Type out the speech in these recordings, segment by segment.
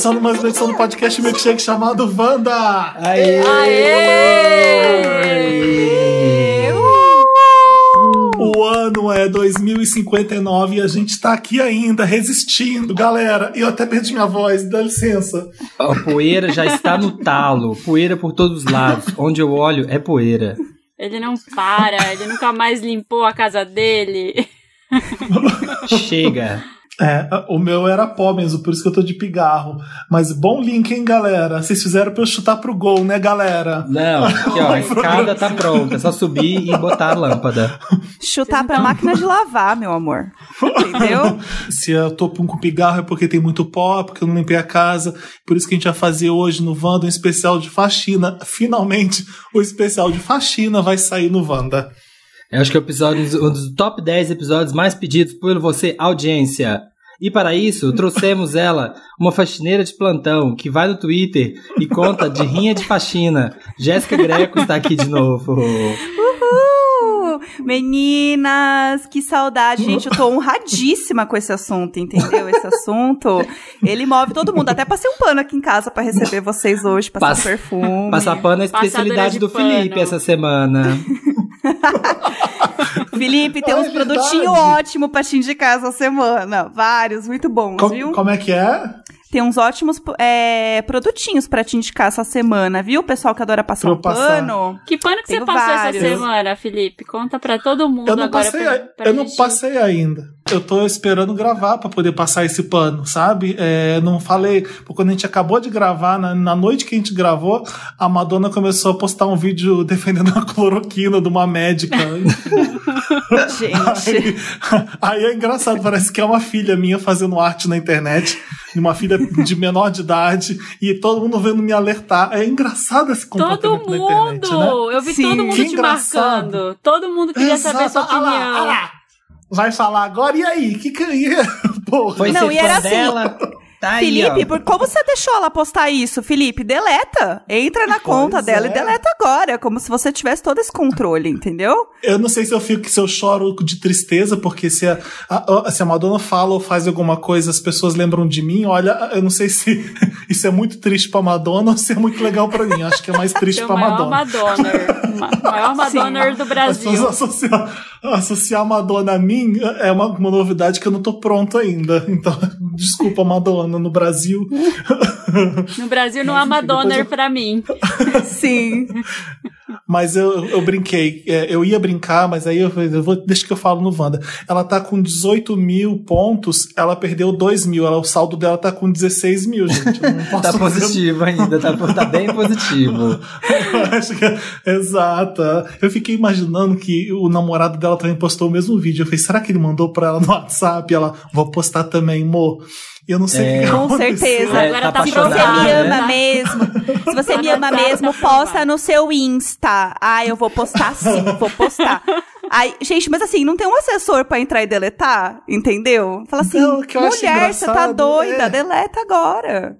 Começando mais uma edição do podcast Milkshake chamado Wanda! Aê! Aê! O ano é 2059 e a gente tá aqui ainda, resistindo, galera. Eu até perdi minha voz, dá licença. A poeira já está no talo, poeira por todos os lados. Onde eu olho é poeira. Ele não para, ele nunca mais limpou a casa dele. Chega. É, o meu era pó mesmo, por isso que eu tô de pigarro. Mas bom link, hein, galera? Vocês fizeram pra eu chutar pro gol, né, galera? Não, aqui ó, a escada tá pronta, é só subir e botar a lâmpada. Chutar pra máquina de lavar, meu amor. Entendeu? Se eu tô com pigarro é porque tem muito pó, é porque eu não limpei a casa. Por isso que a gente vai fazer hoje no Wanda um especial de faxina. Finalmente, o especial de faxina vai sair no Wanda. Eu acho que é o episódio, um dos top 10 episódios mais pedidos por você, audiência. E para isso, trouxemos ela, uma faxineira de plantão, que vai no Twitter e conta de rinha de faxina. Jéssica Greco está aqui de novo. Uhul! Meninas, que saudade, gente. Eu tô honradíssima com esse assunto, entendeu? Esse assunto, ele move todo mundo. Até passei um pano aqui em casa pra receber vocês hoje, passar Passa- um perfume. Passar pano é a especialidade de do pano. Felipe essa semana. Felipe, tem Ah, uns é produtinhos ótimos pra te indicar essa semana. Vários, muito bons, Co- viu? como é que é? Tem uns ótimos é, produtinhos pra te indicar essa semana, viu? O pessoal que adora passar um passar. pano. Que pano que Tenho você passou vários. essa semana, Felipe? Conta pra todo mundo Eu não agora. passei, pra, pra eu não passei ainda. Eu tô esperando gravar pra poder passar esse pano, sabe? É, não falei, porque quando a gente acabou de gravar, na, na noite que a gente gravou, a Madonna começou a postar um vídeo defendendo a cloroquina de uma médica. Gente. Aí, aí é engraçado, parece que é uma filha minha fazendo arte na internet, uma filha de menor de idade, e todo mundo vendo me alertar. É engraçado esse Todo comportamento na mundo! internet, né? Eu vi Sim. todo mundo Que te engraçado. marcando. Todo mundo queria saber sua Exato. Ah lá, opinião. ah lá. Vai falar agora, e aí? Que que é? Porra. Foi Não, e era assim, dela. Tá aí, Felipe, ó. por, como você deixou ela postar isso? Felipe, deleta. Entra na conta Pois dela é. e deleta agora. Como se você tivesse todo esse controle, entendeu? Eu não sei se eu fico, se eu choro de tristeza, porque se a, a- a- se a Madonna fala ou faz alguma coisa, as pessoas lembram de mim. Olha, eu não sei se isso é muito triste pra Madonna ou se é muito legal pra mim. Acho que é mais triste pra maior Madonna. Madonna. Ma- maior Madonna do As Brasil. pessoas associar, associar a Madonna a mim é uma, uma novidade que eu não tô pronto ainda. Então, desculpa, Madonna, no Brasil. No Brasil não há Madonna eu- pra mim. Sim. Mas eu, eu brinquei. É, Eu ia brincar, mas aí eu, eu vou, deixa que eu falo no Wanda. Ela tá com 18 mil pontos, ela perdeu 2 mil. Ela, o saldo dela tá com 16 mil, gente. Eu não posso Tá fazer- positivo ainda, tá, tá bem positivo. Eu acho que é- Exato. Eu fiquei imaginando que o namorado dela também postou o mesmo vídeo. Eu falei, será que ele mandou pra ela no WhatsApp? Ela, vou postar também, mo. Eu não sei o que É. Com certeza. É, Agora tá tá Se você apaixonada, me né? ama mesmo, se você me ama tá mesmo, posta no seu Insta. Ah, eu vou postar sim, vou postar. Aí, gente, mas assim, não tem um assessor pra entrar e deletar, entendeu? Fala assim, Não, mulher, você tá engraçado doida, é- deleta agora.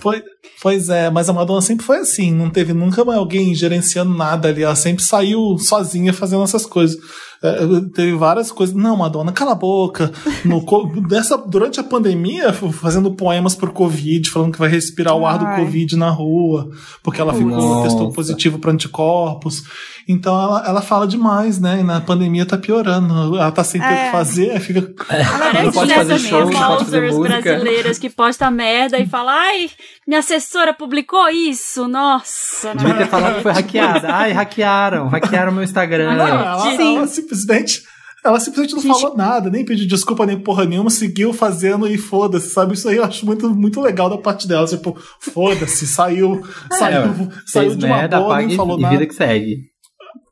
Pois, pois é, mas a Madonna sempre foi assim, não teve nunca mais alguém gerenciando nada ali, ela sempre saiu sozinha fazendo essas coisas. É, teve várias coisas. Não, Madonna, cala a boca. No, dessa, durante a pandemia, fazendo poemas pro Covid, falando que vai respirar o ar do Ai. Covid na rua, porque ela ficou, Nossa. testou positivo para anticorpos. Então ela, ela fala demais, né? E na pandemia tá piorando. Ela tá sem ter o É. que fazer, fica. Não Parece pode fazer dessas show, não pode fazer influencers música. brasileiras que posta merda e fala, ai, minha assessora publicou isso, nossa. Devia ter não falado que foi hackeada. Ai, hackearam, hackearam meu Instagram. Não, ela, Sim. ela simplesmente. Ela simplesmente não Gente. falou nada, nem pediu desculpa, nem porra nenhuma, seguiu fazendo e foda-se, sabe? Isso aí eu acho muito, muito legal da parte dela. Tipo, foda-se, saiu, saiu, É, saiu fez de uma merda, boa, nem e, falou e nada. vida que segue.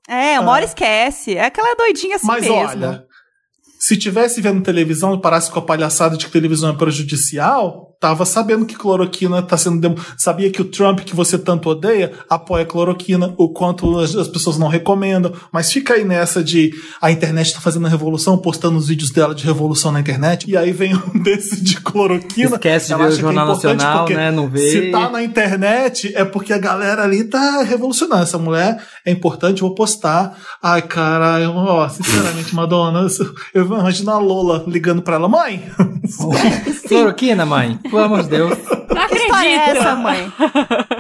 É, uma hora esquece. É aquela doidinha assim Mas mesmo. olha, se tivesse vendo televisão e parasse com a palhaçada de que televisão é prejudicial, tava sabendo que cloroquina tá sendo. dem- Sabia que o Trump, que você tanto odeia, apoia a cloroquina, o quanto as, as pessoas não recomendam. Mas fica aí nessa de a internet tá fazendo a revolução, postando os vídeos dela de revolução na internet, e aí vem um desse de cloroquina. Esquece de ver o é Jornal importante Nacional, né? Não vê. Se tá na internet, é porque a galera ali tá revolucionando. Essa mulher é importante, vou postar. Ai, cara, eu, ó, sinceramente, Madonna, eu, imagino a Lola ligando pra ela, mãe. Cloroquina, mãe? Pelo amor de Deus. Não Que história é acredito. essa, mãe?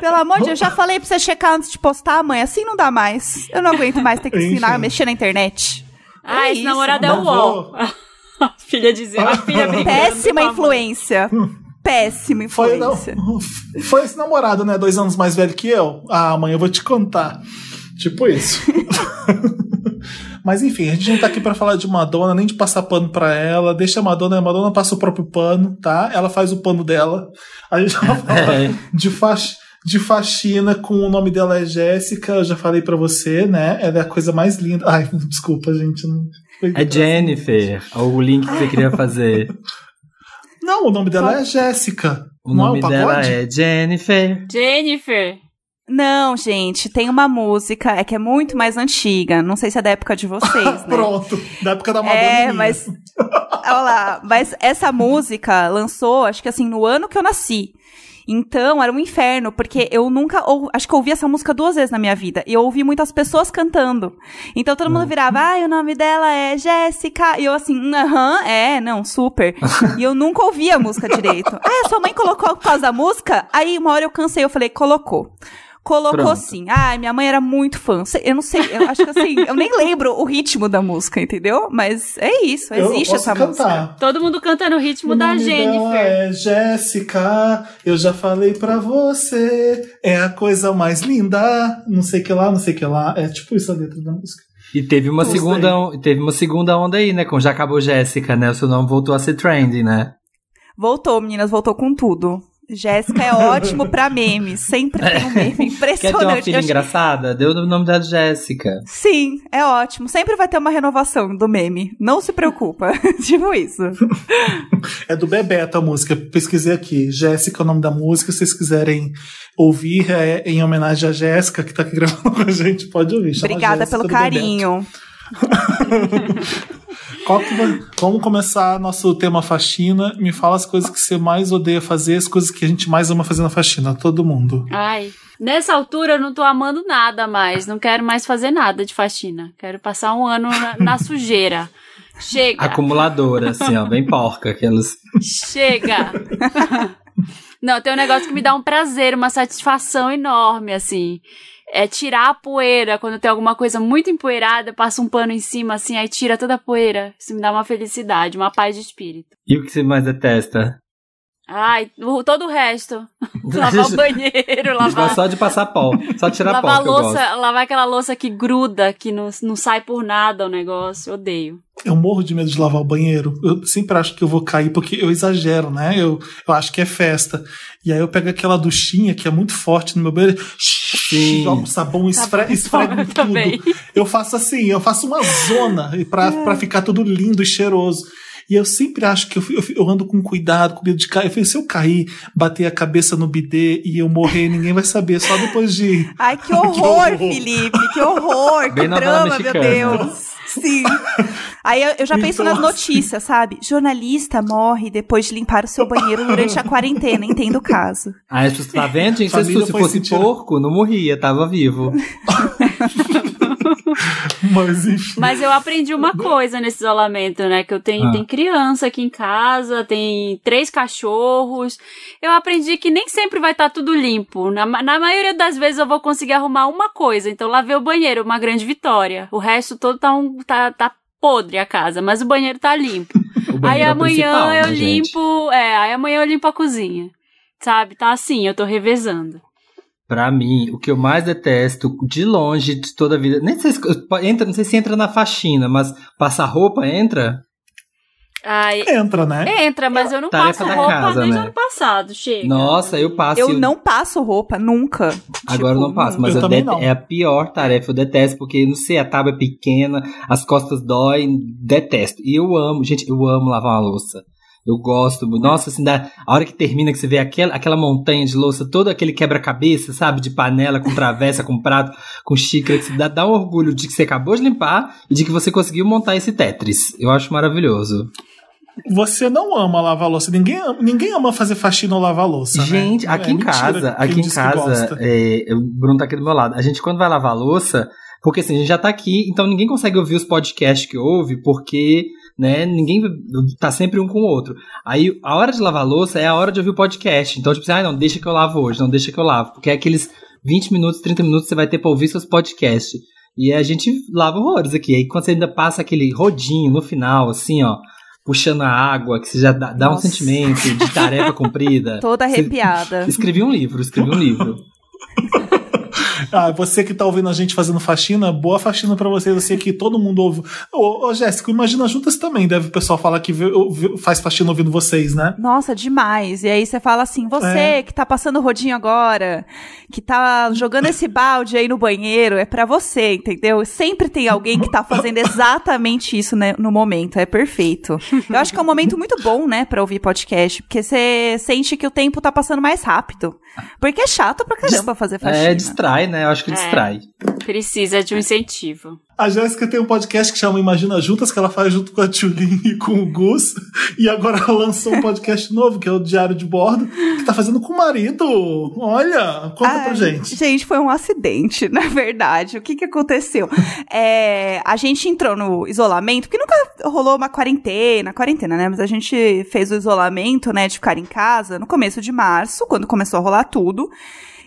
Pelo amor de Deus, eu já falei pra você checar antes de postar, mãe. Assim não dá mais. Eu não aguento mais ter que ensinar a mexer na internet. Ah, É esse isso, namorado é o. UOL. A filha dizendo, a filha brincando. Péssima influência. Péssima Foi, não, influência. foi esse namorado, né? Dois anos mais velho que eu. Ah, mãe, eu vou te contar. Tipo isso. Mas enfim, a gente não tá aqui pra falar de Madonna, nem de passar pano pra ela. Deixa a Madonna, a Madonna passa o próprio pano, tá? Ela faz o pano dela. A gente vai falar É. de, fax, de faxina com o nome dela é Jéssica, eu já falei pra você, né? Ela é a coisa mais linda. Ai, desculpa, gente. Não... É Jennifer, o link que você queria fazer. Não, o nome dela é Jéssica. O Não nome é o dela é Jennifer. Jennifer. Não, gente, tem uma música, é que é muito mais antiga. Não sei se é da época de vocês, né? Pronto, da época da Madonna. É, mas. Olha lá, mas essa música lançou, acho que assim, no ano que eu nasci. Então, era um inferno, porque eu nunca. Ou, acho que eu ouvi essa música duas vezes na minha vida. E eu ouvi muitas pessoas cantando. Então todo mundo virava, ai, o nome dela é Jéssica. E eu assim, aham, é, não, super. e eu nunca ouvi a música direito. Ah, a sua mãe colocou por causa da música? Aí uma hora eu cansei, eu falei, colocou. Colocou Pronto. sim. Ah, minha mãe era muito fã. Eu não sei, eu acho que assim, eu nem lembro o ritmo da música, entendeu? Mas é isso, Eu existe posso essa música. cantar. Todo mundo canta no ritmo O da nome dela Jennifer. é Jéssica, eu já falei pra você, é a coisa mais linda, não sei que lá, não sei que lá, é tipo isso a letra da música. E teve uma, Gostei. segunda, teve uma segunda onda aí, né? Com Já Acabou Jéssica, né? O seu nome voltou a ser trending, né? Voltou, meninas, voltou com tudo. Jéssica é ótimo pra memes. Sempre tem um meme Quer ter uma impressionante. filha engraçada? Deu o nome de Jéssica. Sim, é ótimo. Sempre vai ter uma renovação do meme. Não se preocupa. tipo isso. É do Bebeto a música, pesquisei aqui, Jéssica é o nome da música, se vocês quiserem ouvir, é em homenagem a Jéssica, que tá aqui gravando com a gente, pode ouvir. chama Obrigada Jéssica pelo carinho. Qual que vai- Vamos começar nosso tema faxina. Me fala as coisas que você mais odeia fazer, as coisas que a gente mais ama fazer na faxina, todo mundo. Ai, nessa altura eu não tô amando nada mais. Não quero mais fazer nada de faxina. Quero passar um ano na, na sujeira. Chega, Acumuladora, assim, ó, bem porca, aquelas. chega. Não, tem um negócio que me dá um prazer, uma satisfação enorme, assim. É tirar a poeira. Quando tem alguma coisa muito empoeirada, passa um pano em cima, assim, aí tira toda a poeira. Isso me dá uma felicidade, uma paz de espírito. E o que você mais detesta? Ai, o- todo o resto. Lavar o banheiro, lavar. só de passar pó. Só tirar lavar pó a que eu louça, gosto. lavar aquela louça que gruda, que não, não sai por nada o negócio. Odeio. Eu morro de medo de lavar o banheiro. Eu sempre acho que eu vou cair porque eu exagero, né? Eu, eu acho que é festa. E aí eu pego aquela duchinha que é muito forte no meu banheiro, Sim. jogo sabão, esfre, bom, esfrego tudo. também. Eu faço assim, eu faço uma zona pra, pra ficar tudo lindo e cheiroso. E eu sempre acho que eu, eu, eu ando com cuidado, com medo de cair. Eu falei, se eu cair, bater a cabeça no bidê e eu morrer, ninguém vai saber, só depois de. Ai, que horror, horror. Felipe. Que horror. Bem que drama, meu. Deus. Sim. Aí eu, eu já penso Então, nas notícias, sabe? Jornalista morre depois de limpar o seu banheiro durante a quarentena. Entendo o caso. As pessoas, tá vendo, gente? Se, fosse porco, não morria, tava vivo. Mas enfim. Mas eu aprendi uma coisa nesse isolamento, né? Que eu tenho Ah. tem criança aqui em casa, tem três cachorros. Eu aprendi que nem sempre vai estar tudo limpo. Na, na maioria das vezes eu vou conseguir arrumar uma coisa. Então lavei o banheiro, uma grande vitória. O resto todo tá, um, tá, tá podre a casa, mas o banheiro tá limpo. Aí é amanhã principal, eu né, gente? limpo. É, aí amanhã eu limpo a cozinha. Sabe? Tá assim, eu tô revezando. Pra mim, o que eu mais detesto, de longe, de toda a vida. Nem sei se entra, não sei se entra na faxina, mas passar roupa entra? Ai, Entra, né? entra, mas eu não Tarefa passo roupa casa, desde o né? ano passado, chega. Nossa, eu passo. Eu e não passo roupa, nunca. Agora eu Tipo, não passo, mas Eu eu det- não. é a pior tarefa, eu detesto, porque, não sei, a tábua é pequena, as costas doem, detesto. E eu amo, gente, eu amo lavar uma louça. Eu gosto, nossa, assim, dá, a hora que termina, que você vê aquela, aquela montanha de louça, todo aquele quebra-cabeça, sabe, de panela, com travessa, com prato, com xícara, que dá, dá um orgulho de que você acabou de limpar e de que você conseguiu montar esse Tetris. Eu acho maravilhoso. Você não ama lavar louça. Ninguém, ama- ninguém ama fazer faxina ou lavar louça. né? Gente, aqui É em casa, aqui em casa, é, o Bruno tá aqui do meu lado. A gente, quando vai lavar louça, porque assim, a gente já tá aqui, então ninguém consegue ouvir os podcasts que ouve, porque né? Ninguém tá sempre um com o outro. Aí a hora de lavar a louça é a hora de ouvir o podcast. Então, tipo assim, ah, não, deixa que eu lavo hoje, não deixa que eu lavo. Porque é aqueles 20 minutos, 30 minutos você vai ter pra ouvir seus podcasts. E a gente lava horrores aqui. Aí quando você ainda passa aquele rodinho no final, assim, ó, puxando a água, que você já dá, dá um sentimento de tarefa cumprida. Toda Você- arrepiada. Escrevi um livro, escrevi um livro. Ah, você que tá ouvindo a gente fazendo faxina, boa faxina pra vocês. Eu sei que todo mundo ouve. Ô, ô Jéssica, imagina juntas também. Deve o pessoal falar que vê- ouve- faz faxina ouvindo vocês, né? Nossa, demais. E aí você fala assim, você É. que tá passando rodinho agora, que tá jogando esse balde aí no banheiro, é pra você, entendeu? Sempre tem alguém que tá fazendo exatamente isso né, no momento. É perfeito. Eu acho que é um momento muito bom, né, pra ouvir podcast, porque você sente que o tempo tá passando mais rápido. Porque é chato pra caramba fazer faxina. É, distrai, né? Eu acho que É. distrai. Precisa de um incentivo. A Jéssica tem um podcast que chama Imagina Juntas, que ela faz junto com a Tulin e com o Gus. E agora ela lançou um podcast novo, que é o Diário de Bordo, que tá fazendo com o marido. Olha, conta pra Ai, gente. Gente, foi um acidente, na verdade. O que que aconteceu? É, a gente entrou no isolamento, porque nunca rolou uma quarentena, quarentena, né? Mas a gente fez o isolamento, né, de ficar em casa no começo de março, quando começou a rolar tudo.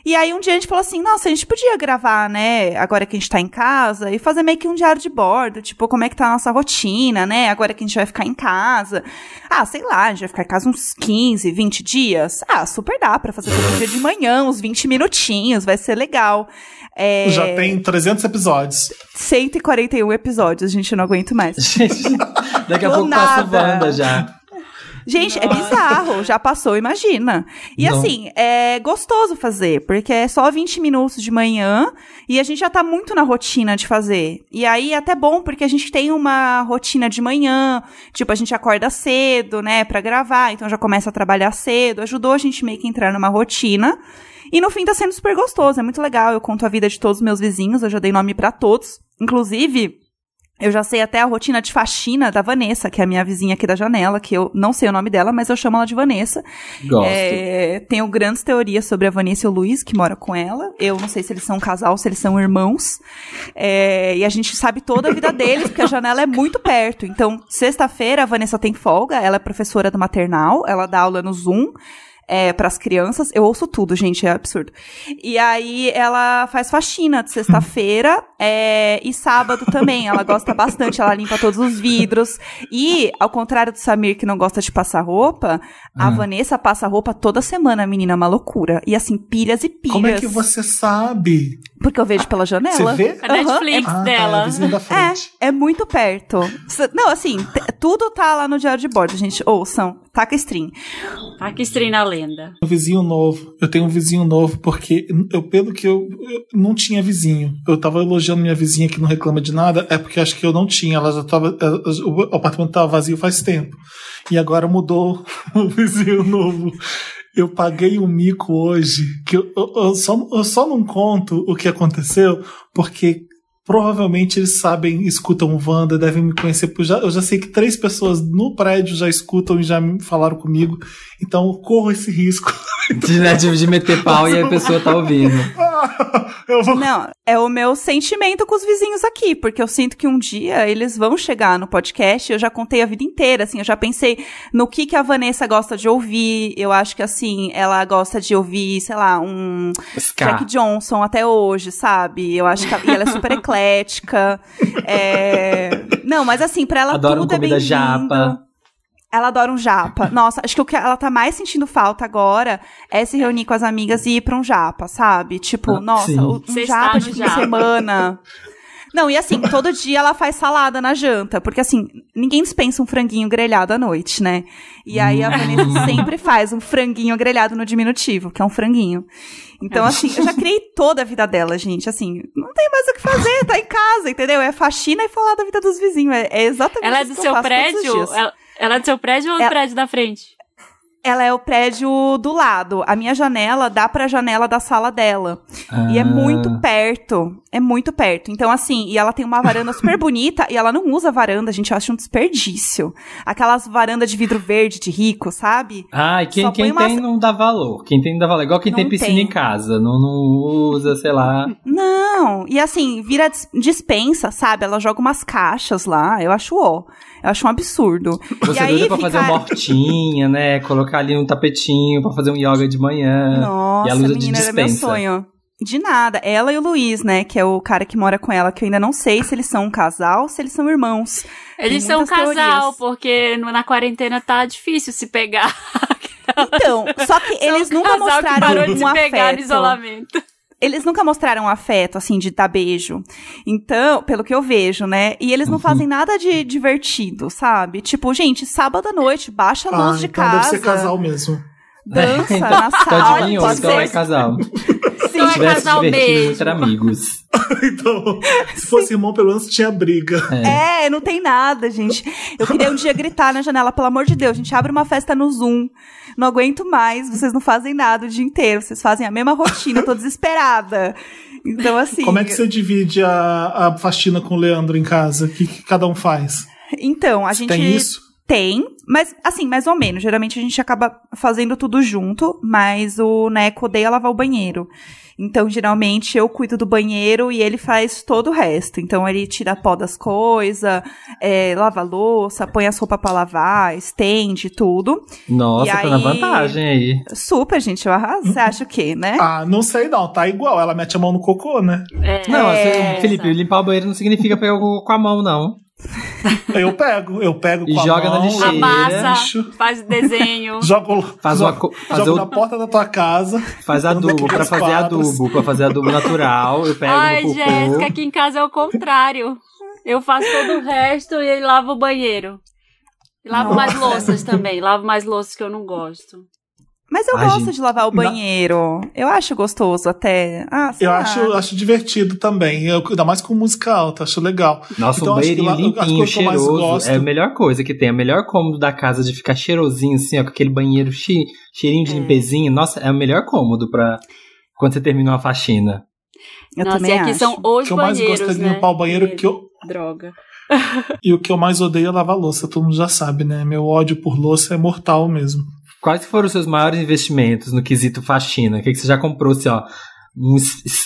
E aí um dia a gente falou assim, nossa, a gente podia gravar, né, agora que a gente tá em casa, e fazer meio que um diário de bordo, tipo, como é que tá a nossa rotina, né, agora que a gente vai ficar em casa. Ah, sei lá, a gente vai ficar em casa uns 15, 20 dias. Ah, super dá pra fazer todo dia de manhã, uns 20 minutinhos, vai ser legal. É, Já tem 300 episódios. 141 episódios, a gente não aguenta mais. Gente, daqui a Do pouco passa o nada. Wanda já. Gente, é bizarro, já passou, imagina. E Não. assim, é gostoso fazer, porque é só 20 minutos de manhã e a gente já tá muito na rotina de fazer. E aí é até bom, porque a gente tem uma rotina de manhã, tipo, a gente acorda cedo, né, pra gravar, então já começa a trabalhar cedo, ajudou a gente meio que entrar numa rotina. E no fim tá sendo super gostoso, é muito legal. Eu conto a vida de todos os meus vizinhos, eu já dei nome pra todos. Inclusive, eu já sei até a rotina de faxina da Vanessa, que é a minha vizinha aqui da janela, que eu não sei o nome dela, mas eu chamo ela de Vanessa. Gosto. É, tenho grandes teorias sobre a Vanessa e o Luiz, que mora com ela. Eu não sei se eles são um casal, se eles são irmãos. É, e a gente sabe toda a vida deles, porque a janela é muito perto. Então, sexta-feira, a Vanessa tem folga, ela é professora do maternal, ela dá aula no Zoom. É, para as crianças, eu ouço tudo, gente, é absurdo. E aí ela faz faxina de sexta-feira é, e sábado também. Ela gosta bastante, ela limpa todos os vidros. E, ao contrário do Samir, que não gosta de passar roupa, a Ah. Vanessa passa roupa toda semana, menina, é uma loucura. E assim, pilhas e pilhas. Como é que você sabe? Porque eu vejo pela janela. Você vê? A Netflix Ah, tá, é a dela. frente. É, é muito perto. Não, assim, tudo tá lá no diário de bordo, gente. Ouçam, taca stream. Que estreia na lenda. Um vizinho novo. Eu tenho um vizinho novo porque eu, pelo que eu, eu não tinha vizinho. Eu tava elogiando minha vizinha que não reclama de nada, é porque acho que eu não tinha. Ela já tava. O apartamento tava vazio faz tempo. E agora mudou o vizinho novo. Eu paguei um mico hoje, que eu, eu- eu só, eu só não conto o que aconteceu, porque provavelmente eles sabem, escutam o Wanda, devem me conhecer. já, eu já sei que três pessoas no prédio já escutam e já me falaram comigo, então eu corro esse risco. De, né, de, de meter pau e a pessoa tá ouvindo. eu vou Não, é o meu sentimento com os vizinhos aqui, porque eu sinto que um dia eles vão chegar no podcast. Eu já contei a vida inteira, assim, eu já pensei no que que a Vanessa gosta de ouvir. Eu acho que, assim, ela gosta de ouvir, sei lá, um Ska. Jack Johnson até hoje, sabe? Eu acho que ela, e ela é super eclética. É... Não, mas assim, pra ela Adoram tudo é bem-vindo. japa. Ela adora um japa. Nossa, acho que o que ela tá mais sentindo falta agora é se reunir com as amigas e ir pra um japa, sabe? Tipo, Ah, nossa, sim. um Você japa de japa. semana. Não, e assim, todo dia ela faz salada na janta, porque assim, ninguém dispensa um franguinho grelhado à noite, né? E aí a Hum. Vanessa sempre faz um franguinho grelhado no diminutivo, que é um franguinho. Então, assim, eu já criei toda a vida dela, gente. Assim, não tem mais o que fazer, tá em casa, entendeu? É faxina e falar da vida dos vizinhos. É, é exatamente Ela é do seu prédio? Ela, ela é do seu prédio ou do Ela- prédio da frente? Ela é o prédio do lado. A minha janela dá pra janela da sala dela. E é Ah. muito perto. É muito perto. Então, assim, e ela tem uma varanda super bonita e ela não usa varanda, a gente acha um desperdício. Aquelas varandas de vidro verde de rico, sabe? Ah, e quem, Só quem tem uma- não dá valor. Quem tem não dá valor. Igual quem tem Não piscina tem. em casa. Não, não usa, sei lá. Não, e assim, vira dis- dispensa, sabe? Ela joga umas caixas lá, eu acho ó. Eu acho um absurdo. Você e aí doida pra fazer uma hortinha, né? Colocar ali um tapetinho pra fazer um yoga de manhã. Nossa, e a luz de menina, era meu sonho. De nada. Ela e o Luiz, né? Que é o cara que mora com ela, que eu ainda não sei se eles são um casal ou se eles são irmãos. Eles são um casal, teorias. porque na quarentena tá difícil se pegar. Então, só que eles nunca casal que mostraram parou de um pegar no afeto. isolamento. Eles nunca mostraram afeto, assim, de dar beijo. Então, pelo que eu vejo, né? E eles não Uhum. fazem nada de divertido, sabe? Tipo, gente, sábado à noite, baixa a luz Ah, de então casa. deve ser casal mesmo. Dança então, na então sala. adivinhou, pode então ser. é casal. Então Se é tivesse casal divertido mesmo. era amigos. então, se fosse irmão, pelo menos tinha briga. É, não tem nada, gente. Eu queria um dia gritar na janela, pelo amor de Deus, gente, abre uma festa no Zoom. Não aguento mais, vocês não fazem nada o dia inteiro, vocês fazem a mesma rotina, eu tô desesperada. Então, assim. Como é que você divide a, a faxina com o Leandro em casa? O que, que cada um faz? Então, a gente. Tem isso? Tem, mas assim, mais ou menos. Geralmente a gente acaba fazendo tudo junto, mas o Neco odeia lavar o banheiro. Então, geralmente, eu cuido do banheiro e ele faz todo o resto. Então, ele tira pó das coisas, é, lava a louça, põe as roupas pra lavar, estende tudo. Nossa, E tá na aí- vantagem aí. Super, gente, eu arraso. Você acha o quê, né? Ah, não sei não, tá igual. Ela mete a mão no cocô, né? É, Não, É, você- Felipe, limpar o banheiro não significa pegar o- com a mão, não. Eu pego, eu pego E com a joga na mão, lixeira. eu amassa, faz desenho. jogo, Faz jogo, uma faz jogo outro- na porta da tua casa. Faz adubo, pra Daqueles fazer quadros. adubo, pra fazer adubo natural, eu pego Ai. Jéssica, aqui em casa é o contrário. Eu faço todo o resto e lava o banheiro. E lavo mais louças também. Lavo mais louças que eu não gosto. Mas eu Ai, gosto gente. de lavar o Na- Eu acho gostoso até. Ah, sei Eu lá. acho, acho divertido também. Eu, ainda mais com música alta, acho legal. Nossa, Então, um banheirinho lá- as limpinho, coisas que eu mais cheiroso. gosto- É a melhor coisa que tem. A melhor cômodo da casa de ficar cheirosinho, assim, ó, com aquele banheiro che- cheirinho de É. limpezinho. Nossa, é o melhor cômodo pra quando você termina uma faxina. Eu Nossa, também e aqui acho. são O os que eu mais banheiros, gosto é de né? limpar o banheiro que eu, Droga. e o que eu mais odeio é lavar louça. Todo mundo já sabe, né? Meu ódio por louça é mortal mesmo. Quais foram os seus maiores investimentos no quesito faxina? O que, que você já comprou, assim, ó? um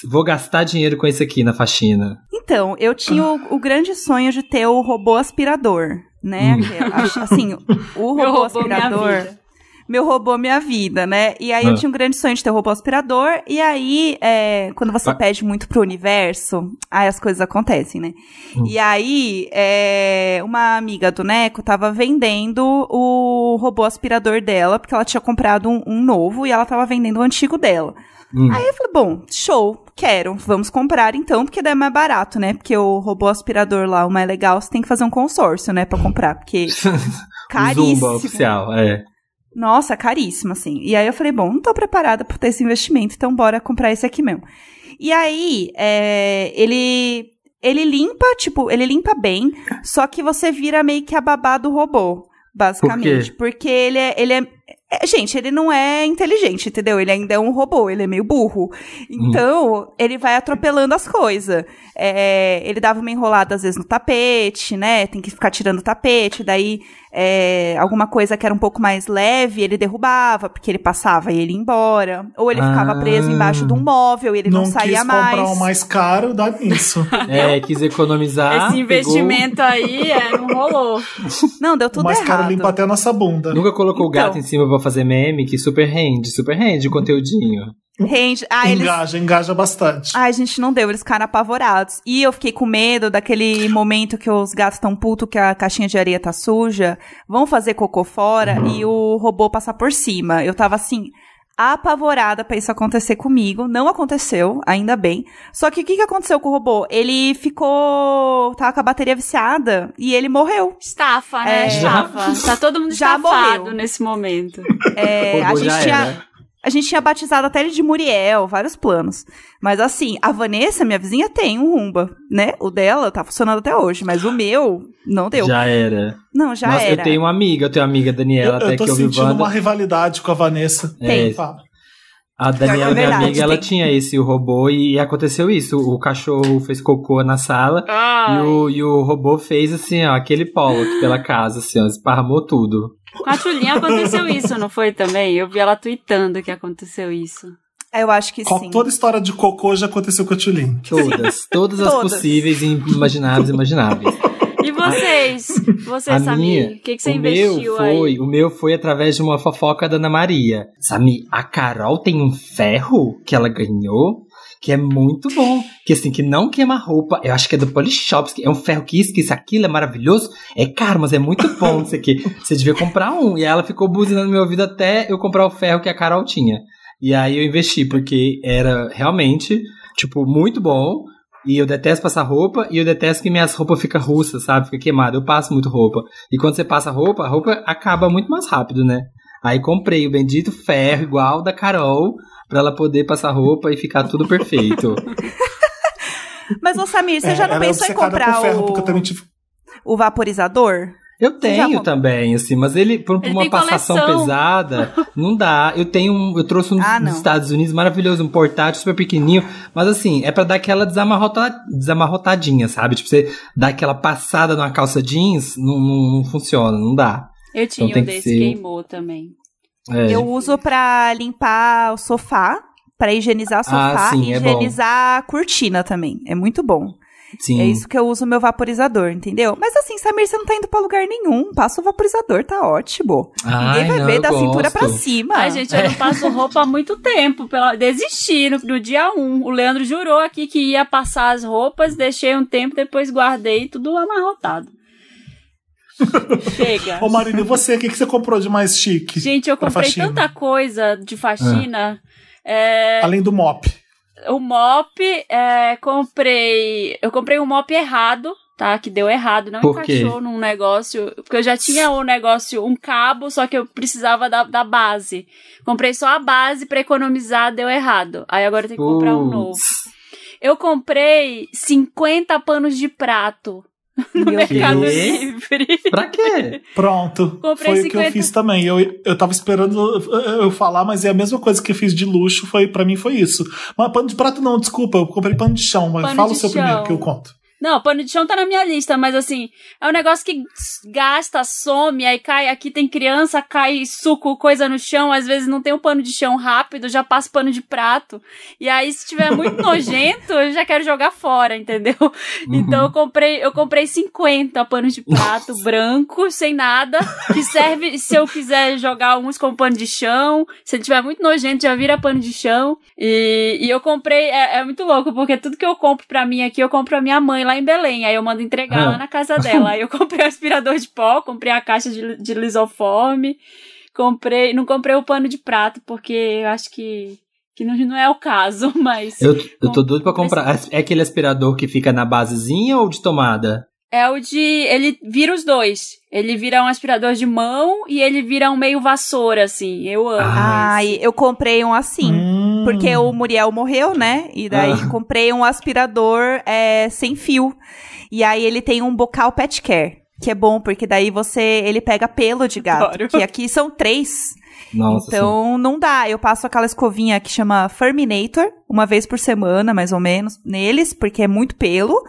vou gastar dinheiro com isso aqui na faxina. Então, eu tinha o, o grande sonho de ter o robô aspirador, né? Hum. Assim, o robô aspirador. Meu roubou minha vida, né? E aí eu Ah. tinha um grande sonho de ter um robô aspirador. E aí, é, quando você Ah. pede muito pro universo, aí as coisas acontecem, né? Hum. E aí, é, uma amiga do Neco tava vendendo o robô aspirador dela, porque ela tinha comprado um, um novo e ela tava vendendo o antigo dela. Hum. Aí eu falei, bom, show, quero, vamos comprar então, porque daí é mais barato, né? Porque o robô aspirador lá, o mais legal, você tem que fazer um consórcio, né, pra comprar, porque o caríssimo. Zumba oficial, é. Nossa, caríssimo, assim. E aí eu falei, bom, não tô preparada pra ter esse investimento, então bora comprar esse aqui mesmo. E aí, é, ele, ele limpa, tipo, ele limpa bem, só que você vira meio que a babá do robô, basicamente. Porque ele é, ele é, é, Gente, ele não é inteligente, entendeu? Ele ainda é um robô, ele é meio burro. Então, ele vai atropelando as coisas. É, ele dava uma enrolada, às vezes, no tapete, né? Tem que ficar tirando o tapete, daí é, alguma coisa que era um pouco mais leve, ele derrubava, porque ele passava e ele ia embora. Ou ele ficava Ah. preso embaixo de um móvel e ele não, não saía quis mais. comprar o mais caro, dá nisso. É, quis economizar. Esse investimento aí é, não rolou. Não, deu o tudo mais errado. caro limpa até a nossa bunda. Pegou. Nunca colocou o Então. gato em cima pra fazer meme, que super rende, super rende o conteúdinho. Rende. Ah, eles... engaja, engaja bastante. Ai, gente, não deu, eles ficaram apavorados. E eu fiquei com medo daquele momento que os gatos estão putos que a caixinha de areia tá suja, vão fazer cocô fora e o robô passar por cima. Eu tava assim, apavorada pra isso acontecer comigo. Não aconteceu, ainda bem. Só que o que, que aconteceu com o robô? Ele ficou. tava com a bateria viciada e ele morreu. Estafa, né? É. Estafa. Tá todo mundo Já estafado morreu. nesse momento. É, O a gente já tinha. era. A gente tinha batizado até ele de Muriel, vários planos. Mas assim, a Vanessa, minha vizinha, tem um Rumba, né? O dela tá funcionando até hoje, mas o meu não deu. Já era. Não, já Nossa, era. eu tenho uma amiga, eu tenho uma amiga, Daniela, eu, até eu tô que eu vi sentindo uma rivalidade com a Vanessa. É, Fala. A Daniela, É minha amiga, ela tem. tinha esse o robô e aconteceu isso. O cachorro fez cocô na sala e o, e o robô fez assim, ó, aquele polo aqui pela casa, assim, ó, esparramou tudo. Com a Tulinha aconteceu isso, não foi também? Eu vi ela tweetando que aconteceu isso. Eu acho que Qual- sim. Toda história de cocô já aconteceu com a Tulin. Todas, todas as Todas. possíveis e imagináveis e imagináveis. E vocês? Você, A Samir? O que, que você o investiu meu foi, aí? O meu foi através de uma fofoca da Ana Maria. Samir, a Carol tem um ferro que ela ganhou que é muito bom. Que assim, que não queima roupa. Eu acho que é do Polishop. É um ferro que isso, que isso, aquilo, é maravilhoso. É caro, mas é muito bom isso aqui. Você devia comprar um. E ela ficou buzinando no meu ouvido até eu comprar o ferro que a Carol tinha. E aí eu investi, porque era realmente, tipo, muito bom. E eu detesto passar roupa, e eu detesto que minhas roupas ficam russas, sabe? Fica queimada. Eu passo muito roupa. E quando você passa roupa, a roupa acaba muito mais rápido, né? Aí comprei o bendito ferro igual da Carol, pra ela poder passar roupa e ficar tudo perfeito. Mas, ô Samir, você É, já não é pensou em comprar por ferro, o, porque eu também tive. o vaporizador? Eu tenho também, assim, mas ele, por Ele uma passação coleção. pesada, não dá. Eu tenho um, eu trouxe um Ah, não. dos Estados Unidos maravilhoso, um portátil super pequenininho, mas assim, é pra dar aquela desamarrota, desamarrotadinha, sabe? Tipo, você dar aquela passada numa calça jeans, não, não, não funciona, não dá. Eu tinha tem um que desse, ser- queimou também. É. Eu uso pra limpar o sofá, pra higienizar o sofá Ah, sim, e é higienizar a cortina também. É muito bom. Sim. É isso que eu uso o meu vaporizador, entendeu? Mas assim, Samir, você não tá indo pra lugar nenhum. Passa o vaporizador, tá ótimo. Ai, Ninguém vai não, ver da cintura gosto. pra cima. Ai, gente, eu não passo roupa há muito tempo. Pela... Desisti no, no dia 1. O Leandro jurou aqui que ia passar as roupas, deixei um tempo, depois guardei tudo amarrotado. Chega. Ô, Marina, e você? O que, que você comprou de mais chique? Gente, eu comprei faxina? tanta coisa de faxina. É, Além do mop. O mop, é, comprei. Eu comprei um mop errado, tá? Que deu errado, não Por quê? encaixou num negócio. Porque eu já tinha um negócio, um cabo, só que eu precisava da, da base. Comprei só a base pra economizar, deu errado. Aí agora eu tenho que comprar um novo. Eu comprei 50 panos de prato no Meu Mercado Deus. Livre. Pra quê? Pronto. Comprei foi o que 50. eu fiz também. Eu, eu tava esperando eu- falar, mas é a mesma coisa que eu fiz de luxo. Foi, pra mim foi isso. Mas pano de prato não, desculpa. Eu comprei pano de chão. Mas Pano fala o seu chão. primeiro que eu conto. Não, pano de chão tá na minha lista, mas assim, é um negócio que gasta, some, aí cai, aqui tem criança, cai suco, coisa no chão, às vezes não tem um pano de chão rápido, já passa pano de prato. E aí, se tiver muito nojento, eu já quero jogar fora, entendeu? Então eu comprei, eu comprei 50 panos de prato branco, sem nada, que serve se eu quiser jogar uns com pano de chão. Se tiver muito nojento, já vira pano de chão. E, e eu comprei, é, é muito louco, porque tudo que eu compro pra mim aqui, eu compro pra minha mãe lá em Belém. Aí eu mando entregar Ah. lá na casa dela. Aí eu comprei o aspirador de pó, comprei a caixa de, de lisoforme, comprei. Não comprei o pano de prato, porque eu acho que, que não, não é o caso, mas. Eu, eu tô doido pra Comprei comprar. É aquele aspirador que fica na basezinha ou de tomada? É o de. Ele vira os dois. Ele vira um aspirador de mão e ele vira um meio vassoura, assim. Eu amo. Ah, Ai, eu comprei um assim. Hum. Porque o Muriel morreu, né? E daí Ah. comprei um aspirador é, sem fio. E aí ele tem um bocal pet care. Que é bom, porque daí você. Ele pega pelo de gato. Adoro. Que aqui são três. Nossa. sim. então não dá. Eu passo aquela escovinha que chama Ferminator, uma vez por semana, mais ou menos, neles, porque é muito pelo.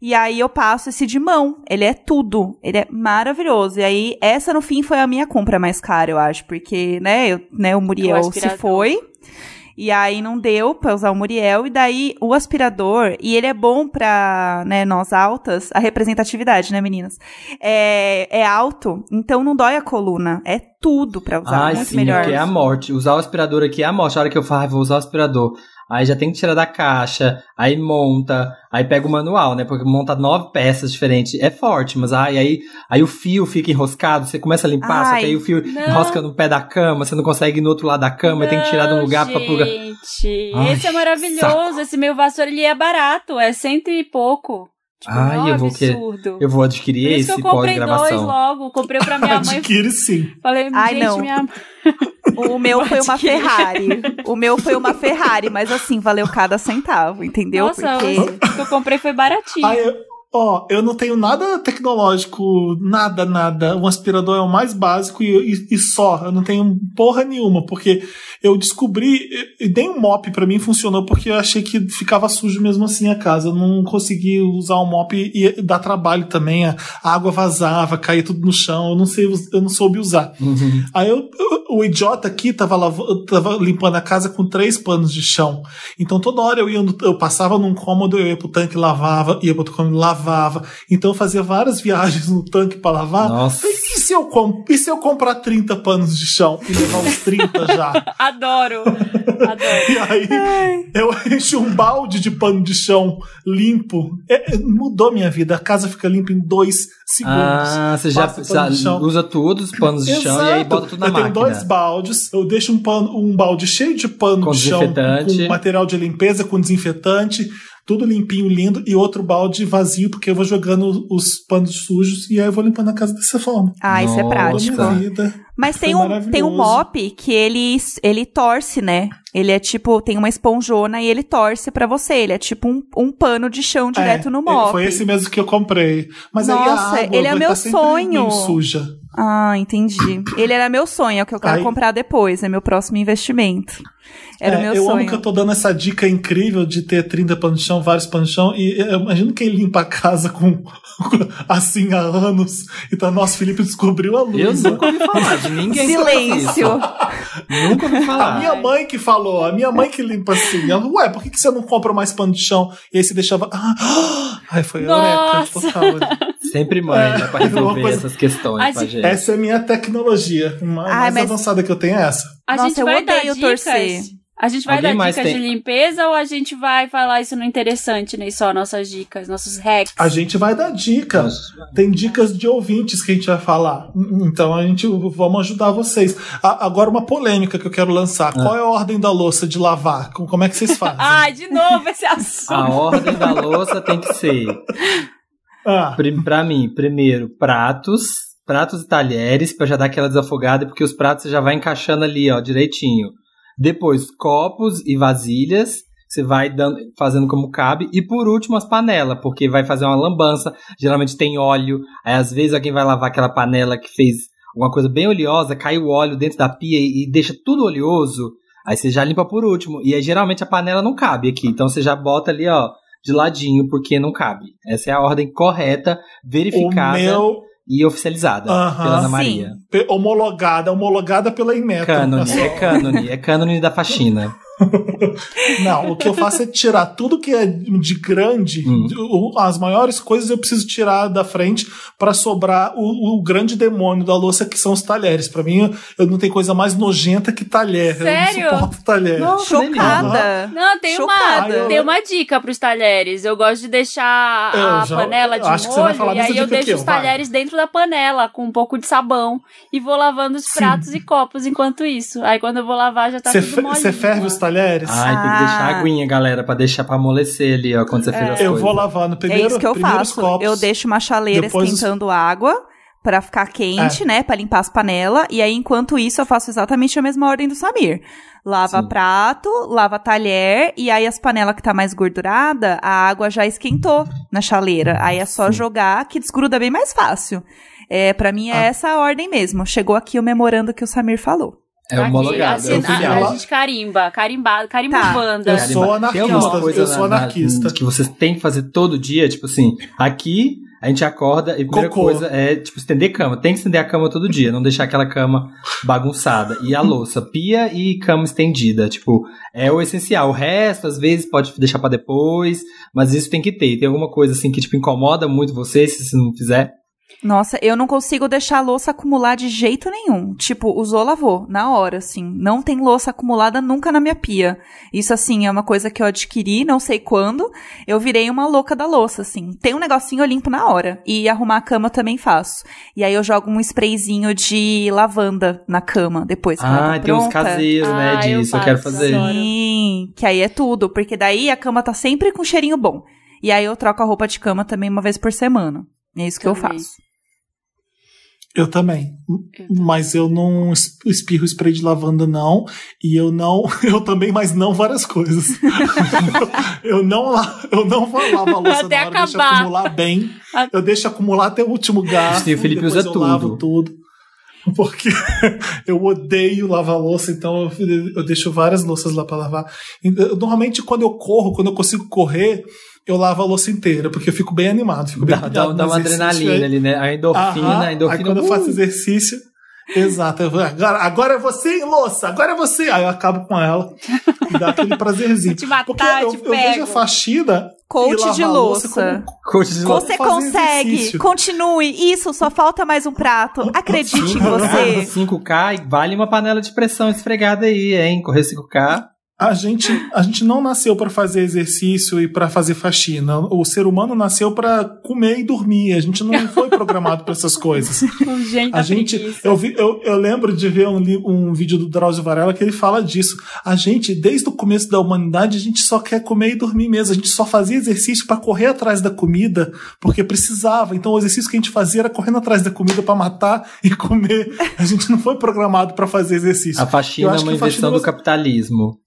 E aí eu passo esse de mão. Ele é tudo. Ele é maravilhoso. E aí, essa no fim foi a minha compra mais cara, eu acho. Porque, né, eu, né o Muriel se foi. E aí não deu pra usar o Muriel. E daí o aspirador, e ele é bom pra, né, nós altas, a representatividade, né, meninas? É, é alto, então não dói a coluna. É tudo pra usar. Ai, muito sim, melhor. porque é a morte. Usar o aspirador aqui é a morte. A hora que eu falo, ah, vou usar o aspirador. Aí já tem que tirar da caixa, aí monta, aí pega o manual, né? Porque monta nove peças diferentes. É forte, mas ai, aí, aí o fio fica enroscado, você começa a limpar, só Ai, que aí o fio não. enrosca no pé da cama, você não consegue ir no outro lado da cama, aí tem que tirar de um Não, lugar pra plugar. Gente, esse é maravilhoso. saco. Esse meu vassoura, ele é barato. É cento e pouco. Tipo, Ai, não, eu vou que- absurdo. Eu vou adquirir Por isso esse que eu comprei dois logo. Comprei pra minha mãe. Adquire sim. Falei, Ai, gente, não. minha O meu foi uma. Ferrari. O meu foi uma Ferrari, mas assim, valeu cada centavo, entendeu? Nossa, Porque. o que eu comprei foi baratinho. Ah, eu, ó, eu não tenho nada tecnológico, nada, nada. Um aspirador é o mais básico e, e- e só. Eu não tenho porra nenhuma, porque eu descobri. E nem o mop pra mim funcionou, porque eu achei que ficava sujo mesmo assim a casa. Eu não consegui usar o mop e, e dá trabalho também. A, água vazava, caía tudo no chão. Eu não sei, eu não soube usar. Uhum. Aí eu, eu- o idiota aqui tava, tava limpando a casa com três panos de chão. Então toda hora eu ia, eu passava num cômodo, eu ia pro tanque, lavava, ia pro outro cômodo, lavava. Lavava. Então eu fazia várias viagens no tanque pra lavar. Nossa. E se eu, com- e se eu comprar 30 panos de chão e levar uns 30 já? Adoro. Adoro. E aí eu encho um balde de pano de chão limpo. É, é, mudou minha vida. A casa fica limpa em dois segundos. Ah, você já, já usa todos os panos de chão e aí Exato. bota tudo na eu máquina. tenho dois baldes, eu deixo um, pano, um balde cheio de pano Com de chão, desinfetante. com material de limpeza, com desinfetante, tudo limpinho, lindo, e outro balde vazio, porque eu vou jogando os panos sujos e aí eu vou limpando a casa dessa forma. Ah, isso é prático. Vida. Mas tem um, tem um mop que ele, ele torce, né? Ele é tipo, tem uma esponjona e ele torce pra você. Ele é tipo um, um pano de chão direto É, no é, mop. Foi esse mesmo que eu comprei. Mas aí Nossa, a água ele é vai meu tá sonho. suja. Ah, entendi. Ele era meu sonho, é o que eu quero Aí- comprar depois, é meu próximo investimento. Era É, o meu eu sonho. amo que eu tô dando essa dica incrível de ter 30 panos de chão, vários panos de chão, e eu imagino quem limpa a casa com assim há anos. Então, nosso Felipe descobriu a Eu luz. nunca ouvi falar de ninguém que Silêncio. Nunca ouvi A falar. minha mãe que falou, a minha mãe que limpa assim. Ela, ué, por que, que você não compra mais pano de chão? E aí você deixava. Ah, ai, foi Nossa. eureka total. Sempre mãe, né, pra É, resolver uma coisa- essas questões A pra gente-. Essa é a minha tecnologia. Ai, mais mas- avançada que eu tenho é essa. A Nossa, gente eu vai dar odeio dicas. torcer. A gente vai Alguém dar dicas tem- de limpeza ou a gente vai falar isso no interessante, nem só nossas dicas, nossos hacks? A gente vai dar dica. Tem dicas de ouvintes que a gente vai falar. Então a gente vamos ajudar vocês. A- agora uma polêmica que eu quero lançar. Qual é a ordem da louça de lavar? Com- Como é que vocês fazem? Ai, de novo esse assunto. A ordem da louça tem que ser, Ah, pra mim, primeiro, pratos, pratos e talheres, pra já dar aquela desafogada, porque os pratos você já vai encaixando ali, ó, direitinho. Depois, copos e vasilhas, você vai dando, fazendo como cabe. E por último, as panelas, porque vai fazer uma lambança, geralmente tem óleo, aí às vezes alguém vai lavar aquela panela que fez uma coisa bem oleosa, cai o óleo dentro da pia e, e deixa tudo oleoso. Aí você já limpa por último. E aí geralmente a panela não cabe aqui. Então você já bota ali, ó, de ladinho, porque não cabe. Essa é a ordem correta, o verificada meu e oficializada Aham. pela Ana. Maria. homologada, homologada pela Inmetro. Cânone, Assim, é cânone, é cânone da faxina. Não, o que eu faço é tirar tudo que é de grande, Hum. as maiores coisas eu preciso tirar da frente pra sobrar o, o grande demônio da louça que são os talheres. Pra mim, eu não tenho coisa mais nojenta que talher. Sério? Eu não suporto talher. Nossa, Chocada. Não, tem Chocada. uma, tem uma dica pros talheres. Eu gosto de deixar Eu a já- panela de acho que você vai molho falar e aí eu deixo aqui, os ó, vai. talheres dentro da panela com um pouco de sabão e vou lavando os Sim. pratos e copos enquanto isso. Aí quando eu vou lavar já tá Você tudo molinho. você ferve os talheres? Ai, tem que deixar Ah. a aguinha, galera, pra deixar pra amolecer ali, ó, quando você fez as eu coisas. vou lavar no primeiro, é isso que eu faço. copos. Eu deixo uma chaleira depois os- esquentando água pra ficar quente, É. né? Pra limpar as panelas. E aí, enquanto isso, eu faço exatamente a mesma ordem do Samir. Lava Sim. prato, lava talher, e aí as panelas que tá mais gordurada, a água já esquentou na chaleira. Aí é só Sim. jogar, que desgruda bem mais fácil. É, pra mim é Ah. essa a ordem mesmo. Chegou aqui o memorando que o Samir falou. É Aqui, homologado. assim, é Eu a, a gente carimba, carimbado, carimba Tá. Wanda. Eu sou Tem anarquista, alguma coisa eu sou na- na- anarquista. que vocês têm que fazer todo dia, tipo assim, aqui a gente acorda e a primeira Cocô. coisa é, tipo, estender cama. Tem que estender a cama todo dia, não deixar aquela cama bagunçada. E a louça, pia e cama estendida, tipo, é o essencial. O resto, às vezes, pode deixar pra depois, mas isso tem que ter. Tem alguma coisa, assim, que, tipo, incomoda muito você se você não fizer? Nossa, eu não consigo deixar a louça acumular de jeito nenhum. Tipo, usou, lavou, na hora, assim. Não tem louça acumulada nunca na minha pia. Isso, assim, é uma coisa que eu adquiri, não sei quando. Eu virei uma louca da louça, assim. Tem um negocinho eu limpo na hora. E arrumar a cama eu também faço. E aí eu jogo um sprayzinho de lavanda na cama, depois que ela Ah, tá tem uns caseiros, né, Ah, eu disso. Eu, quero faço, fazer. Sim, que aí é tudo. Porque daí a cama tá sempre com cheirinho bom. E aí eu troco a roupa de cama também uma vez por semana. É isso que eu Também. faço. Eu também. Eu Mas eu não es- espirro spray de lavanda, não. E eu não. Eu também, mas não várias coisas. eu, não, eu não vou lavar a louça Até na hora, deixo acabar. acumular bem. Eu deixo acumular até o último gasto. Sim, o Felipe depois usa eu lavo tudo. tudo. Porque eu odeio lavar louça, então eu, eu deixo várias louças lá pra lavar. E, eu- Normalmente, quando eu corro, quando eu consigo correr, eu lavo a louça inteira, porque eu fico bem animado. Fico bem Dá, dá, pilhado dá no uma adrenalina aí- ali, né? A endorfina, Aham. a endorfina. Aí quando eu uh! faço exercício, Exato. Eu vou, Agora, agora é você, hein, louça? Agora é você. Aí eu acabo com ela e dá aquele prazerzinho. Te matar, Porque eu, te eu vejo a faxina. Coach de louça louça. como- Coach de Você consegue! exercício. Continue! Isso, só falta mais um prato. Acredite em você. 5K e vale uma panela de pressão esfregada aí, hein? Correr 5K. A gente, a gente não nasceu para fazer exercício e para fazer faxina. O ser humano nasceu para comer e dormir. A gente não foi programado para essas coisas. Gente, A gente, eu, vi, eu, eu lembro de ver um, um vídeo do Drauzio Varela que ele fala disso. A gente, desde o começo da humanidade, a gente só quer comer e dormir mesmo. A gente só fazia exercício para correr atrás da comida, porque precisava. Então o exercício que a gente fazia era correndo atrás da comida para matar e comer. A gente não foi programado para fazer exercício. A Eu faxina é uma invenção do capitalismo.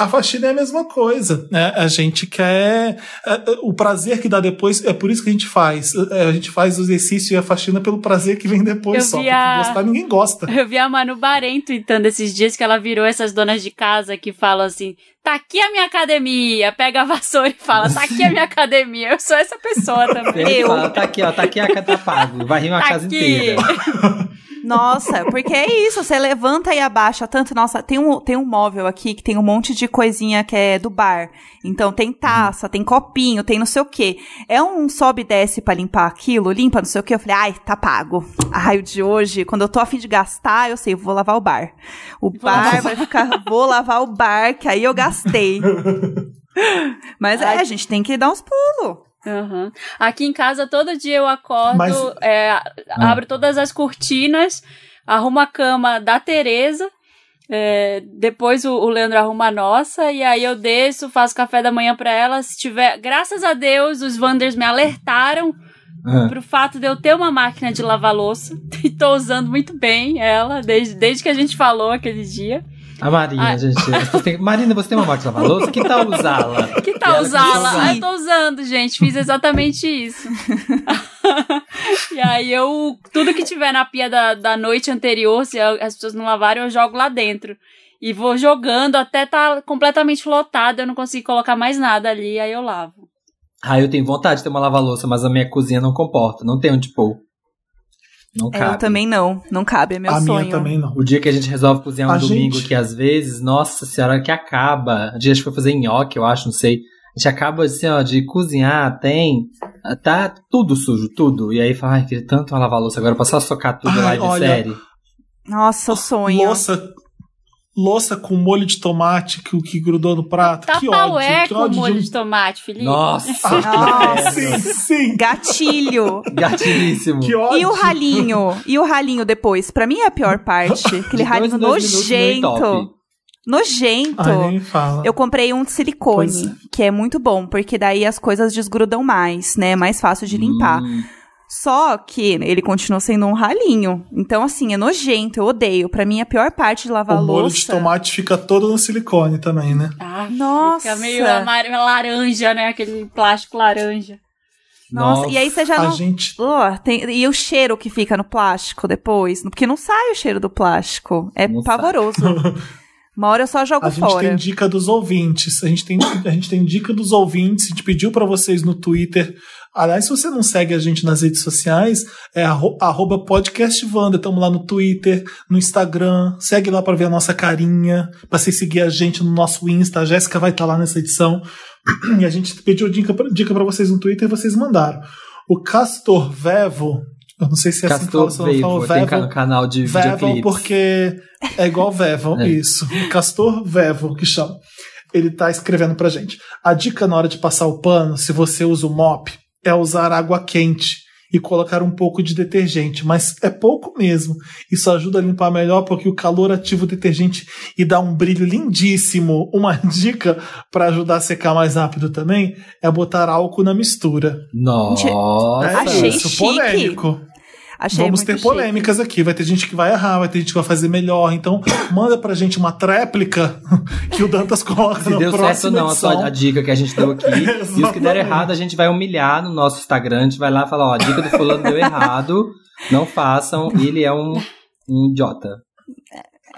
A faxina é a mesma coisa, né? A gente quer é, é, o prazer que dá depois, é por isso que a gente faz. É, A gente faz o exercício e a faxina pelo prazer que vem depois Eu só. Porque a- gostar ninguém gosta. Eu vi a Manu Bahrein tweetando esses dias que ela virou essas donas de casa que falam assim: tá aqui a minha academia, pega a vassoura e fala: tá aqui a minha academia. Eu sou essa pessoa também. Ele Eu. fala, tá aqui, ó, tá aqui a tá pago. Vai rir uma Tá casa aqui. inteira. Nossa, porque é isso, você levanta e abaixa tanto. Nossa, tem um, tem um móvel aqui que tem um monte de coisinha que é do bar. Então tem taça, tem copinho, tem não sei o quê. É um sobe e desce pra limpar aquilo, limpa não sei o quê. Eu falei, ai, tá pago. Ai, o de hoje, quando eu tô afim de gastar, eu sei, vou lavar o bar. O bar vai ficar, vou lavar o bar, que aí eu gastei. Mas é, Ai. a gente tem que dar uns pulos. Aham. Aqui em casa, todo dia eu acordo, Mas- é, abro todas as cortinas, arrumo a cama da Tereza, é, depois o, o Leandro arruma a nossa, e aí eu desço, faço café da manhã pra ela. Se tiver, graças a Deus, os Wanders me alertaram Ah, pro fato de eu ter uma máquina de lavar louça. E tô usando muito bem ela, desde, desde que a gente falou aquele dia. A Marina, Ah. gente. Você tem- Marina, você tem uma máquina de lavar louça? Que tal usá-la? Que tal ela usá-la? Ah, eu tô usando, gente. Fiz exatamente isso. e aí eu. Tudo que tiver na pia da, da noite anterior, se as pessoas não lavarem, eu jogo lá dentro. E vou jogando até tá completamente lotado, eu não consigo colocar mais nada ali, aí eu lavo. Ah, eu tenho vontade de ter uma lava-louça, mas a minha cozinha não comporta. Não tem onde pôr. Não É, cabe. eu também não, não cabe, é meu a sonho. minha também não. O dia que a gente resolve cozinhar um A domingo, gente- que às vezes, nossa senhora, que acaba. A gente foi fazer nhoque, eu acho, não sei. A gente acaba assim, ó, de cozinhar, tem. Tá tudo sujo, tudo. E aí fala, ai, queria tanto uma lava-louça agora, passar a socar tudo Ai, lá de olha, série. Nossa, sonho. Louça, louça com molho de tomate que, que grudou no prato. que Tapaué ódio, que com ódio molho de de tomate, Felipe. Nossa, Nossa. Sim, sim. Gatilho. gatilhíssimo. Que ódio. E o ralinho? E o ralinho depois? Pra mim é a pior parte. Aquele ralinho nojento. Nojento. Ai, nem fala. Eu comprei um de silicone, é. que é muito bom, porque daí as coisas desgrudam mais, né? É mais fácil de limpar. Hum, Só que ele continua sendo um ralinho. Então, assim, é nojento, eu odeio. Pra mim, a pior parte de lavar o molho louça. de tomate fica todo no silicone também, né? Ah, Nossa. Fica meio amar- laranja, né? Aquele plástico laranja. Nossa, e aí você já A não. gente. Ugh, tem- e o cheiro que fica no plástico depois? Porque não sai o cheiro do plástico. É Não pavoroso. Uma hora eu só jogo A gente fora. tem dica dos ouvintes. A gente tem, a gente tem dica dos ouvintes. A gente pediu pra vocês no Twitter. Aliás, se você não segue a gente nas redes sociais, é arro- arroba podcastvanda. Estamos lá no Twitter, no Instagram. Segue lá pra ver a nossa carinha. Pra você seguir a gente no nosso Insta. A Jéssica vai estar lá nessa edição. E a gente pediu dica pra vocês no Twitter e vocês mandaram. O Castor Vevo. Eu não sei se é assim que fala, Castor se eu não falo Vevo, tem Vevo. no canal de Vevo porque é igual Vevo, É. isso. Castor Vevo, que chama. Ele tá escrevendo pra gente. A dica na hora de passar o pano, se você usa o mop, é usar água quente e colocar um pouco de detergente, mas é pouco mesmo. Isso ajuda a limpar melhor porque o calor ativa o detergente e dá um brilho lindíssimo. Uma dica pra ajudar a secar mais rápido também é botar álcool na mistura. Nossa. É Achei isso, chique. polêmico. Achei Vamos muito ter chique. polêmicas aqui. Vai ter gente que vai errar, vai ter gente que vai fazer melhor. Então, manda pra gente uma tréplica que o Dantas coloca Se na deu certo próxima ou não, a, sua, edição. a dica que a gente deu aqui. e os que deram errado, a gente vai humilhar no nosso Instagram. A gente vai lá e falar, ó, a dica do fulano deu errado. Não façam, ele é um, um idiota.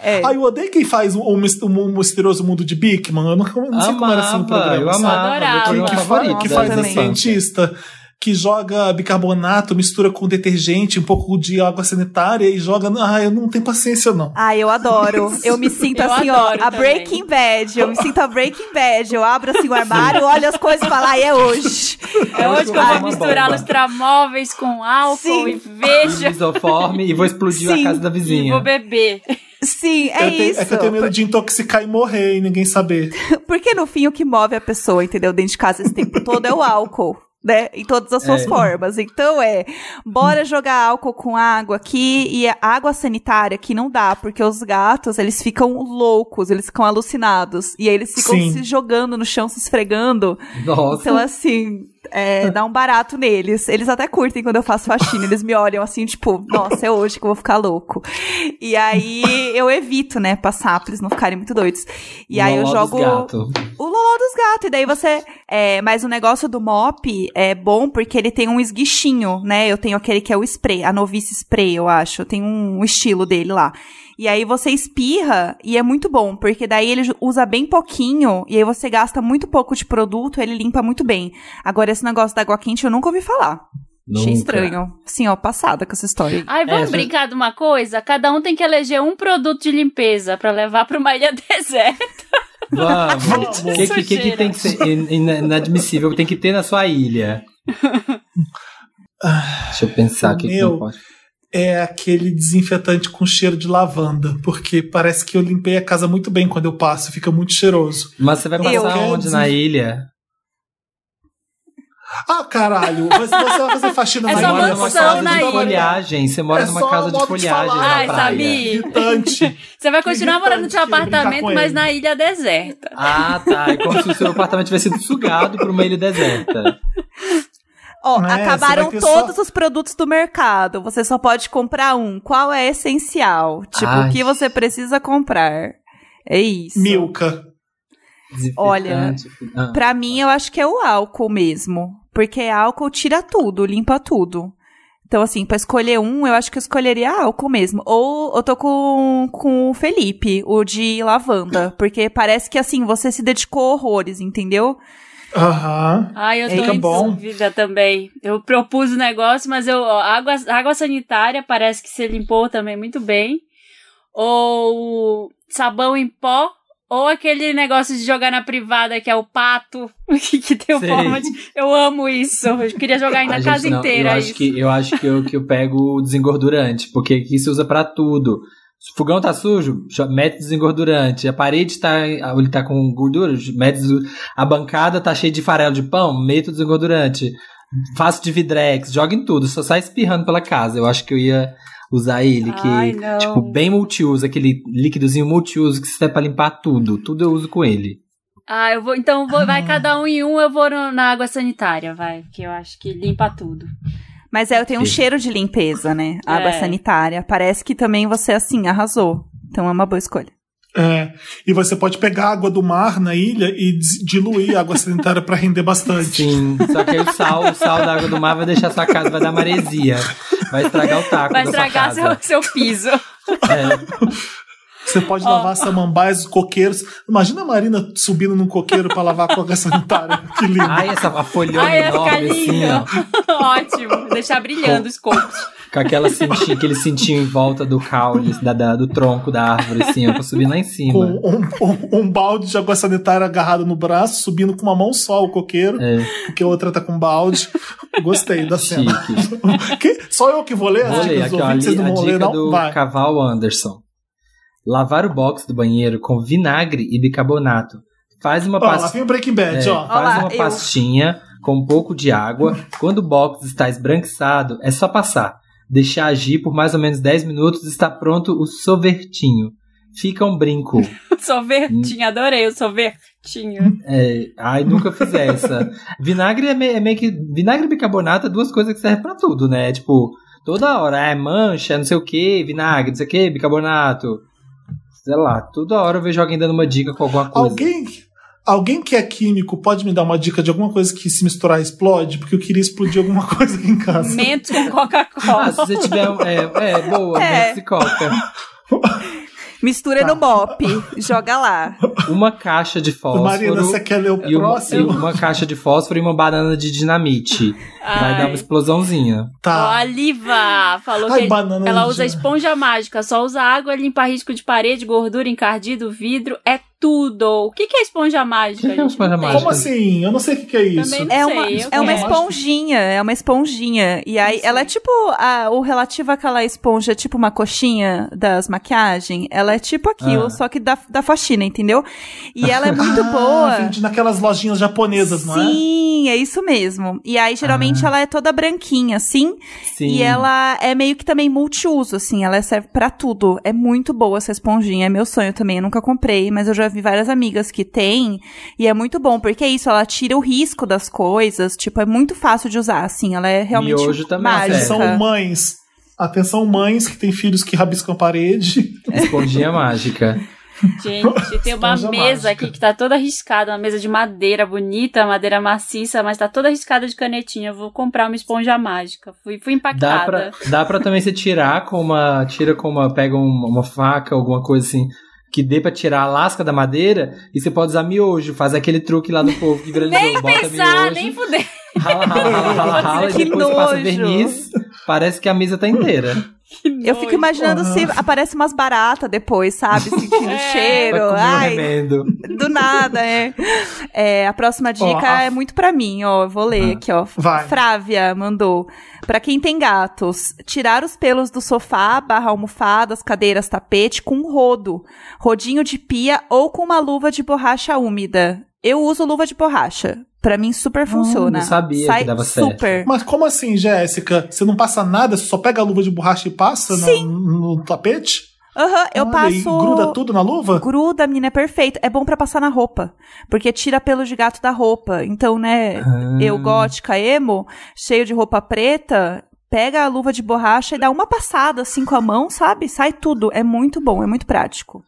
É. Ah, eu odeio quem faz o, o, mis- o misterioso mundo de Bigman. Eu não, eu não sei como era assim no Amava, programa. eu amava. Adorava. meu Que, que, que da faz a cientista. Que joga bicarbonato, mistura com detergente, um pouco de água sanitária e joga. Ah, eu não tenho paciência, não. Ai, eu adoro. Eu me sinto Eu assim, ó, a também. Breaking Bad. Eu me sinto a Breaking Bad. Eu abro assim o armário, olho as coisas e falo, ai, é hoje. É hoje que eu Ah, vou misturar bomba. lustramóveis com álcool Sim. e veja Isoforme e vou explodir Sim. a casa da e vizinha. vou beber. Sim, é eu tenho- isso. é que eu tenho medo de intoxicar e morrer e ninguém saber. Porque no fim o que move a pessoa, entendeu? Dentro de casa esse tempo todo é o álcool. Né? Em todas as suas É. formas. Então é, bora jogar álcool com água aqui e água sanitária que não dá, porque os gatos, eles ficam loucos, eles ficam alucinados. E aí eles ficam Sim. se jogando no chão, se esfregando. Nossa. Então, assim, é, dá um barato neles. Eles até curtem quando eu faço faxina. Eles me olham assim, tipo, nossa, é hoje que eu vou ficar louco. E aí eu evito, né, passar pra eles não ficarem muito doidos. E aí eu jogo o loló dos gatos. E daí você. É, mas o negócio do mop é bom porque ele tem um esguichinho, né? Eu tenho aquele que é o spray, a novice spray, eu acho. Tem um estilo dele lá. E aí você espirra e é muito bom, porque daí ele usa bem pouquinho e aí você gasta muito pouco de produto, ele limpa muito bem. Agora, esse negócio da água quente eu nunca ouvi falar. Achei Nunca. estranho. Sim, ó, passada com essa história. Ai, vamos É, brincar de uma coisa? Cada um tem que eleger um produto de limpeza pra levar pra uma ilha deserta. Vamos. O que, que, que, que tem que ser in- in- inadmissível? Tem que ter na sua ilha. Deixa eu pensar o que, que Meu. pode. É aquele desinfetante com cheiro de lavanda, porque parece que eu limpei a casa muito bem quando eu passo, fica muito cheiroso. Mas você vai passar Eu- onde na ilha? Ah, caralho, você, você vai fazer faxina É na Você só mora ilha, numa mansão casa na de ilha. folhagem. Você mora É numa só casa de folhagem na Ai, praia. sabia? Irritante. Você vai continuar Irritante, morando no seu apartamento, mas ele. na ilha deserta. Ah, tá. É como se o seu apartamento tivesse sido sugado por uma ilha deserta. Ó, É, acabaram todos só- os produtos do mercado. Você só pode comprar um. Qual é essencial? Tipo, Ai. o que você precisa comprar? É isso. Milka. Olha. Ah. Pra mim, eu acho que é o álcool mesmo. Porque álcool tira tudo, limpa tudo. Então, assim, pra escolher um, eu acho que eu escolheria álcool mesmo. Ou eu tô com, com o Felipe, o de lavanda. Porque parece que, assim, você se dedicou horrores, entendeu? Aham. Ai, eu tô Fica bom. também. Eu propus o negócio, mas eu ó, água, água sanitária parece que você limpou também muito bem. Ou sabão em pó. Ou aquele negócio de jogar na privada, que é o pato, que, que tem Sei. forma de. Eu amo isso. Eu queria jogar aí na Ah, gente, casa não, inteira. Eu acho, isso. que, eu acho que eu, que eu pego o desengordurante, porque aqui se usa pra tudo. Se o fogão tá sujo, jo- mete desengordurante. A parede tá, ele tá com gordura, mete a bancada tá cheia de farelo de pão, meto o desengordurante. Faço de vidrex, joga em tudo, só sai espirrando pela casa. Eu acho que eu ia usar ele, que, Ai, não. tipo, bem multiuso, aquele líquidozinho multiuso que serve pra limpar tudo. Tudo eu uso com ele. Ah, eu vou. Então vou, Ah. vai cada um em um, eu vou no- na água sanitária, vai. Porque eu acho que limpa tudo. Mas é, eu tenho um Sim. cheiro de limpeza, né? Água É. sanitária. Parece que também você, assim, arrasou. Então é uma boa escolha. É. E você pode pegar água do mar na ilha e diluir a água sanitária pra render bastante. Sim, só que aí o sal, o sal da água do mar vai deixar sua casa, vai dar maresia. Vai estragar o taco Vai da sua estragar casa. seu, seu piso. É. Você pode lavar samambaias, coqueiros. Imagina a Marina subindo num coqueiro pra lavar com água sanitária. Que lindo. Ai, essa a folhona Ai, enorme assim, ó. Ótimo. Deixar brilhando os cocos. Com aquela cintinha, aquele cintinho em volta do caule, da, da- do tronco da árvore, assim, ó, pra subir lá em cima. com um, um- um balde de água sanitária agarrado no braço, subindo com uma mão só o coqueiro, É, porque a outra tá com balde. Gostei da cena. chique. Que- Só eu que vou ler? Vou As ler dicas aqui, ó, vocês a não vão ler, dica não? do Vai. Caval Anderson. Lavar o box do banheiro com vinagre e bicarbonato. Faz uma Ó, lá pastinha. vem o Breaking Bad, É, ó. faz Olá, uma eu. pastinha com um pouco de água. Quando o box está esbranquiçado, é só passar. Deixar agir por mais ou menos 10 minutos está pronto o sovertinho. Fica um brinco. Sorvetinho, adorei o sorvetinho. É, ai, nunca fiz essa. Vinagre é meio, é meio que. Vinagre e bicarbonato é duas coisas que servem pra tudo, né? Tipo, toda hora, é mancha, não sei o que, vinagre, não sei o que, bicarbonato. Sei lá, toda hora eu vejo alguém dando uma dica com alguma coisa. Alguém, alguém que é químico pode me dar uma dica de alguma coisa que se misturar explode? Porque eu queria explodir alguma coisa aqui em casa. Mentos com Ah, Coca-Cola. se você tiver. É, é boa, É. Mentos e coca. Mistura Tá. no mop, joga lá. Uma caixa de fósforo. Marina, você quer ler o e uma, e próximo? uma caixa de fósforo e uma banana de dinamite. Vai Ai. dar uma explosãozinha. Ó, Tá. a Liva falou Ai, que ela usa esponja mágica, só usa água, limpa risco de parede, gordura, encardido, vidro, é tudo. O que, que é esponja mágica? O que que é esponja mágica? Como assim? Eu não sei o que, que é isso. É sei, uma, é uma esponjinha, é uma esponjinha. E aí, ela é tipo a- o relativo àquela esponja, tipo uma coxinha das maquiagens. Ela é tipo aquilo, Ah. só que da, da faxina, entendeu? E ela é muito Ah, boa. Vende naquelas lojinhas japonesas, não é? Sim, é isso mesmo. E aí, geralmente, Ah. ela é toda branquinha, assim. Sim. E ela é meio que também multiuso, assim. Ela serve pra tudo. É muito boa essa esponjinha. É meu sonho também. Eu nunca comprei, mas eu já vi várias amigas que têm. E é muito bom, porque é isso. Ela tira o risco das coisas. Tipo, é muito fácil de usar, assim. Ela é realmente Miojo também mágica. serve. Atenção, mães. Atenção, mães que têm filhos que rabiscam a parede. Esponjinha mágica. Gente, tem uma Esponja mesa mágica. aqui que tá toda arriscada, uma mesa de madeira bonita, madeira maciça, mas tá toda arriscada de canetinha. Eu vou comprar uma esponja mágica. Fui, fui Dá impactada. pra, dá pra também você tirar com uma. Tira com uma. Pega uma, uma faca, alguma coisa assim. Que dê pra tirar a lasca da madeira e você pode usar miojo. Faz aquele truque lá do povo que viralizou. Nem Bota pensar, miojo, nem fuder. rala, rala, rala, rala, rala e Que depois passa nojo. verniz. Parece que a mesa tá inteira. Eu fico imaginando se aparece umas baratas depois, sabe? Sentindo É. cheiro. Um Ai, remendo. do nada, é. É, A próxima dica a- é muito pra mim, ó. Eu vou ler Ah. aqui, ó. Vai. Frávia mandou. Pra quem tem gatos, tirar os pelos do sofá, barra almofadas, cadeiras, tapete com um rodo, rodinho de pia ou com uma luva de borracha úmida. Eu uso luva de borracha. Pra mim super funciona. não sabia Sai que dava certo. super. Mas como assim, Jéssica? Você não passa nada? Você só pega a luva de borracha e passa no, no tapete? Aham, eu Olha, e passo. gruda tudo na luva? Gruda, menina, é perfeito. É bom pra passar na roupa. Porque tira pelo de gato da roupa. Então, né, Ah. eu gótica, emo, cheio de roupa preta, pega a luva de borracha e dá uma passada assim com a mão, sabe? Sai tudo. É muito bom, é muito prático.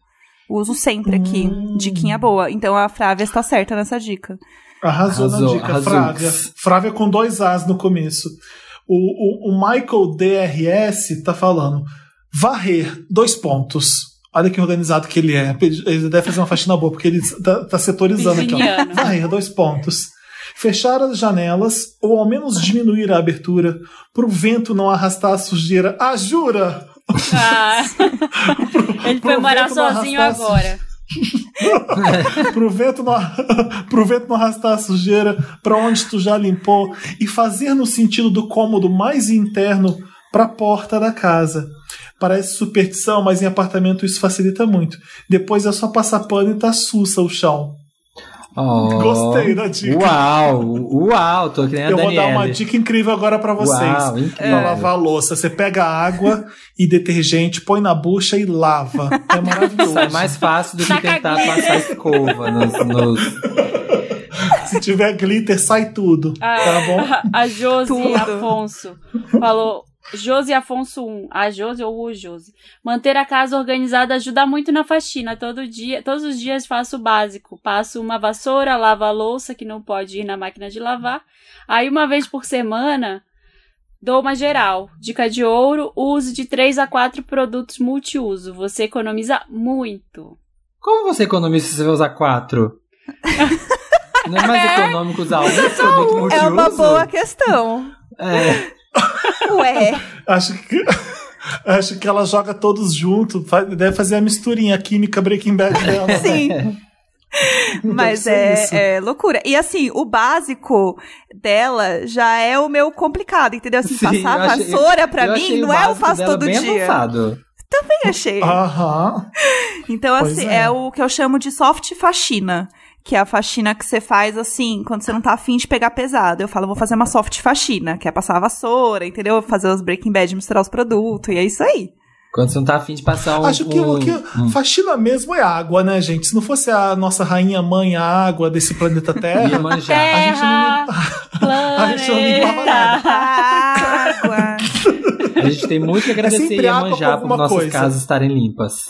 Uso sempre aqui. Hum. Diquinha boa. Então a Flávia está certa nessa dica. Arrasou, Arrasou, na dica, arrasou. Frávia. Frávia com dois As no começo. O, o, o Michael DRS tá falando. Varrer, dois pontos. Olha que organizado que ele é. Ele deve fazer uma faxina boa, porque ele tá, tá setorizando aqui. Ó. Varrer, dois pontos. Fechar as janelas, ou ao menos diminuir a abertura, pro vento não arrastar a sujeira. Ah, jura? Ah. Ele foi Pro morar sozinho agora. pro vento não, pro vento não arrastar a sujeira para onde tu já limpou e fazer no sentido do cômodo mais interno para a porta da casa. Parece superstição, mas em apartamento isso facilita muito. Depois é só passar pano e tá sussa o chão. Oh, Gostei da dica. Uau, uau, tô que nem a Eu vou dar uma dica incrível agora para vocês. Uau, incrível. Pra lavar a louça, você pega água e detergente, põe na bucha e lava. É maravilhoso. Sai mais fácil do que tentar passar escova nos, nos... Se tiver glitter, sai tudo. Tá bom? A, a Josi Tudo. Afonso falou. Josi Afonso 1, a Josi ou o Josi. Manter a casa organizada ajuda muito na faxina. Todo dia, todos os dias faço o básico. Passo uma vassoura, lavo a louça que não pode ir na máquina de lavar. Aí uma vez por semana dou uma geral. Dica de ouro: use de 3 a 4 produtos multiuso. Você economiza muito. Como você economiza se você vai usar quatro? Não é mais econômico usar um produto multiuso? É uma boa questão. É, Ué. Acho que. Acho que ela joga todos juntos, deve fazer a misturinha a química Breaking Bad dela. né? Sim. Mas é, é loucura. E assim, o básico dela já é o meu complicado, entendeu? Assim, sim, passar achei- vassoura pra mim não é o faço dela todo bem dia. avançado. Também achei. Aham. Então, Pois assim, é. é. o que eu chamo de soft faxina. Que é a faxina que você faz assim, quando você não tá afim de pegar pesado. Eu falo, vou fazer uma soft faxina, que é passar a vassoura, entendeu? Fazer os Breaking Bad, misturar os produtos, e é isso aí. Quando você não tá afim de passar um... Acho que um, o que um- faxina mesmo é água, né, gente? Se não fosse a nossa rainha mãe, a água desse planeta ia Terra, manjar. Terra, a gente não limpava nada. Água. A gente tem muito que agradecer É e com por nossas coisa. casas estarem limpas.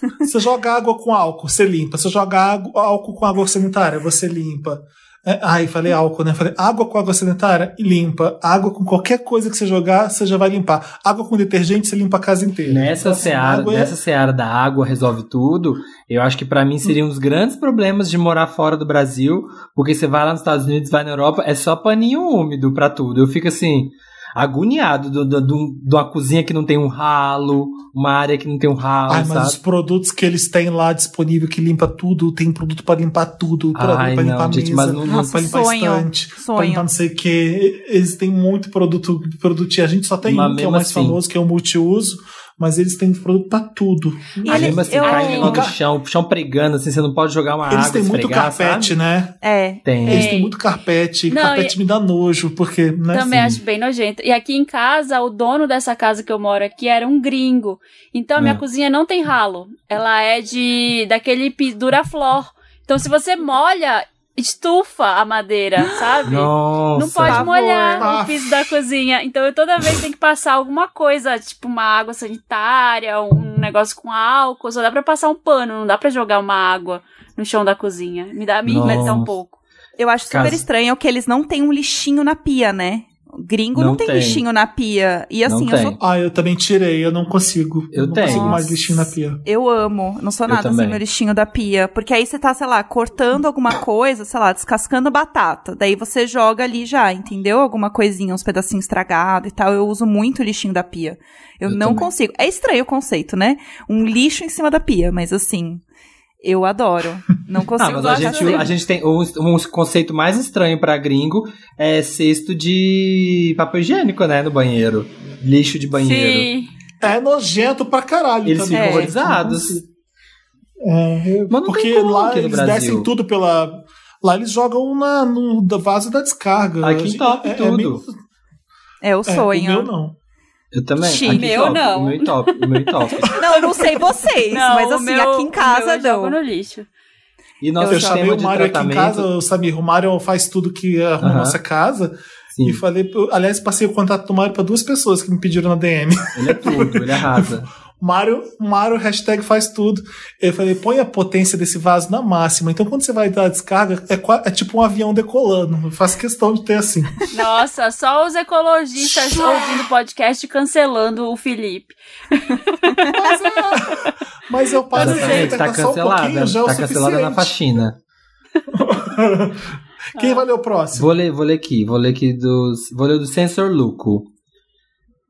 você joga água com álcool, você limpa. Você joga água, álcool com água sanitária, você limpa. É, ai, falei álcool, né? Falei água com água sanitária e limpa. Água com qualquer coisa que você jogar, você já vai limpar. Água com detergente, você limpa a casa inteira. Nessa Então, assim, seara, é- nessa seara da água resolve tudo, eu acho que pra mim seria um dos grandes problemas de morar fora do Brasil, porque você vai lá nos Estados Unidos, vai na Europa, é só paninho úmido pra tudo. Eu fico assim, agoniado do- do- do- de uma cozinha que não tem um ralo, uma área que não tem um ralo, Ai, mas sabe? os produtos que eles têm lá disponível que limpa tudo, tem produto pra limpar tudo, produto Ai, pra não, limpar gente, mesa, mas não- não- pra limpar sonho, estante, pra sonho. limpar não sei o que. Eles têm muito produto, produto. A gente só tem Mas um que é o mais assim. famoso, que é o multiuso, mas eles têm produto pra tudo. E Aí ele- mesmo assim, eu- cai negócio Ca- no chão, o chão pregando, assim, você não pode jogar uma Eles água têm muito esfregar, carpete, sabe? né? É. Tem. Eles têm muito carpete. Não, carpete me dá nojo, porque, né? Também assim, acho bem nojento. E aqui em casa, o dono dessa casa que eu moro aqui era um gringo. Então a minha Ah. cozinha não tem ralo. Ela é de daquele Duraflor. Então se você molha, estufa a madeira, sabe? Nossa. Não pode molhar Ah. o piso da cozinha. Então eu toda vez tenho que passar alguma coisa, tipo uma água sanitária, um negócio com álcool. Só dá pra passar um pano, não dá pra jogar uma água no chão da cozinha. Me dá, me irrita um pouco. Eu acho super Casa. estranho que eles não têm um lixinho na pia, né? Gringo não, Não tem, tem. lixinho na pia. E assim, Não eu tem. sou Ah, eu também tirei, eu não consigo. Eu não tenho. consigo mais lixinho na pia. Eu amo. Não sou Eu nada assim, também. meu lixinho da pia. Porque aí você tá, sei lá, cortando alguma coisa, sei lá, descascando batata. Daí você joga ali já, entendeu? Alguma coisinha, uns pedacinhos estragados e tal. Eu uso muito o lixinho da pia. Eu, Eu não também. consigo. É estranho o conceito, né? Um lixo em cima da pia, mas assim, eu adoro. Não Ah, consigo mas a gente, assim. a gente tem um, um conceito mais estranho pra gringo é cesto de papel higiênico, né, no banheiro. Lixo de banheiro. Sim. É nojento pra caralho. Eles também. ficam É. horrorizados. É, Mas não porque lá aqui no eles Brasil. descem tudo pela. Lá eles jogam na, no da vaso da descarga. Aqui top é, tudo. É, meio- É o é, sonho. o meu não. Eu também. Sim. Aqui Meu top, não. O meu top. O meu top. Não, não sei vocês, Não, mas assim, meu- aqui em o casa meu eu jogo não. no lixo. E nosso eu chamei o Mário aqui em casa, o Samir, o Mário faz tudo que arruma a Aham. nossa casa. Sim, E falei, aliás, passei o contato do Mário pra duas pessoas que me pediram na DM. ele é tudo, ele arrasa. Mário, Mário, hashtag faz tudo. Eu falei, põe a potência desse vaso na máxima. Então, quando você vai dar a descarga, é, é tipo um avião decolando. Eu faço questão de ter assim. Nossa, só os ecologistas ouvindo o podcast cancelando o Felipe. Mas, é- mas eu passo Exatamente, tá só um cancelada. pouquinho, já é tá cancelada na faxina. Quem vai ler o próximo? Vou ler, vou ler aqui, vou ler aqui dos. Vou ler do Sensor Luco.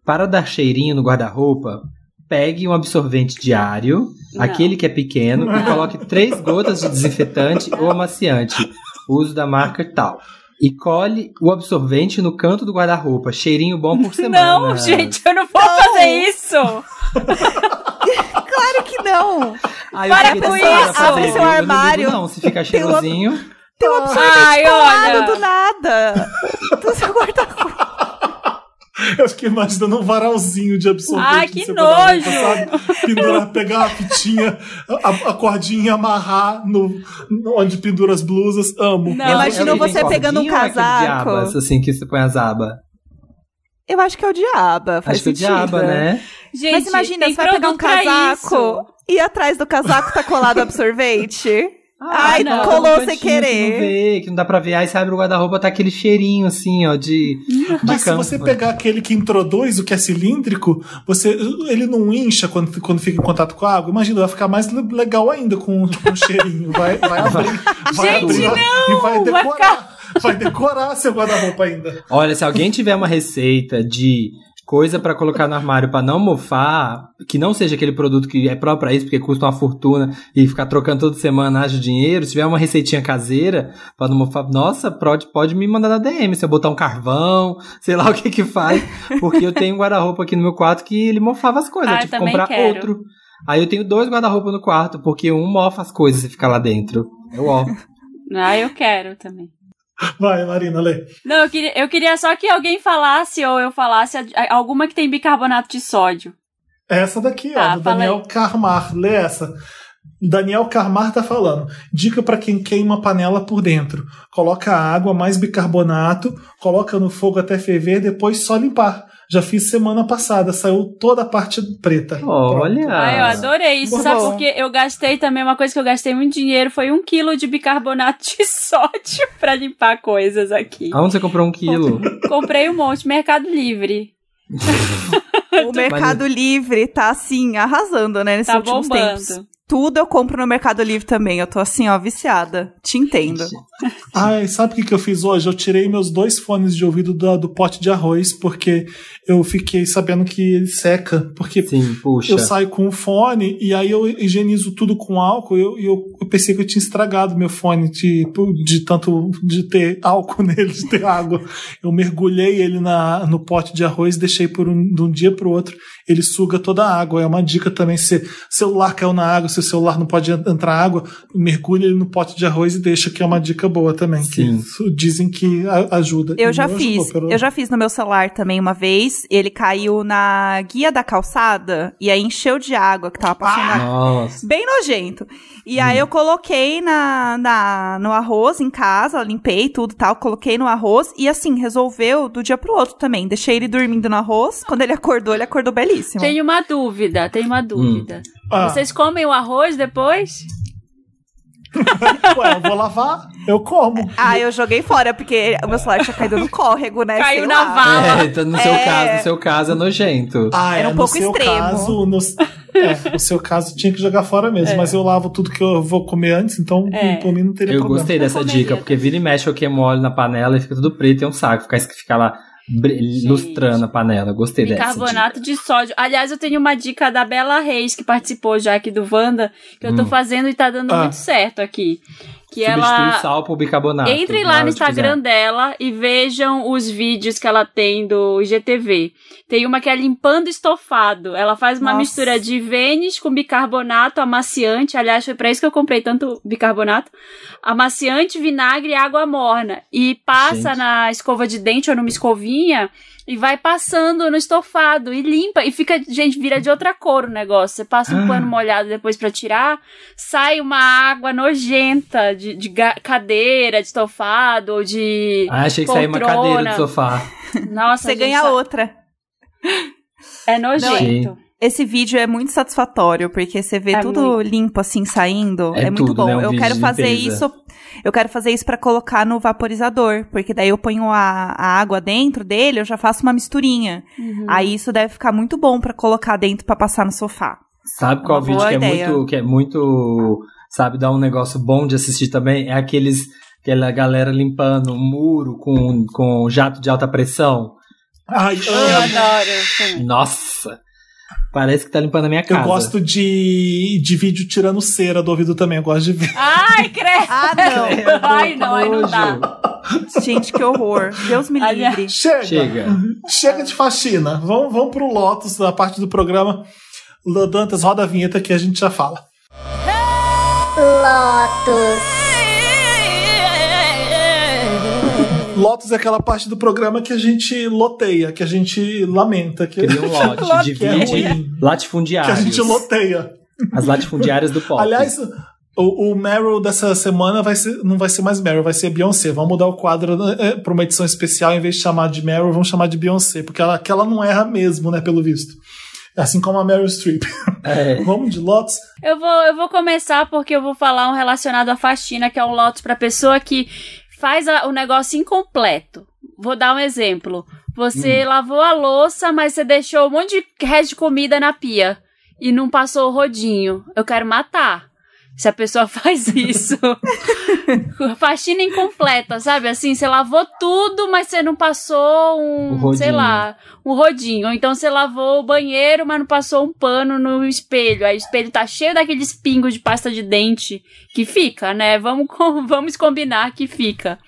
Para dar cheirinho no guarda-roupa, pegue um absorvente diário, Não. aquele que é pequeno, e coloque três gotas de desinfetante ou amaciante, uso da marca tal. E colhe o absorvente no canto do guarda-roupa. Cheirinho bom por semana. Não, gente, eu não vou fazer isso. Claro que não! Ah, eu para com isso! Abre seu? Eu não armário. Não, se ficar cheirosinho. Tem um absorvente Ai, colado olha. do nada! Do seu guarda-roupa. Eu fiquei imaginando um varalzinho de absorvente. Ai, no que nojo! sabe? Pendurar, pegar a fitinha, a, a cordinha e amarrar no, no- onde pendura as blusas. Amo. Não, É que você pegando um é casaco? diabas, assim, que você põe as abas. Eu acho que é o diaba, faz Acho que é o sentido. diaba, né? Gente, Mas imagina, você vai pegar um casaco isso. e atrás do casaco tá colado absorvente. Ai, não. colou sem cantinho Que não, querer. vê, que não dá pra ver. Aí você abre o guarda-roupa, tá aquele cheirinho assim, ó, de, de Mas se você pegar aquele que introduz, o que é cilíndrico, você, ele não incha quando, quando fica em contato com a água. Imagina, vai ficar mais le- legal ainda com, com o cheirinho. Vai, vai abrir, vai Gente, abrir e vai vai decorar. Vai decorar seu guarda-roupa ainda. Olha, se alguém tiver uma receita de coisa pra colocar no armário pra não mofar, que não seja aquele produto que é próprio pra isso, porque custa uma fortuna e ficar trocando toda semana haja dinheiro, se tiver uma receitinha caseira pra não mofar, nossa, pode, pode me mandar na DM, se eu botar um carvão, sei lá o que que faz, porque eu tenho um guarda-roupa aqui no meu quarto que ele mofava as coisas, Ah, eu tive que comprar quero. outro. Aí eu tenho dois guarda-roupa no quarto, porque um mofa as coisas se ficar lá dentro. Eu ó. Ah, eu quero também. Vai, Marina, lê. Não, eu queria, eu queria só que alguém falasse ou eu falasse alguma que tem bicarbonato de sódio. Essa daqui, Tá, ó, do Daniel aí. Carmar. Lê essa. Daniel Carmar tá falando. Dica pra quem queima a panela por dentro. Coloca água mais bicarbonato, coloca no fogo até ferver, depois só limpar. Já fiz semana passada, saiu toda a parte preta. Olha. Pronto. Ai, eu adorei isso. Muito Sabe bom. porque eu gastei também, uma coisa que eu gastei muito dinheiro foi um quilo de bicarbonato de sódio pra limpar coisas aqui. Aonde você comprou um quilo? Comprei um monte, Mercado Livre. O Mercado Livre tá assim, arrasando, né, nesses Tá últimos bombando. tempos. Tudo eu compro no Mercado Livre também. Eu tô assim, ó, viciada. Te entendo. Ai, sabe o que, que eu fiz hoje? Eu tirei meus dois fones de ouvido do, do pote de arroz, porque eu fiquei sabendo que ele seca. Porque Sim, puxa. eu saio com o fone e aí eu higienizo tudo com álcool. E eu, e eu, eu pensei que eu tinha estragado meu fone de, de tanto de ter álcool nele, de ter água. Eu mergulhei ele na, no pote de arroz, deixei por um, de um dia pro outro. Ele suga toda a água. É uma dica também. Se celular caiu na água, se o celular não pode entrar água, mergulha ele no pote de arroz e deixa, que é uma dica boa também. Que Sim. isso dizem que ajuda. Eu E já fiz. ajudou, pelo- Eu já fiz no meu celular também uma vez. Ele caiu na guia da calçada e aí encheu de água que tava passando na Nossa. Bem nojento. E aí eu coloquei na, na, no arroz em casa, limpei tudo e tal, coloquei no arroz e assim, resolveu do dia pro outro também. Deixei ele dormindo no arroz. Quando ele acordou, ele acordou belíssimo. Tenho uma dúvida, tenho uma dúvida. Ah, Vocês comem o arroz depois? ué, eu vou lavar, eu como. Ah, eu joguei fora, porque o meu celular tinha caído no córrego, né? Caiu Sei na lá. vala. É, então no seu É. caso, no seu caso é nojento. Ah, Era é, um no pouco seu extremo. caso, no, é, no seu caso tinha que jogar fora mesmo, É. mas eu lavo tudo que eu vou comer antes, então É. por mim não teria Eu problema. gostei dessa dica, porque vira e mexe eu queimo óleo na panela e fica tudo preto e é um saco. Ficar, ficar lá lustrando a panela. Gostei dessa dica. Bicarbonato de sódio. Aliás, eu tenho uma dica da Bela Reis, que participou já aqui do Wanda, que eu tô Hum. fazendo e tá dando Ah. muito certo aqui. Que ela. sal por bicarbonato. Entrem lá no. Instagram dela e vejam os vídeos que ela tem do IGTV. Tem uma que é limpando estofado. Ela faz uma Nossa. mistura de Vênis com bicarbonato, amaciante. Aliás, foi pra isso que eu comprei tanto bicarbonato. Amaciante, vinagre e água morna. E passa Gente. na escova de dente ou numa escovinha e vai passando no estofado e limpa. E fica, gente, vira de outra cor o negócio. Você passa um Ah. pano molhado depois pra tirar, sai uma água nojenta de, de cadeira, de estofado ou de. Ah, achei que saiu uma cadeira do sofá. Nossa, Você gente, ganha sa- outra. É nojento. Esse vídeo é muito satisfatório, porque você vê É tudo limpo assim saindo. É É, muito tudo, bom. né? Um eu quero fazer isso. Eu quero fazer isso pra colocar no vaporizador, porque daí eu ponho a, a água dentro dele, eu já faço uma misturinha. Uhum. Aí isso deve ficar muito bom pra colocar dentro pra passar no sofá. Sabe qual Uma vídeo que é, muito, que é muito. Sabe, dá um negócio bom de assistir também? É aqueles. Aquela galera limpando um muro com, com jato de alta pressão. Ai, Eu adoro. sim. Nossa! Parece que tá limpando a minha Eu casa. gosto de, de vídeo tirando cera do ouvido também, eu gosto de ver. Ai, credo! Ah, não! Ai, não, aí não dá. Gente, que horror. Deus me livre. Chega! Chega. Chega de faxina. Vamos, vamos pro Lotus, da parte do programa. Lô Dantas, roda a vinheta que a gente já fala. Lotus é aquela parte do programa que a gente loteia, que a gente lamenta, que, Cria um lote, é divide ruim, que a latifundiários. gente loteia. As latifundiárias do pop. Aliás, o, o Meryl dessa semana vai ser, não vai ser mais Meryl, vai ser Beyoncé. Vamos mudar o quadro né, para uma edição especial, em vez de chamar de Meryl, vamos chamar de Beyoncé, porque ela, que ela não erra mesmo, né, pelo visto. Assim como a Meryl Streep. É. vamos de Lotus. Eu vou, eu vou começar porque eu vou falar um relacionado à faxina, que é um lotus pra pessoa que faz a- o negócio incompleto. Vou dar um exemplo. Você lavou a louça, mas você deixou um monte de resto de comida na pia e não passou o rodinho. Eu quero matar. Se a pessoa faz isso. Faxina incompleta, sabe? Assim, você lavou tudo, mas você não passou um, sei lá, um rodinho. Ou então você lavou o banheiro, mas não passou um pano no espelho. Aí o espelho tá cheio daqueles pingos de pasta de dente que fica, né? Vamos, vamos combinar que fica.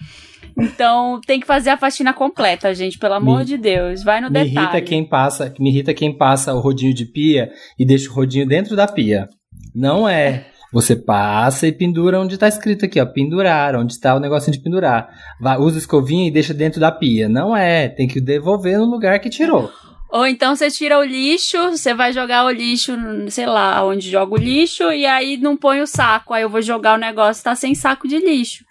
Então tem que fazer a faxina completa, gente, pelo amor Me- de Deus. Vai no Me detalhe. irrita quem passa, me irrita quem passa o rodinho de pia e deixa o rodinho dentro da pia. Não é. Você passa e pendura onde tá escrito aqui, ó, pendurar, onde está o negocinho de pendurar. Vai, usa escovinha e deixa dentro da pia. Não é, tem que devolver no lugar que tirou. Ou então você tira o lixo, você vai jogar o lixo, sei lá, onde joga o lixo, e aí não põe o saco. Aí eu vou jogar o negócio, tá sem saco de lixo.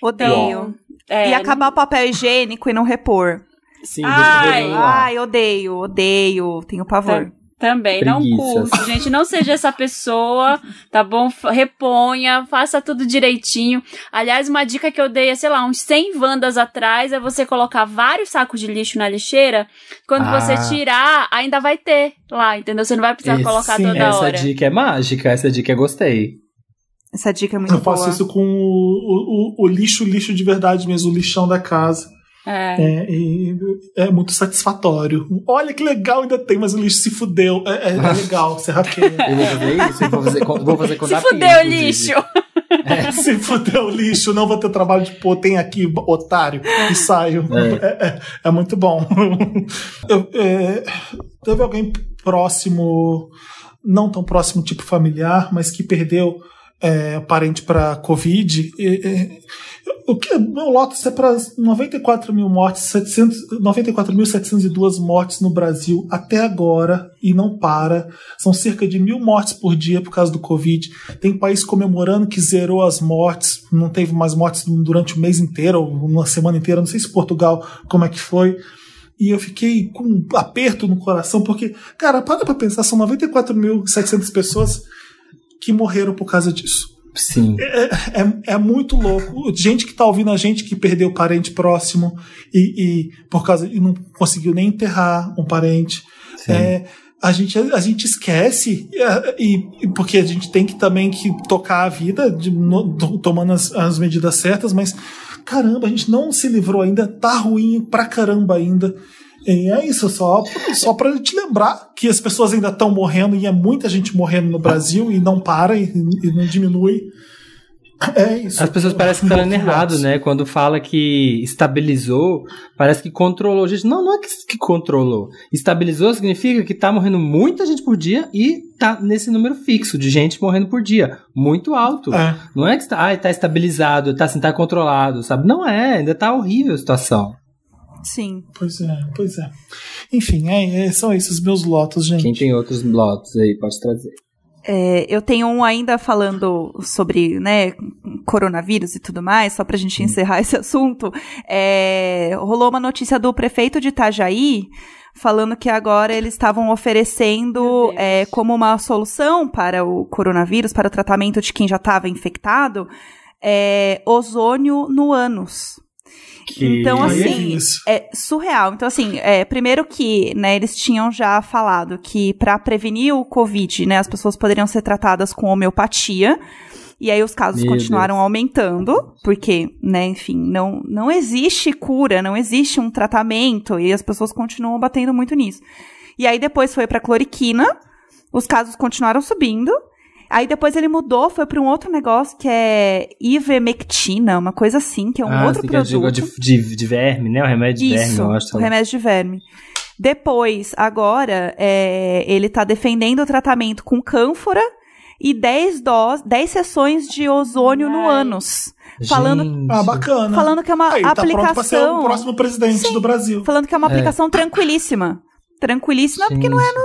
Odeio. É, e acabar o papel higiênico e não repor. Sim, Ai. Ai, odeio, odeio. Tenho pavor. Também, não curto, gente. Não seja essa pessoa, tá bom? Reponha, faça tudo direitinho. Aliás, uma dica que eu dei, é, sei lá, uns 100 vandas atrás, é você colocar vários sacos de lixo na lixeira. Quando Ah. você tirar, ainda vai ter lá, entendeu? Você não vai precisar Esse- colocar toda Essa hora. dica é mágica, essa dica eu gostei. Essa dica é muito Eu boa. faço isso com o, o, o- o lixo, lixo de verdade mesmo, o lixão da casa. É. É, e é muito satisfatório. Olha que legal, ainda tem, mas o lixo se fudeu. É, é- é legal, você hackeia. Eu vou fazer isso, vou fazer com, vou fazer com Se Pia, fudeu, inclusive. lixo! se fudeu o lixo, não vou ter trabalho de pô, tem aqui, otário, e saio. É, é- é muito bom. Eu, é, teve alguém próximo, não tão próximo, tipo familiar, mas que perdeu é, parente para Covid. E, e, o que meu Lotus é para 94 mil mortes, 700 94.702 mortes no Brasil até agora e não para. São cerca de mil mortes por dia por causa do Covid. Tem país comemorando que zerou as mortes, não teve mais mortes durante o mês inteiro, ou uma semana inteira. Não sei se Portugal, como é que foi. E eu fiquei com um aperto no coração, porque, cara, para pra pensar, são 94.700 pessoas que morreram por causa disso. Sim. É, é muito louco. Gente que tá ouvindo a gente que perdeu parente próximo e, e por causa e não conseguiu nem enterrar um parente. Sim. É, a gente, a gente esquece é, e, e porque a gente tem que também que tocar a vida de- no- to- tomando as, as medidas certas, mas caramba, a gente não se livrou ainda, tá ruim pra caramba ainda. E é isso, só, só pra te lembrar que as pessoas ainda estão morrendo e é muita gente morrendo no Brasil e não para e, e não diminui. É isso. As pessoas parecem que estão lendo errado, né? Quando fala que estabilizou, parece que controlou. Gente, não, não é que, que controlou. Estabilizou significa que tá morrendo muita gente por dia e tá nesse número fixo de gente morrendo por dia. Muito alto. É. Não é que tá, ai, tá estabilizado, tá assim, tá controlado, sabe? Não é, ainda tá horrível a situação. Sim. Pois é, pois é. Enfim, é, é, são esses meus lotos, gente. Quem tem outros blogs aí, pode trazer. É, eu tenho um ainda falando sobre, né, coronavírus e tudo mais, só pra gente encerrar esse assunto. É, rolou uma notícia do prefeito de Itajaí falando que agora eles estavam oferecendo é, como uma solução para o coronavírus, para o tratamento de quem já estava infectado, é, ozônio no ânus. Que... Então, é assim, isso. é surreal. Então, assim, é, primeiro que, né, eles tinham já falado que para prevenir o Covid, né, as pessoas poderiam ser tratadas com homeopatia. E aí os casos Meu continuaram aumentando, porque, né, enfim, não, não existe cura, não existe um tratamento, e as pessoas continuam batendo muito nisso. E aí depois foi pra cloriquina, os casos continuaram subindo. Aí depois ele mudou, foi pra um outro negócio que é ivermectina, uma coisa assim, que é um ah, outro sim, que é produto. de, de, de verme, né? O remédio de verme, Isso, eu acho. o remédio de verme. Depois, agora, é, ele tá defendendo o tratamento com cânfora e 10 doses, 10 sessões de ozônio no Ai. ânus. Falando- Gente. Ah, bacana. Falando que é uma Aí, tá pronto pra ser o aplicação. próximo presidente do Brasil. falando que é uma É. aplicação tranquilíssima. Tranquilíssima, porque não é Gente. no,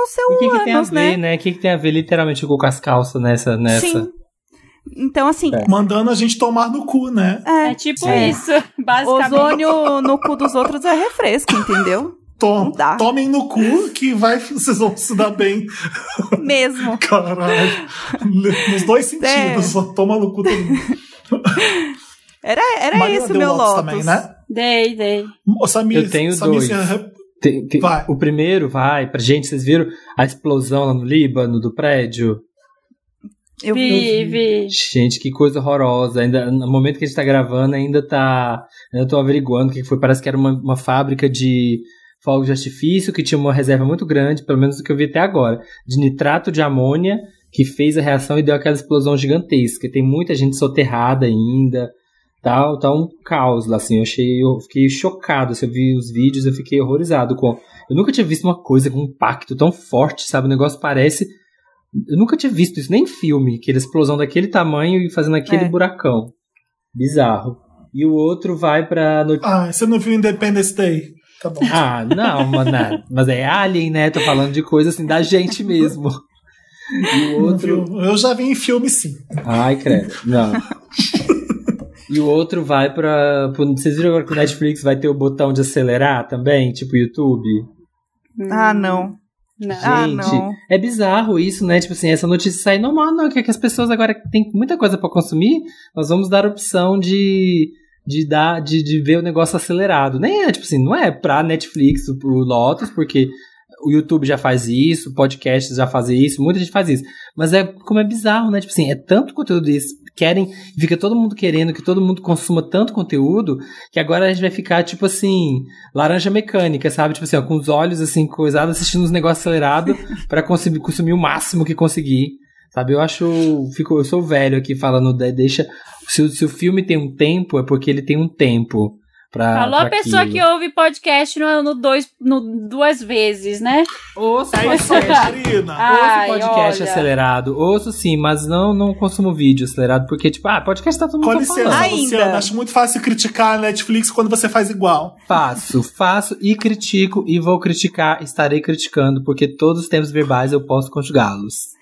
no seu E o que, que tem a ânus, ver, né? né? O que, que tem a ver literalmente com as calças nessa. nessa? Sim. Então, assim, É. Mandando a gente tomar no cu, né? é, É tipo Sim. isso, basicamente. ozônio no cu dos outros é refresco, entendeu? Tom, Não dá. tomem no cu que vai, vocês vão se dar bem. Mesmo. Caralho. Nos dois É. sentidos. Só toma no cu todo mundo. Era, era Marina esse o deu meu Lotus Lotus. também, né? Dei, dei. Ô, Samir, Eu tenho Samir, dois. você- Tem- tem- Vai. O primeiro vai pra gente, vocês viram a explosão lá no Líbano do prédio? Eu Vi, vi. Gente, que coisa horrorosa. Ainda, no momento que a gente tá gravando, ainda tá. Ainda tô averiguando o que foi. Parece que era uma, uma fábrica de fogos de artifício que tinha uma reserva muito grande, pelo menos do que eu vi até agora, de nitrato de amônia, que fez a reação e deu aquela explosão gigantesca. Tem muita gente soterrada ainda. Tá, tá um caos lá, assim. Eu achei. Eu fiquei chocado. Se eu vi os vídeos, eu fiquei horrorizado com. Eu nunca tinha visto uma coisa com um impacto tão forte, sabe? O negócio parece. Eu nunca tinha visto isso, nem em filme, aquela explosão daquele tamanho e fazendo aquele É. buracão. Bizarro. E o outro vai pra. no- Ah, você não viu Independence Day? Tá bom. Ah, não, mano, mas é Alien, né? Tô falando de coisa assim da gente mesmo. E o outro. Eu, eu já vi em filme, sim. Ai, credo. Não. E o outro vai pra. pro- Vocês viram agora que o Netflix vai ter o botão de acelerar também? Tipo YouTube? Ah, não. Não. Ah, Gente, não. é bizarro isso, né? Tipo assim, essa notícia sai normal, não, que, que as pessoas agora têm muita coisa pra consumir, nós vamos dar a opção de, de dar, de, de ver o negócio acelerado. Nem é, tipo assim, não é pra Netflix, pro Lotus, porque o YouTube já faz isso, podcasts já fazem isso, muita gente faz isso. Mas é como é bizarro, né? Tipo assim, é tanto conteúdo isso, querem, fica todo mundo querendo que todo mundo consuma tanto conteúdo, que agora a gente vai ficar, tipo assim, laranja mecânica, sabe? Tipo assim, ó, com os olhos assim, coisados, assistindo uns negócios acelerados pra consumir, consumir o máximo que conseguir. Sabe? Eu acho. Fico, eu sou velho aqui falando, de- deixa. Se, se o filme tem um tempo, é porque ele tem um tempo. Pra, Falou a pra pessoa aquilo. que ouve podcast no, no dois, no duas vezes, né? Ouça É isso, podcast. Marina. Ai, Ouço podcast olha. acelerado. Ouço sim, mas não, não consumo vídeo acelerado, porque, tipo, ah, podcast tá todo mundo Com tá licença, falando. Ainda. Luciana. Acho muito fácil criticar a Netflix quando você faz igual. Faço, faço e critico e vou criticar, estarei criticando, porque todos os tempos verbais eu posso conjugá-los.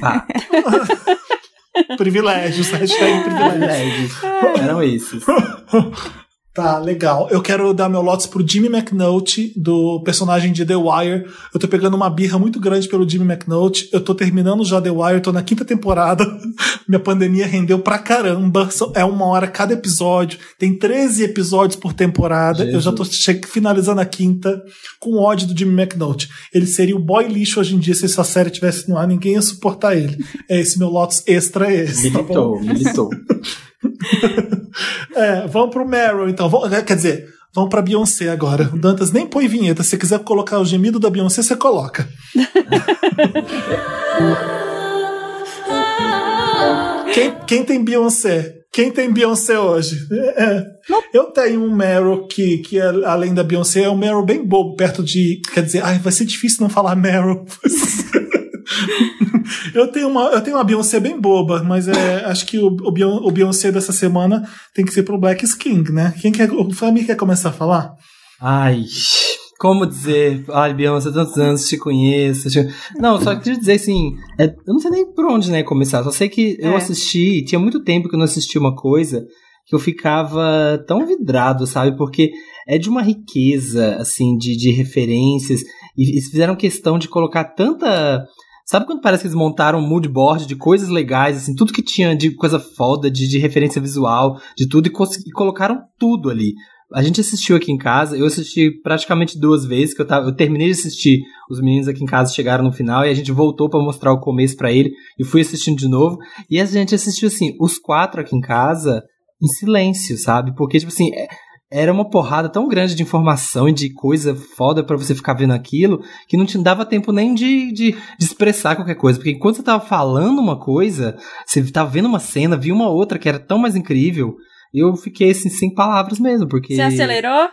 Tá, Privilégios, hashtag privilégios. privilégios. Eram esses. Tá, legal. Eu quero dar meu lotes pro Jimmy McNulty, do personagem de The Wire. Eu tô pegando uma birra muito grande pelo Jimmy McNulty. Eu tô terminando já The Wire, tô na quinta temporada. Minha pandemia rendeu pra caramba. É uma hora cada episódio. Tem 13 episódios por temporada. Eu já tô finalizando a quinta com ódio do Jimmy McNulty. Ele seria o boy lixo hoje em dia se essa série tivesse no ar. Ninguém ia suportar ele. É esse meu lotes extra, é esse. Tá? Militou, militou. É, vamos pro Meryl, então. Vamos- quer dizer, vamos pra Beyoncé agora. O Dantas nem põe vinheta. Se você quiser colocar o gemido da Beyoncé, você coloca. quem, quem tem Beyoncé? Quem tem Beyoncé hoje? É, é. Eu tenho um Meryl que, que é, além da Beyoncé, é um Meryl bem bobo, perto de. Quer dizer, ai, vai ser difícil não falar Meryl. Eu tenho uma, eu tenho uma Beyoncé bem boba, mas é, acho que o, o, Beyon- o Beyoncé dessa semana tem que ser pro Black King, né? Quem quer, o Famir quer começar a falar? Ai, como dizer? Ai, Beyoncé, tantos anos te conheço. te- Não, só queria dizer assim, é, eu não sei nem por onde, né, começar. Só sei que eu É. assisti, tinha muito tempo que eu não assisti uma coisa que eu ficava tão vidrado, sabe? Porque é de uma riqueza, assim, de, de referências. E eles fizeram questão de colocar tanta. Sabe quando parece que eles montaram um mood board de coisas legais, assim, tudo que tinha de coisa foda, de, de referência visual, de tudo, e, e colocaram tudo ali. A gente assistiu aqui em casa, eu assisti praticamente duas vezes, que eu, tava, eu terminei de assistir, os meninos aqui em casa chegaram no final, e a gente voltou pra mostrar o começo pra ele, e fui assistindo de novo, e a gente assistiu, assim, os quatro aqui em casa, em silêncio, sabe? Porque, tipo assim, é- era uma porrada tão grande de informação e de coisa foda pra você ficar vendo aquilo, que não te dava tempo nem de, de, de expressar qualquer coisa. Porque enquanto você tava falando uma coisa, você tava vendo uma cena, viu uma outra que era tão mais incrível, eu fiquei assim, sem palavras mesmo, porque... Você acelerou?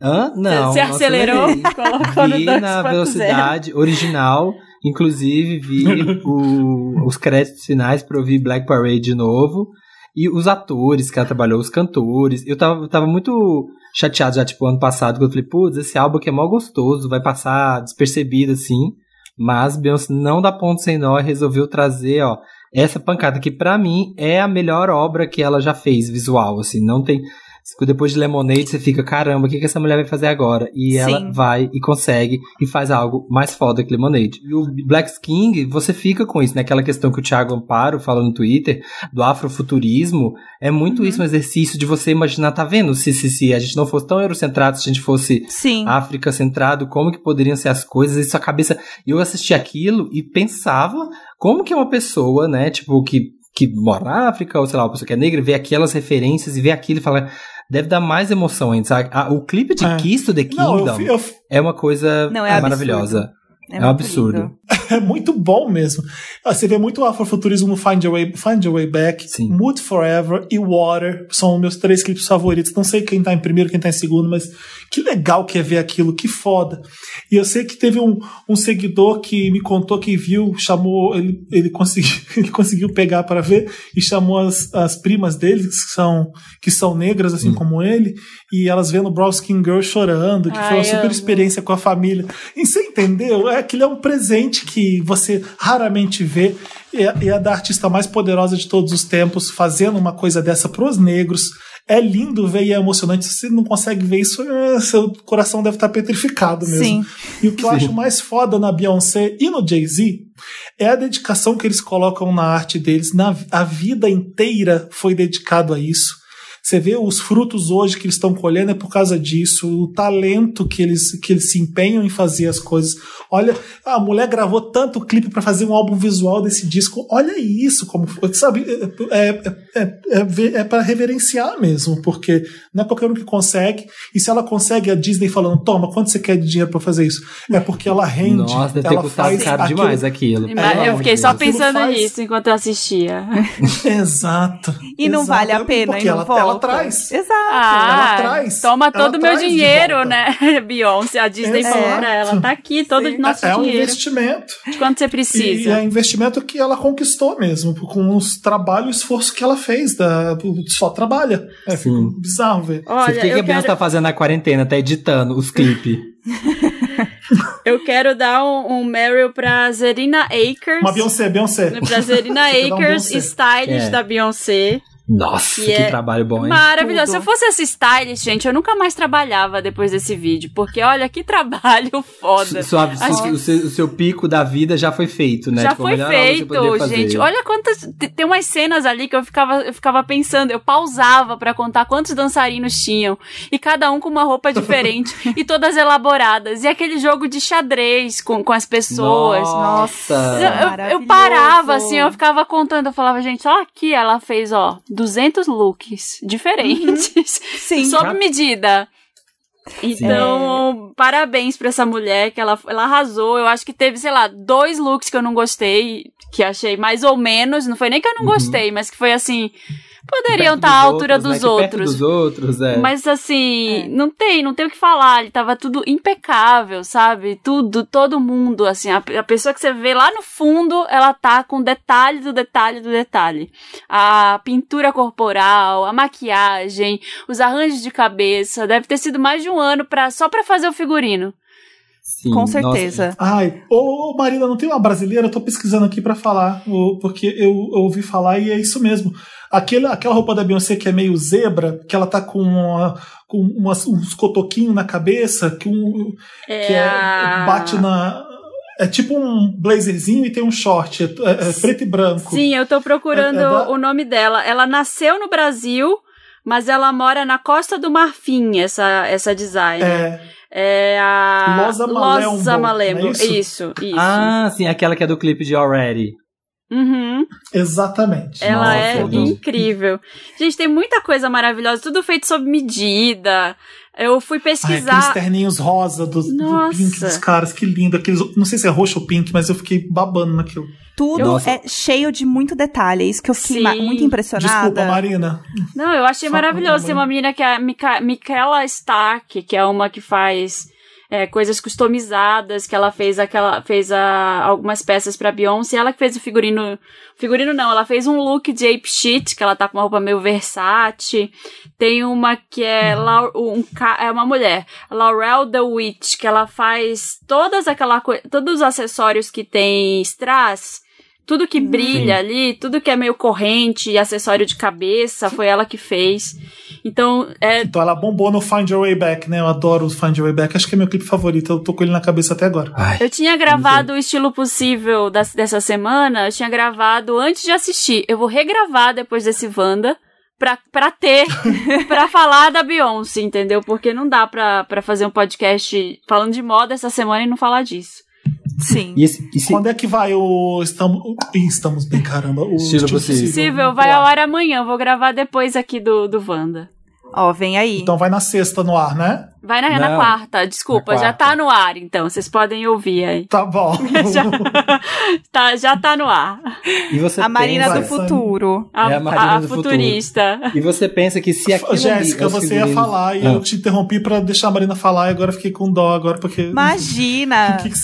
Hã? Não. Você acelerou? Colocou no Vi 2.0. na velocidade original, inclusive vi o- os créditos finais pra ouvir Black Parade de novo. E os atores que ela trabalhou, os cantores. Eu tava, tava muito chateado já, tipo, ano passado, quando eu falei, putz, esse álbum aqui é mó gostoso, vai passar despercebido assim. Mas Beyoncé não dá ponto sem nó e resolveu trazer, ó, essa pancada que pra mim é a melhor obra que ela já fez, visual, assim, não tem... Depois de Lemonade, você fica, caramba, o que, que essa mulher vai fazer agora? E ela Sim. vai e consegue e faz algo mais foda que Lemonade. E o Black King, você fica com isso, né? Aquela questão que o Thiago Amparo fala no Twitter, do afrofuturismo, é muito isso um exercício de você imaginar, tá vendo? Se, se, se a gente não fosse tão eurocentrado, se a gente fosse Sim. África centrado, como que poderiam ser as coisas, e sua cabeça. Eu assisti aquilo e pensava como que uma pessoa, né, tipo, que, que mora na África, ou sei lá, uma pessoa que é negra, vê aquelas referências e vê aquilo e fala. Deve dar mais emoção ainda, sabe? Ah, o clipe de É. Kiss to the Não, Kingdom eu, fi- eu, é uma coisa Não, é maravilhosa. É um muito absurdo. lindo. É muito bom mesmo. Ah, Você vê muito afrofuturismo no Find Your Way, Find Your Way Back, Sim. Mood Forever e Water. São meus três clipes favoritos. Não sei quem tá em primeiro, quem tá em segundo, mas que legal que é ver aquilo, que foda. E eu sei que teve um, um seguidor que me contou que viu, chamou, ele, ele, conseguiu, ele conseguiu pegar para ver e chamou as, as primas dele, que são, que são negras, assim como ele, e elas vendo Brown Skin Girl chorando, que foi Ai, uma super amo. experiência com a família. E você entendeu? É, aquilo é um presente que você raramente vê. E é, e é da artista mais poderosa de todos os tempos fazendo uma coisa dessa pros negros. É lindo ver e é emocionante. Se você não consegue ver isso, é, seu coração deve estar petrificado mesmo. Sim. E o que eu acho mais foda na Beyoncé e no Jay-Z é a dedicação que eles colocam na arte deles. Na, a vida inteira foi dedicado a isso. Você vê os frutos hoje que eles estão colhendo é por causa disso, o talento que eles, que eles se empenham em fazer as coisas. Olha, a mulher gravou tanto clipe para fazer um álbum visual desse disco. Olha isso, como foi, sabe? É, é, é, é, é para reverenciar mesmo, porque não é qualquer um que consegue. E se ela consegue, a Disney falando, toma, quanto você quer de dinheiro para fazer isso? É porque ela rende. Nossa, deve ter ela custado faz caro aquilo- demais aquilo. Pelo eu fiquei só pensando faz- nisso enquanto eu assistia. Exato. E não exato. vale a pena, porque e não ela, volta. Ela traz. Exato. Ah, traz- toma ela todo o meu dinheiro, né? Beyoncé, a Disney Exato. falou pra ela, tá aqui todo o nosso é um dinheiro. investimento. De quanto você E precisa. é investimento que ela conquistou mesmo, com os trabalho e esforço que ela fez. Da, só trabalha. É Sim. fica bizarro ver. Olha, o que, que a Beyoncé quero, tá fazendo na quarentena? Tá editando os clipes. eu quero dar um, um Meryl pra Zerina Akers. Uma Beyoncé, Beyoncé. Pra Zerina um Akers, Beyoncé. stylist É. da Beyoncé. Nossa, Que que, é trabalho bom, hein? Maravilhoso. Se Tudo. eu fosse essa stylist, gente, eu nunca mais trabalhava depois desse vídeo. Porque olha que trabalho foda. Sua- Acho su- que- o, seu, o seu pico da vida já foi feito, né? Já Tipo, foi feito, gente. Olha quantas. te- Tem umas cenas ali que eu ficava, eu ficava pensando, eu pausava pra contar quantos dançarinos tinham. E cada um com uma roupa diferente. e todas elaboradas. E aquele jogo de xadrez com, com as pessoas. Nossa! Eu, eu- parava assim, eu ficava contando, eu falava, gente, ó, aqui ela fez, ó, 200 looks diferentes, Sim. sob medida. Então, parabéns pra essa mulher, que ela, ela arrasou. Eu acho que teve, sei lá, dois looks que eu não gostei, que achei mais ou menos. Não foi nem que eu não Uhum. gostei, mas que foi assim. Poderiam estar à dos altura outros, né? dos perto outros. dos outros, é. Mas assim, É. não tem, não tem o que falar. Ele tava tudo impecável, sabe? Tudo, todo mundo, assim, a, a pessoa que você vê lá no fundo, ela tá com detalhe do detalhe do detalhe. A pintura corporal, a maquiagem, os arranjos de cabeça, deve ter sido mais de um ano para só pra fazer o figurino. Sim, Com nossa. certeza. Ai, ô Marina, não tem uma brasileira? Eu tô pesquisando aqui pra falar, ô, porque eu, eu ouvi falar e é isso mesmo. Aquele, aquela roupa da Beyoncé que é meio zebra, que ela tá com, uma- com umas- uns cotoquinhos na cabeça, que, um, É, que é, a- bate na. É tipo um blazerzinho e tem um short, é, é- é preto e branco. Sim, eu tô procurando É- é da- o nome dela. Ela nasceu no Brasil, mas ela mora na Costa do Marfim, essa, essa designer. É, É a Loza Malembo, Loza Malembo. não é isso? Isso, isso. Ah, sim, aquela que é do clipe de Already. Uhum. exatamente. Ela Nossa, é incrível. Gente, tem muita coisa maravilhosa, tudo feito sob medida. Eu fui Ai, aqueles pesquisar. terninhos rosa do, do pink dos caras, que lindo. Aqueles, não sei se é roxo ou pink, mas eu fiquei babando naquilo. Tudo Nossa. é cheio de muito detalhe. É isso que eu fiquei muito impressionada. Desculpa, Marina. Não, eu achei Só maravilhoso. Tem uma menina que é a Mica Michaela Stark, que é uma que faz é, coisas customizadas, que ela fez aquela fez a, algumas peças pra Beyoncé. Ela que fez o figurino. Figurino não, ela fez um look de Ape Shit, que ela tá com uma roupa meio versátil. Tem uma que é, Lau- um, é uma mulher, Laurel The Witch, que ela faz todas aquela todos os acessórios que tem strass. Tudo que brilha ali, tudo que é meio corrente e acessório de cabeça, foi ela que fez. Então, é, Então ela bombou no Find Your Way Back, né? Eu adoro o Find Your Way Back. Acho que é meu clipe favorito. Eu tô com ele na cabeça até agora. Ai, eu tinha gravado o estilo possível das- dessa semana, eu tinha gravado antes de assistir. Eu vou regravar depois desse Wanda pra, pra ter, pra falar da Beyoncé, entendeu? Porque não dá pra, pra fazer um podcast falando de moda essa semana e não falar disso. Sim. e esse, e se- Quando é que vai o. Estamos, estamos bem, caramba. O Estilo possível. Possível, vai ao ar amanhã, vou gravar depois aqui do, do Wanda. Ó, vem aí. Então vai na sexta no ar, né? Vai na, na Não. quarta, desculpa, Na já quarta. tá no ar, então. Vocês podem ouvir aí. Tá bom. já, tá, já tá no ar. E você a Marina pensa, do futuro. A, É a Marina a do futuro. futurista. E você pensa que se aquilo Jéssica, você ia falar e Ah. eu te interrompi pra deixar a Marina falar e agora eu fiquei com dó agora porque. Imagina! O que, que,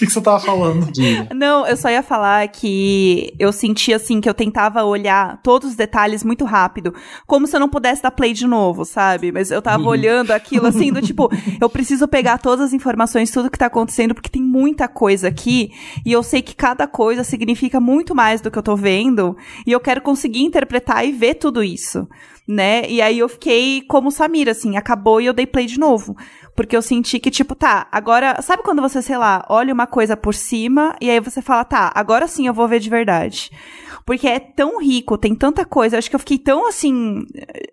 que que você tava falando? Não, eu só ia falar que eu senti assim que eu tentava olhar todos os detalhes muito rápido, como se eu não pudesse dar play de novo, sabe? Mas eu tava olhando aquilo assim do tipo, eu preciso pegar todas as informações, tudo que tá acontecendo, porque tem muita coisa aqui, e eu sei que cada coisa significa muito mais do que eu tô vendo, e eu quero conseguir interpretar e ver tudo isso, né? E aí eu fiquei como Samira, assim, acabou e eu dei play de novo. Porque eu senti que, tipo, tá, agora. Sabe quando você, sei lá, olha uma coisa por cima e aí você fala, tá, agora sim eu vou ver de verdade. Porque é tão rico, tem tanta coisa. Acho que eu fiquei tão, assim,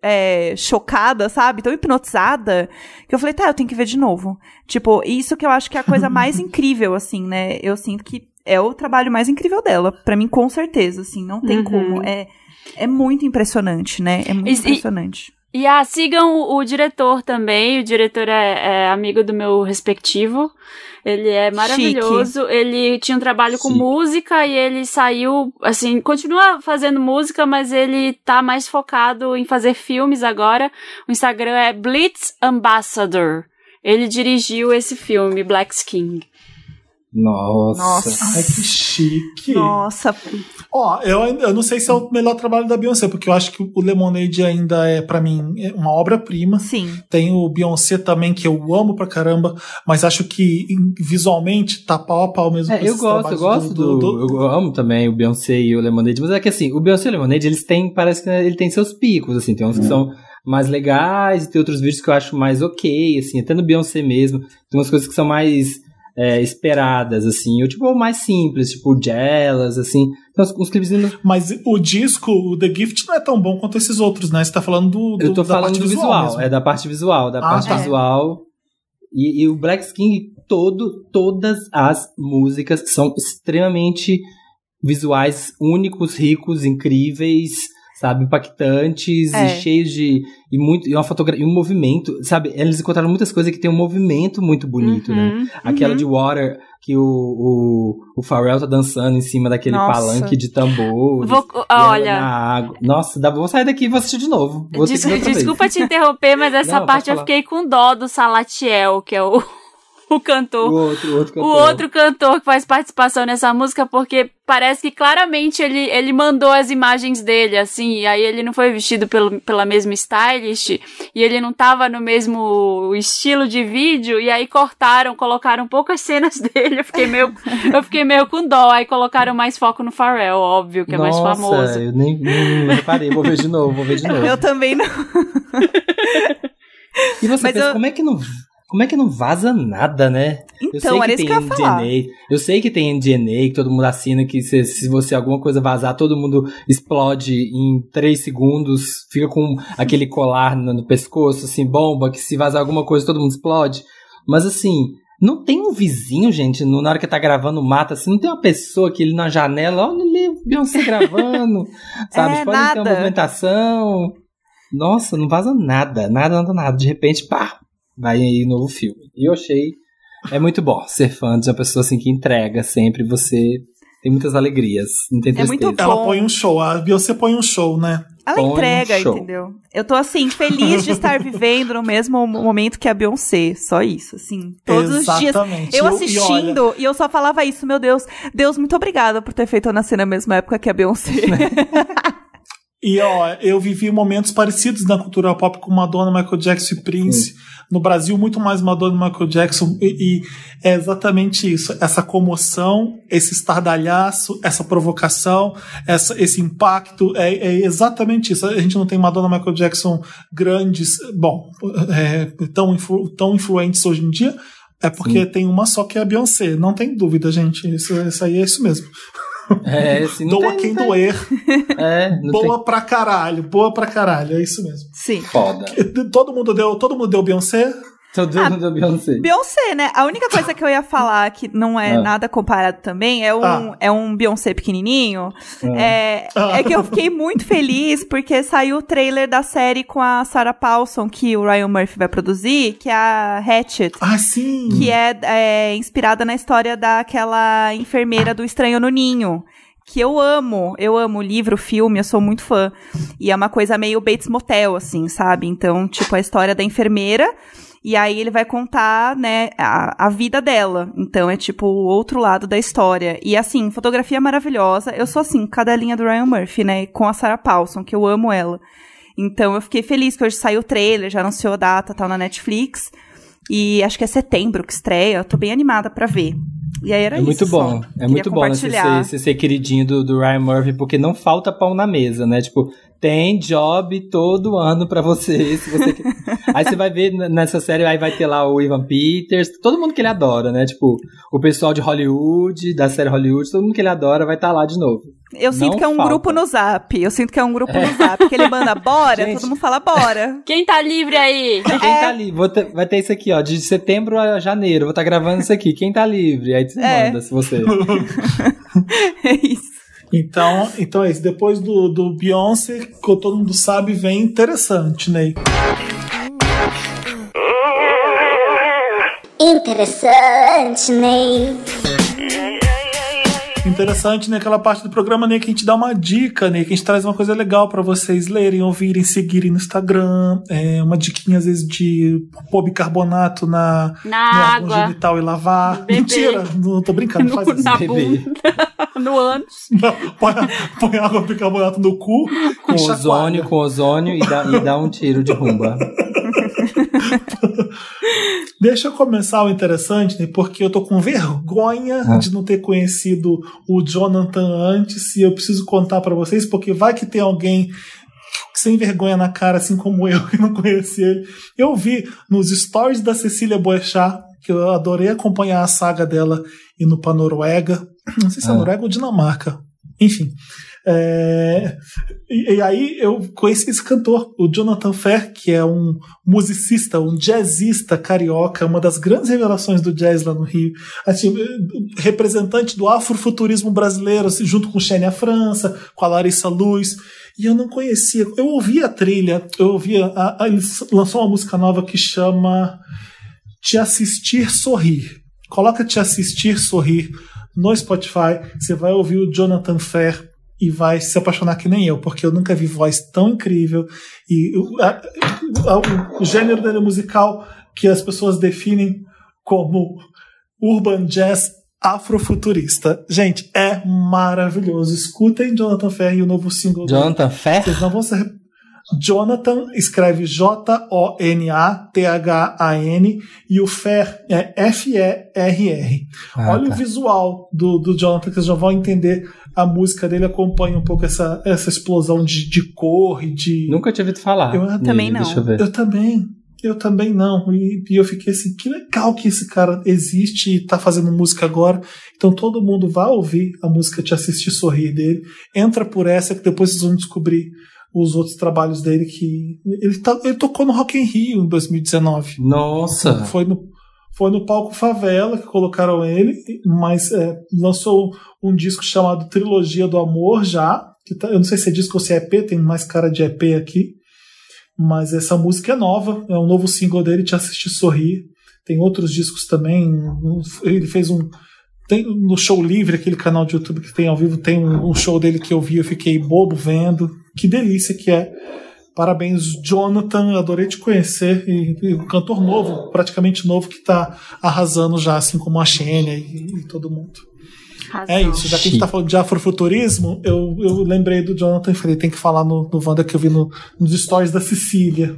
é, chocada, sabe? Tão hipnotizada, que eu falei, tá, eu tenho que ver de novo. Tipo, isso que eu acho que é a coisa mais incrível, assim, né? Eu sinto que é o trabalho mais incrível dela. Pra mim, com certeza, assim, não tem Uhum. como. É, é muito impressionante, né? É muito E- e- impressionante. E ah, sigam o, o diretor também. O diretor é, é amigo do meu respectivo. Ele é maravilhoso. Ele tinha um trabalho com Chique. música e ele saiu, assim, continua fazendo música, mas ele tá mais focado em fazer filmes agora. O Instagram é Blitz Ambassador. Ele dirigiu esse filme, Black King. Nossa. Nossa. Ai, que chique. Nossa, Ó, eu, eu não sei se é o melhor trabalho da Beyoncé, porque eu acho que o Lemonade ainda é, pra mim, é uma obra-prima. sim. Tem o Beyoncé também, que eu amo pra caramba, mas acho que visualmente tá pau a pau mesmo. É, com eu gosto, eu gosto do, Eu amo também o Beyoncé e o Lemonade, mas é que assim, o Beyoncé e o Lemonade, eles têm, parece que ele tem seus picos, assim, tem uns que são mais legais, e tem outros vídeos que eu acho mais ok, assim, até no Beyoncé mesmo, tem umas coisas que são mais é, esperadas, assim, ou tipo, mais simples, tipo, Jealous, assim, então, uns, uns clipezinhos Mas o disco, o The Gift, não é tão bom quanto esses outros, né? Você tá falando do, do Eu tô da falando parte do visual, mesmo. é da parte visual, da Ah, parte tá. visual. E, e o Black King, todo, todas as músicas são extremamente visuais, únicos, ricos, incríveis, sabe, impactantes É. e cheios de e muito e uma fotografia, e um movimento, sabe? Eles encontraram muitas coisas que tem um movimento muito bonito, né? Uhum. Aquela de Water que o, o, o Pharrell tá dançando em cima daquele Nossa. palanque de tambor. Olha. Nossa, dá, vou sair daqui e vou assistir de novo. Des- outra vez. desculpa te interromper, mas essa Não, parte eu fiquei com dó do Salatiel, que é o, o cantor. O outro, o outro O cantor. outro cantor que faz participação nessa música, porque parece que claramente ele, ele mandou as imagens dele, assim, e aí ele não foi vestido pelo, pela mesma stylist, e ele não tava no mesmo estilo de vídeo, e aí cortaram, colocaram poucas cenas dele, eu fiquei meio, eu fiquei meio com dó, aí colocaram mais foco no Pharrell, óbvio, que é mais Nossa, famoso. eu nem, nem reparei, vou ver de novo, vou ver de novo. Eu também não. E você Mas pensa, eu- como é que não... Como é que não vaza nada, né? eu Então, sei era que tem que eu ia falar. NDNA. Eu sei que tem NDNA, que todo mundo assina, que se, se você alguma coisa vazar, todo mundo explode em 3 segundos, fica com aquele colar no, no pescoço, assim, bomba, que se vazar alguma coisa, todo mundo explode. Mas assim, não tem um vizinho, gente, no- na hora que tá gravando mata, assim, não tem uma pessoa que ele na janela, olha ali, o Beyoncé gravando, sabe? É, Pode ter nada. uma movimentação. Nossa, não vaza nada, nada, nada, nada. De repente, pá, vai aí novo filme. E eu achei. É muito bom ser fã de uma pessoa assim que entrega sempre. Você tem muitas alegrias. Não tem É muito tristeza. Ela Bom. põe um show, a Beyoncé põe um show, né? Ela Põe um entrega, show. entendeu? Eu tô assim, feliz de estar vivendo no mesmo momento que a Beyoncé. Só isso, assim. Todos os dias. Exatamente. Eu E- e olha, assistindo, e eu só falava isso, meu Deus. Deus, muito obrigada por ter feito eu nascer na mesma época que a Beyoncé. E ó, eu vivi momentos parecidos na cultura pop com Madonna, Michael Jackson e Prince. No Brasil, muito mais Madonna e Michael Jackson. E, e é exatamente isso. Essa comoção, esse estardalhaço, essa provocação, essa, esse impacto. É, é exatamente isso. A gente não tem Madonna e Michael Jackson grandes, bom, é, tão, influ, tão influentes hoje em dia. É porque tem uma só que é a Beyoncé. Não tem dúvida, gente. Isso, isso aí é isso mesmo. É, assim, não Doa tem, quem não tem- doer. É, não Boa pra caralho, boa pra caralho, é isso mesmo. Sim. tem foda. Todo mundo deu, todo mundo deu Beyoncé? Todo Ah, mundo da Beyoncé. Beyoncé, né? A única coisa que eu ia falar que não é Ah. nada comparado também é um, Ah. é um Beyoncé pequenininho. Ah. É, Ah. é que eu fiquei muito feliz porque saiu o trailer da série com a Sarah Paulson que o Ryan Murphy vai produzir, que é a Hatchet. Ah, sim. Que é, é inspirada na história daquela enfermeira do Estranho no Ninho. Que eu amo, eu amo livro, filme, eu sou muito fã. E é uma coisa meio Bates Motel, assim, sabe? Então, tipo, a história da enfermeira. E aí ele vai contar, né, a, a vida dela. Então é tipo o outro lado da história. E assim, fotografia maravilhosa. Eu sou assim, cadelinha do Ryan Murphy, né? Com a Sarah Paulson, que eu amo ela. Então eu fiquei feliz que hoje saiu o trailer, já anunciou a data, tal, na Netflix. E acho que é setembro que estreia. Eu tô bem animada pra ver. E aí era É isso. muito só. bom. É Queria muito bom né, você ser, você ser queridinho do, do Ryan Murphy, porque não falta pão na mesa, né? Tipo, tem job todo ano pra você, se você. Aí você vai ver nessa série, aí vai ter lá o Ivan Peters, todo mundo que ele adora, né? Tipo, o pessoal de Hollywood, da série Hollywood, todo mundo que ele adora vai estar lá de novo. Eu sinto Não que é um falta. grupo no zap. Eu sinto que é um grupo no zap. Que ele manda bora, Gente. todo mundo fala bora. Quem tá livre aí? Quem É. tá ali? Vou ter- vai ter isso aqui, ó, de setembro a janeiro, vou estar gravando isso aqui. Quem tá livre? Aí você É. manda, se você. É isso. Então, então é isso. Depois do, do Beyoncé, que todo mundo sabe, vem interessante, né? Interessante, Ney. Interessante, né? Aquela parte do programa, né? Que a gente dá uma dica, né? Que a gente traz uma coisa legal pra vocês lerem, ouvirem, seguirem no Instagram. É, uma diquinha, às vezes, de pôr bicarbonato na, Na no genital e lavar. Bebê. Mentira! Não tô brincando, faz No- isso. na Bebê. bunda. No ânus. Não, põe, põe água bicarbonato no cu Com ozônio, com ozônio e dá, e dá um tiro de rumba. Deixa eu começar o interessante, né? Porque eu tô com vergonha Ah. de não ter conhecido o Jonathan antes e eu preciso contar pra vocês, porque vai que tem alguém sem vergonha na cara, assim como eu, que não conheci ele. Eu vi nos stories da Cecília Boechat, que eu adorei acompanhar a saga dela indo pra Noruega. Não sei se é Ah. Noruega ou Dinamarca. Enfim. É, e, e aí eu conheci esse cantor, o Jonathan Fer, que é um musicista, um jazzista carioca, uma das grandes revelações do jazz lá no Rio. Assim, representante do afrofuturismo brasileiro, assim, junto com Xênia França, com a Larissa Luz. E eu não conhecia. Eu ouvi a trilha, eu ouvia. A, a, ele lançou uma música nova que chama Te Assistir Sorrir. Coloca Te Assistir Sorrir no Spotify. Você vai ouvir o Jonathan Fer e vai se apaixonar que nem eu, porque eu nunca vi voz tão incrível. E o, a- o gênero dele musical que as pessoas definem como urban jazz afrofuturista. Gente, é maravilhoso. Escutem Jonathan Fer e o novo single. Jonathan Fer? Vocês não vão ser. Jonathan escreve J-O-N-A-T-H-A-N e o Fer é F-E-R-R. Ah, Olha tá. o visual do, do Jonathan, que vocês já vão entender a música dele, acompanha um pouco essa, essa explosão de, de cor e de. Nunca tinha ouvido falar. Eu nele, também não. Deixa eu ver. Eu também. Eu também não. E, e eu fiquei assim, que legal que esse cara existe e tá fazendo música agora. Então todo mundo vai ouvir a música Te Assistir Sorrir dele. Entra por essa que depois vocês vão descobrir os outros trabalhos dele que. Ele, tá, ele tocou no Rock in Rio em 2019. Nossa. Foi no, foi no palco Favela que colocaram ele, mas é, lançou um disco chamado Trilogia do Amor já. Tá- eu não sei se é disco ou se é EP, tem mais cara de EP aqui. Mas essa música é nova, é um novo single dele, Te Assistir Sorrir. Tem outros discos também. Ele fez um. Tem no Show Livre, aquele canal de YouTube que tem ao vivo, tem um, um show dele que eu vi, eu fiquei bobo vendo. Que delícia que é. Parabéns, Jonathan. Adorei te conhecer. E, e um cantor novo, praticamente novo, que tá arrasando já, assim como a Xênia e, e todo mundo. É isso. Já que a gente tá falando de afrofuturismo, eu, eu lembrei do Jonathan e falei, tem que falar no, no Wanda que eu vi no, nos stories da Cecília.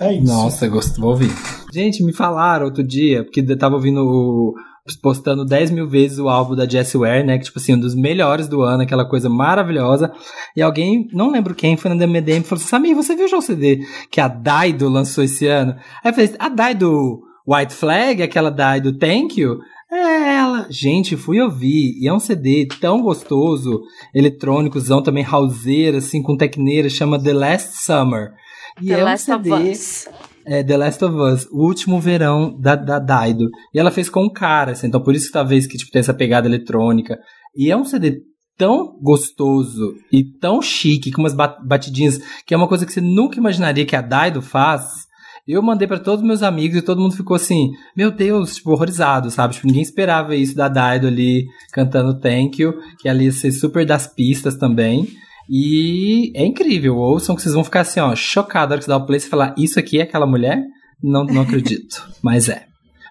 É isso. Nossa, gosto, vou ouvir. Gente, me falaram outro dia, porque eu tava ouvindo o. postando 10 mil vezes o álbum da Jessie Ware, né? Que, tipo assim, um dos melhores do ano, aquela coisa maravilhosa. E alguém, não lembro quem, foi na DMDM e falou assim: Samir, você viu já o CD que a Daido lançou esse ano? Aí eu falei: a Daido White Flag, aquela Daido Thank You? É ela. Gente, fui ouvir. E é um CD tão gostoso, eletrônicozão, também houseira, assim, com tecneira, chama The Last Summer. E The é um Last of CD Us. É, The Last of Us, o último verão da, da Daido. E ela fez com um cara, assim, então por isso talvez que tipo, tem essa pegada eletrônica. E é um CD tão gostoso e tão chique, com umas ba- batidinhas, que é uma coisa que você nunca imaginaria que a Daido faz. Eu mandei pra todos os meus amigos e todo mundo ficou assim, meu Deus, tipo, horrorizado, sabe? Tipo, ninguém esperava isso da Daido ali cantando Thank You, que ali ia ser super das pistas também. E é incrível, ouçam que vocês vão ficar assim, ó, chocados na hora que você dá o play e falar, isso aqui é aquela mulher? Não, não acredito, mas é.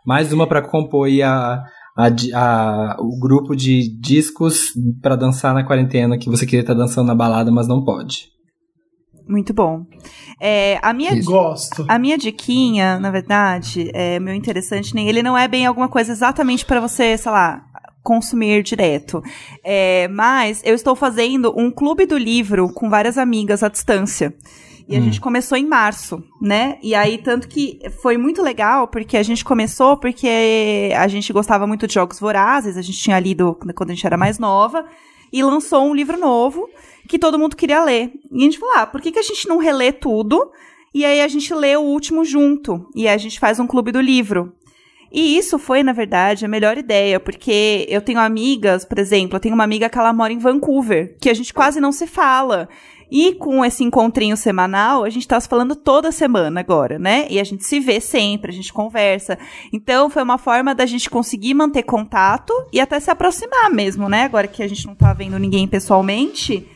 Mais uma pra compor a, a a- o grupo de discos pra dançar na quarentena que você queria estar dançando na balada, mas não pode. Muito bom. É, a minha Isso. Gosto. A minha diquinha, na verdade, é meu interessante, nem ele não é bem alguma coisa exatamente para você, sei lá, consumir direto. É, mas eu estou fazendo um clube do livro com várias amigas à distância. E a Hum. gente começou em março, né? E aí, tanto que foi muito legal, porque a gente começou porque a gente gostava muito de jogos vorazes, a gente tinha lido quando a gente era mais nova, e lançou um livro novo que todo mundo queria ler. E a gente falou, ah, por que, que a gente não relê tudo? E aí a gente lê o último junto. E aí a gente faz um clube do livro. E isso foi, na verdade, a melhor ideia, porque eu tenho amigas, por exemplo, eu tenho uma amiga que ela mora em Vancouver, que a gente quase não se fala. E com esse encontrinho semanal, a gente tá se falando toda semana agora, né? E a gente se vê sempre, a gente conversa. Então, foi uma forma da gente conseguir manter contato e até se aproximar mesmo, né? Agora que a gente não tá vendo ninguém pessoalmente.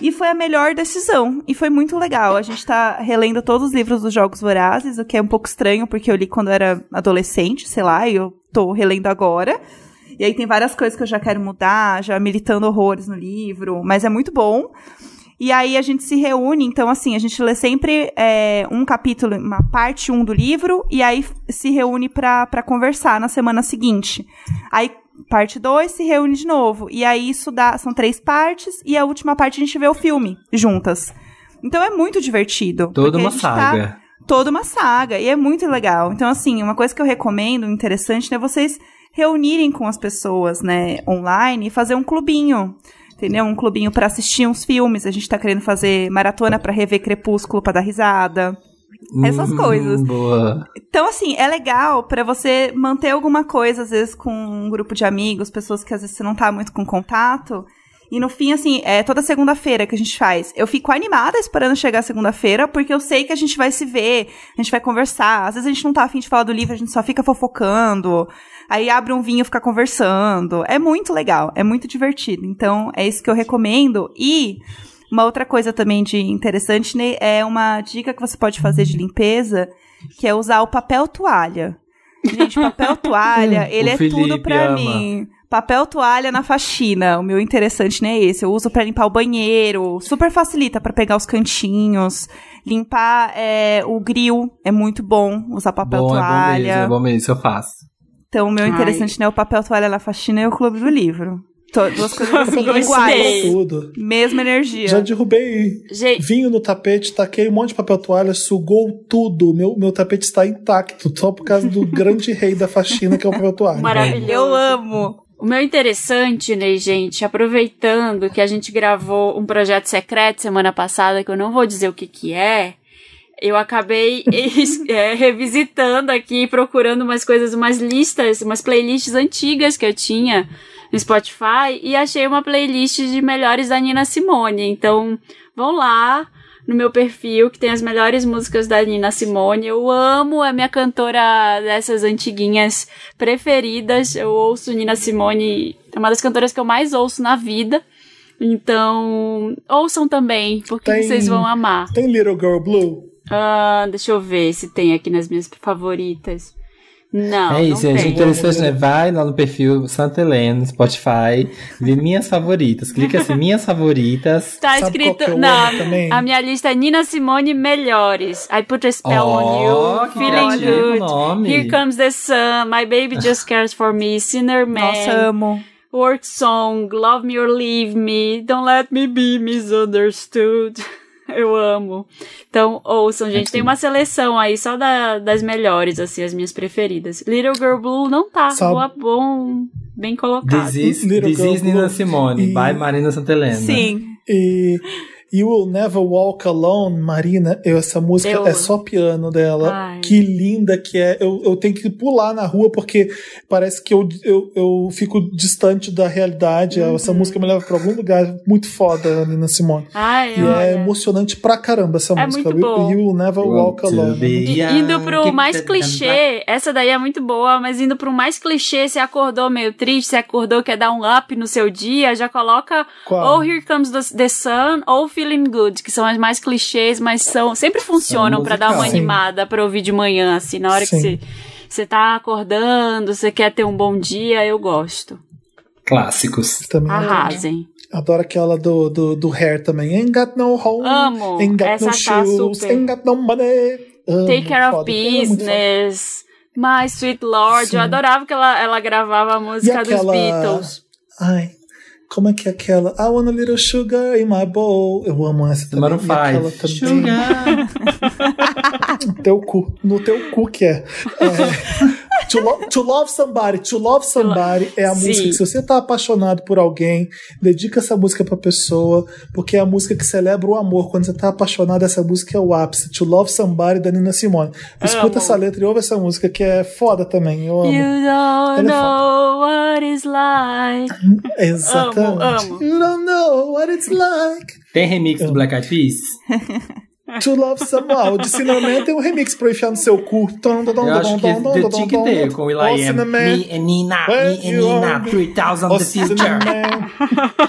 E foi a melhor decisão. E foi muito legal. A gente tá relendo todos os livros dos Jogos Vorazes, o que é um pouco estranho, porque eu li quando eu era adolescente, sei lá, e eu tô relendo agora. E aí tem várias coisas que eu já quero mudar, já militando horrores no livro, mas é muito bom. E aí a gente se reúne, então assim, a gente lê sempre é, um capítulo, uma parte 1 um do livro, e aí se reúne pra conversar na semana seguinte. Aí parte 2 se reúne de novo. E aí isso dá. São três partes, e a última parte a gente vê o filme juntas. Então é muito divertido. Toda uma tá- saga. toda uma saga. E é muito legal. Então, assim, uma coisa que eu recomendo, interessante, é vocês reunirem com as pessoas, né, online e fazer um clubinho. Entendeu? Um clubinho pra assistir uns filmes. A gente tá querendo fazer maratona pra rever Crepúsculo pra dar risada. Essas Hum, coisas. Boa. Então, assim, é legal pra você manter alguma coisa, às vezes, com um grupo de amigos, pessoas que às vezes você não tá muito com contato. E no fim, assim, é toda segunda-feira que a gente faz. Eu fico animada esperando chegar segunda-feira, porque eu sei que a gente vai se ver, a gente vai conversar. Às vezes a gente não tá afim de falar do livro, a gente só fica fofocando. Aí abre um vinho e fica conversando. É muito legal, é muito divertido. Então, é isso que eu recomendo. E uma outra coisa também de interessante né, é uma dica que você pode fazer de limpeza, que é usar o papel toalha. Gente, papel toalha, ele O é Felipe tudo pra ama. mim. Papel toalha na faxina. O meu interessante não é esse. Eu uso pra limpar o banheiro. Super facilita pra pegar os cantinhos. Limpar é, o grill. É muito bom usar papel bom, toalha. é bom mesmo, é bom mesmo, isso eu faço. Então, o meu Ai. interessante não é o papel toalha na faxina e o clube do livro. Duas coisas assim, iguais. Tudo. Mesma energia. Já derrubei Gente, vinho no tapete, taquei um monte de papel toalha, sugou tudo. Meu, meu tapete está intacto, só por causa do grande rei da faxina, que é o papel toalha. maravilhoso. Eu amo. O meu interessante, né, gente, aproveitando que a gente gravou um projeto secreto semana passada, que eu não vou dizer o que que é, eu acabei é, revisitando aqui, procurando umas coisas, umas listas, umas playlists antigas que eu tinha no Spotify e achei uma playlist de melhores da Nina Simone. Então, vão lá no meu perfil que tem as melhores músicas da Nina Simone. Eu amo, é minha cantora dessas antiguinhas preferidas. Eu ouço Nina Simone, é uma das cantoras que eu mais ouço na vida. Então, ouçam também, porque Tem- vocês vão amar. Tem Little Girl Blue? Ah, deixa eu ver se tem aqui nas minhas favoritas. Não, é isso, não gente. Interessante, né? Vai lá no perfil Santa Helena, no Spotify, vê minhas favoritas. Clica assim, minhas favoritas. Tá Sabe escrito. Não, também? a minha lista é Nina Simone Melhores. I put a spell Ó, on you. Feeling good. nome. Here comes the sun. My baby just cares for me. Sinner man. Nossa, amo. Work song. Love me or leave me. Don't let me be misunderstood. Eu amo. Então, ouçam, gente. Tem uma seleção aí só da- das melhores, assim, as minhas preferidas. Little Girl Blue não tá. Sabe- Boa, bom. Bem colocado. This is, this is Nina. Simone, E- by Marina Santa Helena. Sim. E, You Will Never Walk Alone, Marina, eu, essa música Eu- é só piano dela. Ai. Que linda que é. Eu, eu tenho que pular na rua porque parece que eu, eu, eu fico distante da realidade. Uhum. Essa música me leva pra algum lugar muito foda, Nina Simone. Ai, E é olha. emocionante pra caramba essa É música. muito bom. You Will Never Walk Alone. E indo pro mais clichê, essa daí é muito boa, mas indo pro mais clichê, você acordou meio triste, você acordou quer dar um up no seu dia, já coloca Qual? ou Here Comes the, the Sun ou Feeling Good, que são as mais clichês, mas são sempre funcionam pra dar uma animada pra ouvir de manhã, assim, na hora que Sim. você você tá acordando, você quer ter um bom dia, eu gosto. Clássicos. Também é Arrasem. Adoro aquela do, do, do Hair também. Ain't got no home. Amo. Ain't got Essa no tá shoes. super. Ain't got no money. Amo, Take Care of foda. É foda. Business. My Sweet Lord. Sim. Eu adorava que ela, ela gravava a música aquela- dos Beatles. Ai, como é que é aquela? I want a little sugar in my bowl. Eu amo essa também. Maroon E aquela 5. também. Sugar. No teu cu. No teu cu que é. É, to, lo- to Love Somebody. To Love Somebody é a Sim. música que se você tá apaixonado por alguém, dedica essa música pra pessoa, porque é a música que celebra o amor. Quando você tá apaixonado, essa música é o ápice. To Love Somebody, da Nina Simone. Escuta Amo. essa letra e ouve essa música, que é foda também. Eu amo. You don't é know what it's like. Exatamente. amo. You don't know what it's like. Tem remix do Black Eyed Peas? To Love Someone. O de Cinnamon tem um remix pra enfiar no seu cu. Eu acho que de- tinha que ter com o Oh, Will.i.am. Cinnamon. Me and Nina, me and Nina, are. 3000 Oh, the future.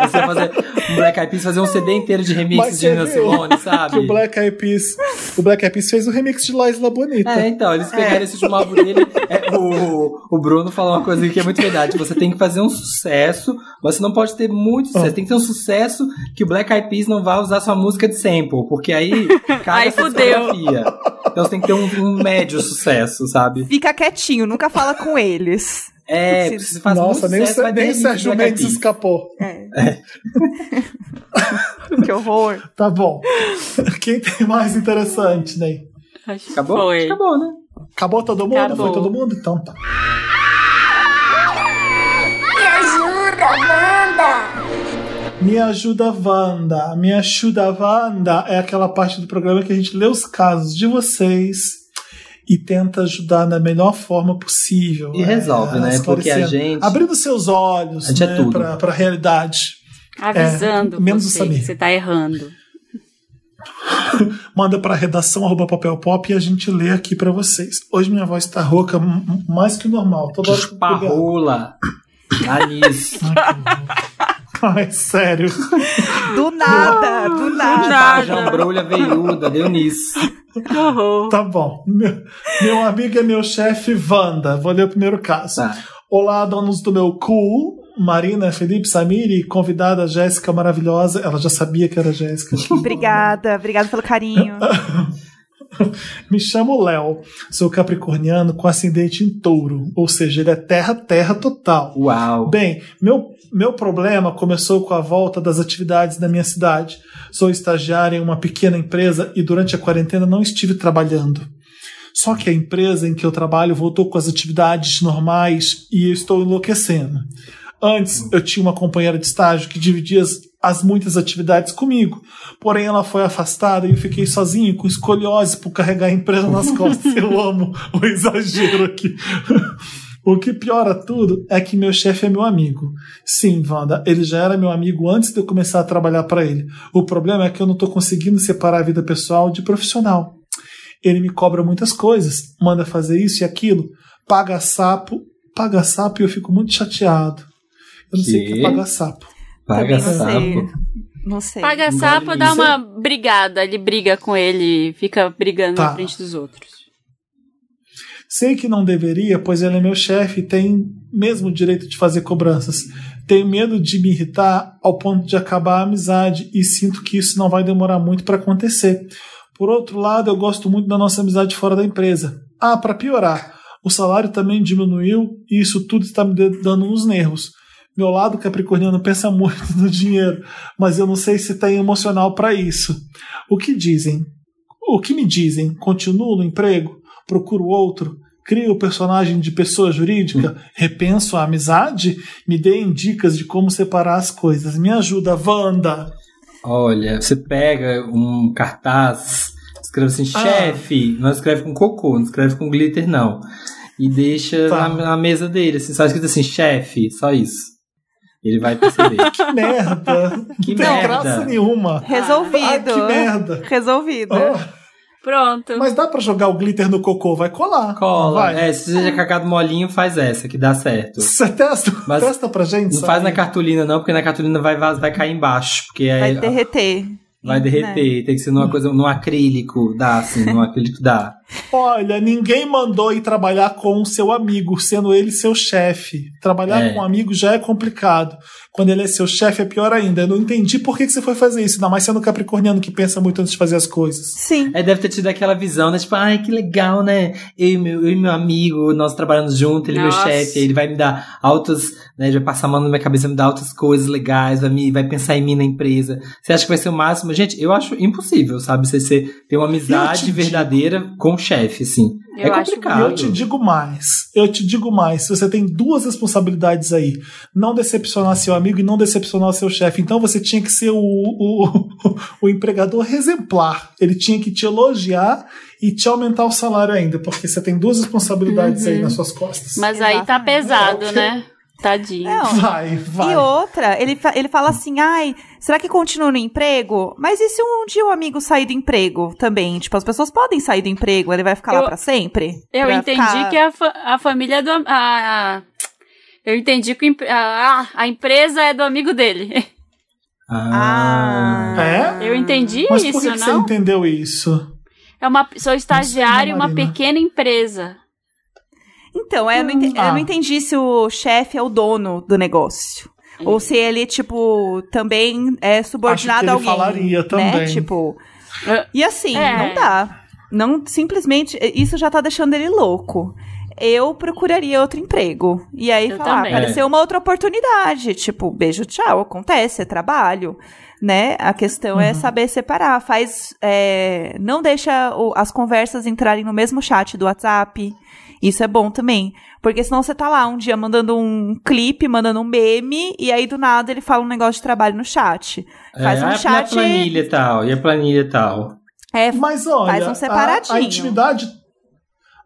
Você fazer um Black Eyed Peas fazer um CD inteiro de remixes de Nina Simone, sabe? o Black Eyed Peas, o Black Eyed Peas fez o remix de La Isla Bonita. É, então, eles pegaram esse último álbum dele. É, o, o Bruno falou uma coisa que é muito verdade. Você tem que fazer um sucesso, mas você não pode ter muito sucesso. Ah. Tem que ter um sucesso que o Black Eyed Peas não vá usar sua música de sample, porque aí cai Aí fudeu. Então você tem que ter um, um médio sucesso, sabe? Fica quietinho, nunca fala com eles. É, Se- se faz Nossa, muito nem, o, sucesso, ter nem o Sérgio Mendes escapou. É. que horror. Tá bom. Quem tem mais interessante, Ney? Acho que Acabou? Foi. Acabou, né? Acabou todo mundo? Acabou. Foi todo mundo? Então tá. Me ajuda, Wanda! Me ajuda, Wanda. Me ajuda, Wanda é aquela parte do programa que a gente lê os casos de vocês e tenta ajudar da melhor forma possível. E resolve, né? Porque a gente- Abrindo seus olhos A é né, tudo. pra, pra realidade. Avisando É, menos o você Samir. que você tá errando. Manda pra redação arroba papel pop e a gente lê aqui pra vocês. Hoje minha voz tá rouca mais que o normal. Toda hora Esparrola. Anis. Ai, sério. Do nada, do nada. nada. Jambrolha veiuda, deu nisso. Que horror. Tá bom. Meu, meu amigo é meu chefe, Wanda. Vou ler o primeiro caso. Tá. Olá, donos do meu cu. Marina, Felipe, Samiri, convidada Jéssica maravilhosa. Ela já sabia que era Jéssica. Obrigada, obrigada pelo carinho. Me chamo Léo. Sou capricorniano com ascendente em touro. Ou seja, ele é terra-terra total. Uau. Bem, meu, meu problema começou com a volta das atividades na minha cidade. Sou estagiário em uma pequena empresa e durante a quarentena não estive trabalhando. Só que a empresa em que eu trabalho voltou com as atividades normais e eu estou enlouquecendo. Antes, eu tinha uma companheira de estágio que dividia as, as muitas atividades comigo. Porém, ela foi afastada e eu fiquei sozinho com escoliose por carregar a empresa nas costas. Eu amo o exagero aqui. O que piora tudo é que meu chefe é meu amigo. Sim, Wanda, ele já era meu amigo antes de eu começar a trabalhar para ele. O problema é que eu não estou conseguindo separar a vida pessoal de profissional. Ele me cobra muitas coisas, manda fazer isso e aquilo, paga sapo, paga sapo e eu fico muito chateado. Eu não sei o que Que? é pagar sapo. Paga Também não sei. sapo. Não sei. Paga sapo, dá uma brigada. Ele briga com ele, fica brigando Tá. na frente dos outros. Sei que não deveria, pois ele é meu chefe e tem mesmo o direito de fazer cobranças. Tenho medo de me irritar ao ponto de acabar a amizade e sinto que isso não vai demorar muito para acontecer. Por outro lado, eu gosto muito da nossa amizade fora da empresa. Ah, para piorar, o salário também diminuiu e isso tudo está me dando nos nervos. Meu lado capricorniano pensa muito no dinheiro, mas eu não sei se tem emocional para isso. O que dizem? O que me dizem? Continuo no emprego? Procuro outro? Crio o personagem de pessoa jurídica? Repenso a amizade? Me deem dicas de como separar as coisas. Me ajuda, Wanda! Olha, você pega um cartaz, escreve assim, Ah. chefe, não escreve com cocô, não escreve com glitter, não. E deixa Tá. na, na mesa dele, assim, só escrito assim, chefe, só isso. Ele vai perceber. Que merda. Que não tem merda. graça nenhuma. Resolvido. Ah, que merda. Resolvido. Ah, Pronto. mas dá pra jogar o glitter no cocô, vai colar. Cola. Vai. É, se você já cagado molinho, faz essa, que dá certo. Você testa, Mas testa pra gente? Não sabe? faz na cartolina, não, porque na cartolina vai, vai cair embaixo. Porque Vai aí, derreter. vai Né? derreter. Tem que ser numa coisa, num acrílico. Dá, assim, num acrílico dá. Olha, ninguém mandou ir trabalhar com o seu amigo, sendo ele seu chefe. Trabalhar É. com um amigo já é complicado. Quando ele é seu chefe é pior ainda. Eu não entendi por que, que você foi fazer isso, ainda mais sendo capricorniano que pensa muito antes de fazer as coisas. Sim. Aí deve ter tido aquela visão, né? Tipo, ai, que legal, né? Eu e meu, eu e meu amigo, nós trabalhando junto, ele é meu chefe, ele vai me dar altas, né? Ele vai passar a mão na minha cabeça, me dar altas coisas legais, vai, me, vai pensar em mim na empresa. Você acha que vai ser o máximo? Gente, eu acho impossível, sabe? Você, você ter uma amizade digo. verdadeira com chefe, assim. Eu é acho complicado. Eu te digo mais. Eu te digo mais. Você tem duas responsabilidades aí. Não decepcionar seu amigo e não decepcionar seu chefe. Então você tinha que ser o, o, o empregador exemplar. Ele tinha que te elogiar e te aumentar o salário ainda. Porque você tem duas responsabilidades aí nas suas costas. Mas aí tá pesado, É, né? Tadinho. Não. Vai, vai. E outra, ele, fa- ele fala assim, ai, será que continua no emprego? Mas e se um dia o amigo sair do emprego também? Tipo, as pessoas podem sair do emprego, ele vai ficar lá Eu- pra sempre? Eu Pra entendi ficar- que a, fa- a família do. A, a- eu entendi que a, a empresa é do amigo dele. Ah. É? Eu entendi Mas isso, por que, que você não? entendeu isso? É uma, sou estagiário em uma pequena empresa. Então, é, eu, não entendi, eu Ah. não entendi se o chefe é o dono do negócio. Ou se ele, tipo, também é subordinado Acho que a alguém. falaria Né? também. Tipo. É. E assim, É. não dá. Não, simplesmente, isso já tá deixando ele louco. Eu procuraria outro emprego. E aí Eu falar, também. apareceu uma outra oportunidade. Tipo, beijo, tchau, acontece, é trabalho. Né? A questão é saber separar. Faz. é, não deixa o- as conversas entrarem no mesmo chat do WhatsApp. Isso é bom também. Porque senão você tá lá um dia mandando um clipe, mandando um meme, e aí do nada ele fala um negócio de trabalho no chat. Faz é, um ah, chat. E a planilha e tal, e a planilha e tal. É, Mas olha, Faz um a- separadinho. A, intimidade.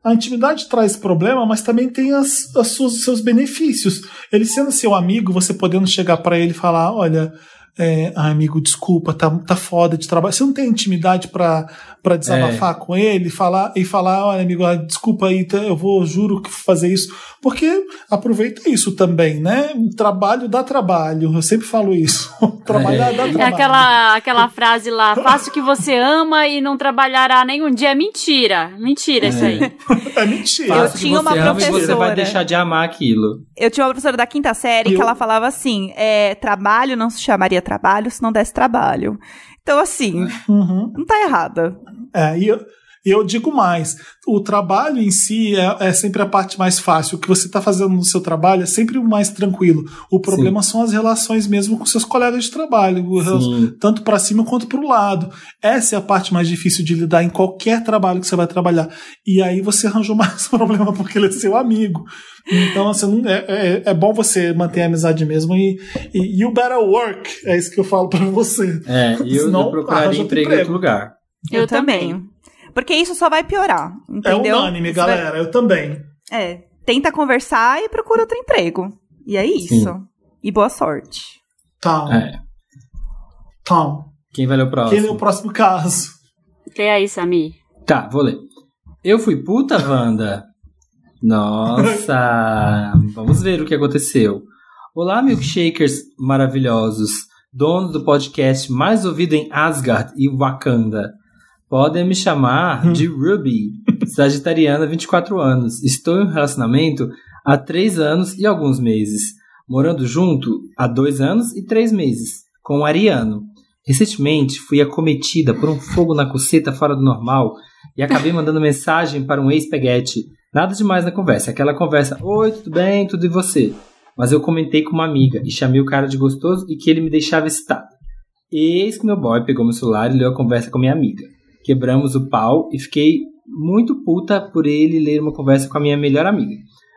A intimidade traz problema, mas também tem as, as suas, os seus benefícios. Ele sendo seu amigo, você podendo chegar pra ele e falar: olha, é, ah, amigo, desculpa, tá, tá foda de trabalho. Você não tem intimidade pra pra desabafar com ele falar, e falar: olha, amigo, ah, desculpa aí, tá, eu vou, juro que fazer isso. Porque aproveita isso também, né? Trabalho dá trabalho. Eu sempre falo isso. Trabalhar dá É trabalho. aquela, aquela frase lá, faça o que você ama e não trabalhará nenhum dia. É mentira. Mentira isso aí. É mentira. Eu tinha uma e você professora. vai deixar de amar aquilo. Eu tinha uma professora da quinta série Eu- que ela falava assim: é, trabalho não se chamaria trabalho se não desse trabalho. Então, assim, Uhum. não tá errada. É, e eu, e eu digo mais: o trabalho em si é, é sempre a parte mais fácil. O que você está fazendo no seu trabalho é sempre o mais tranquilo. O problema são as relações mesmo com seus colegas de trabalho, Sim. tanto para cima quanto para o lado. Essa é a parte mais difícil de lidar em qualquer trabalho que você vai trabalhar. E aí você arranjou mais problema porque ele é seu amigo. Então, assim, não- é, é, é bom você manter a amizade mesmo e, e you better work. É isso que eu falo para você. É, e eu, Senão, eu procuraria emprego em outro lugar. Eu também. Porque isso só vai piorar, É entendeu? unânime, Você vai- galera. Eu também. É, tenta conversar e procura outro emprego. E é isso. Sim. E boa sorte. Tom. É. Tom. Quem vai ler o próximo? Quem é o próximo caso? Que aí, Samir? Tá, vou ler. Eu fui puta, Wanda? Nossa! Vamos ver o que aconteceu. Olá, milkshakers maravilhosos, donos do podcast mais ouvido em Asgard e Wakanda. Podem me chamar de Ruby, sagitariana, 24 anos. Estou em um relacionamento há 3 anos e alguns meses. Morando junto há 2 anos e 3 meses, com o Ariano. Recentemente fui acometida por um fogo na coceta fora do normal e acabei mandando mensagem para um ex-peguete. Nada demais na conversa, aquela conversa: Oi, tudo bem? Tudo e você? Mas eu comentei com uma amiga e chamei o cara de gostoso e que ele me deixava excitado. Eis que meu boy pegou meu celular e leu a conversa com minha amiga. Quebramos o pau e fiquei muito puta por ele ler uma conversa com a minha melhor amiga.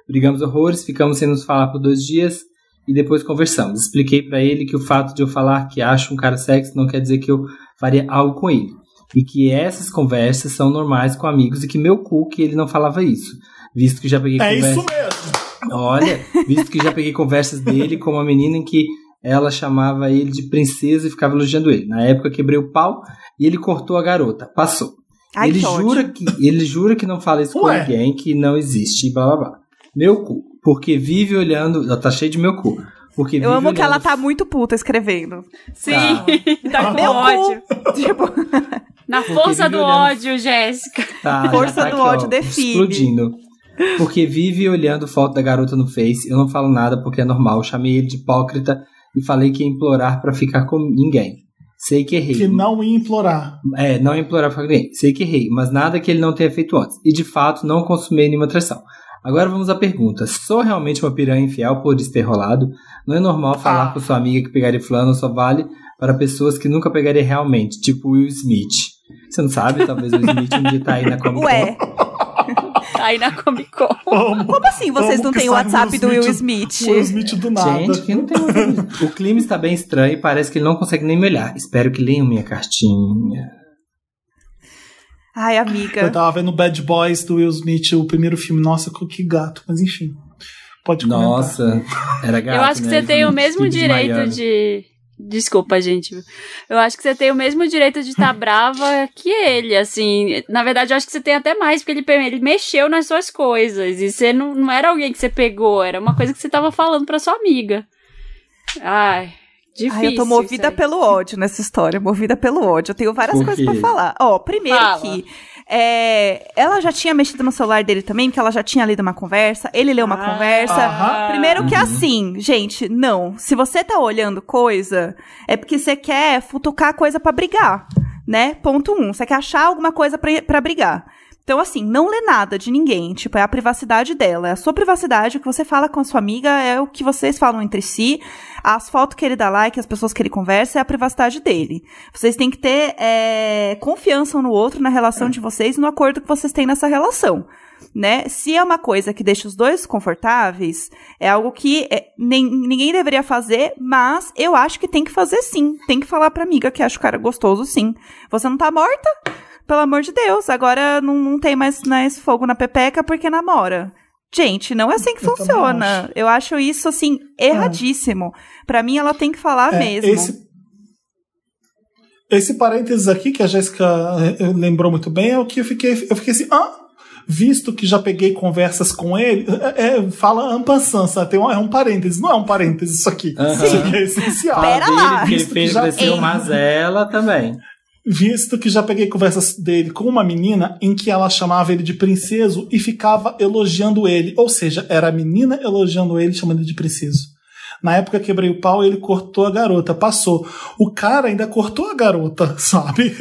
Brigamos horrores, ficamos sem nos falar por dois dias. e depois conversamos. Expliquei pra ele que o fato de eu falar que acho um cara sexy não quer dizer que eu faria algo com ele. E que essas conversas são normais com amigos e que meu cu que ele não falava isso. Visto que já peguei É conversa... isso mesmo. Olha, visto que já peguei conversas dele com uma menina em que ela chamava ele de princesa e ficava elogiando ele. Na época quebrei o pau e ele cortou a garota. Passou. Ai, ele que jura que ele jura que não fala isso com Ué. ninguém, que não existe, e blá blá blá. Meu cu, porque vive olhando, ó, tá cheio de meu cu. Porque Eu amo que ela tá muito puta escrevendo. Sim, tá, com Meu ódio. Tipo, Na força do olhando- ódio, Jéssica. Tá, Força tá do aqui, ódio ó, define. Explodindo. Porque vive olhando foto da garota no Face, eu não falo nada porque é normal. Chamei ele de hipócrita e falei que ia implorar pra ficar com ninguém. Sei que errei. Que não ia implorar. É, não implorar pra ninguém. Sei que errei, mas nada que ele não tenha feito antes. E de fato, não consumei nenhuma traição. Agora vamos à pergunta. Sou realmente uma piranha infiel por isso ter rolado? Não é normal falar Ah. com sua amiga que pegaria fulano só vale para pessoas que nunca pegaria realmente, tipo Will Smith. Você não sabe? Talvez o Will Smith um dia tá aí na Comic Con. ué, Aí na Comic Con. Amo, como assim vocês amo não têm o WhatsApp do Will Smith? Will Smith do nada. Gente, quem não tem Smith? O clima está bem estranho e parece que ele não consegue nem me olhar. Espero que leiam minha cartinha. Ai, Eu amiga. tava vendo Bad Boys do Will Smith, o primeiro filme. Nossa, que gato. Mas enfim. Pode comentar. Nossa, era gato, Eu acho que né? você tem o mesmo direito de. Desculpa, gente. Eu acho que você tem o mesmo direito de estar brava que ele, assim. Na verdade, eu acho que você tem até mais, porque ele, ele mexeu nas suas coisas. E você não, não era alguém que você pegou, era uma coisa que você tava falando pra sua amiga. Ai, difícil. Ai, eu tô movida pelo ódio nessa história, movida pelo ódio. Eu tenho várias coisas pra falar. Ó, primeiro Fala. que é, ela já tinha mexido no celular dele também, porque ela já tinha lido uma conversa, ele leu uma Ah. conversa. Aham. Primeiro que Uhum. assim, gente, não. Se você tá olhando coisa, é porque você quer futucar coisa pra brigar, né? Ponto um. Você quer achar alguma coisa pra brigar. Então, assim, não lê nada de ninguém. Tipo, é a privacidade dela. É a sua privacidade. O que você fala com a sua amiga é o que vocês falam entre si. As fotos que ele dá like, as pessoas que ele conversa, é a privacidade dele. Vocês têm que ter é, confiança um no outro na relação de vocês, no acordo que vocês têm nessa relação né? Se é uma coisa que deixa os dois confortáveis, é algo que é, nem- ninguém deveria fazer, mas eu acho que tem que fazer sim. Tem que falar pra amiga que acha o cara gostoso, sim. Você não tá morta? Pelo amor de Deus, agora não, não tem mais, mais fogo na pepeca porque namora. Gente, não é assim que Eu funciona. acho. Eu acho isso, assim, erradíssimo. Pra mim, ela tem que falar É, mesmo. Esse, esse parênteses aqui que a Jéssica eh, lembrou muito bem é o que eu fiquei, eu fiquei assim, ah, visto que já peguei conversas com ele, é, é, fala ampassan, sabe? Tem um, é um parênteses, não é um parênteses isso aqui. Aham. Isso aqui é essencial. Pera lá. ele que fez já crescer uma mazela também. Visto que já peguei conversas dele com uma menina em que ela chamava ele de princeso e ficava elogiando ele. Ou seja, era a menina elogiando ele, chamando ele de princeso. Na época quebrei o pau e ele cortou a garota. Passou. O cara ainda cortou a garota, sabe?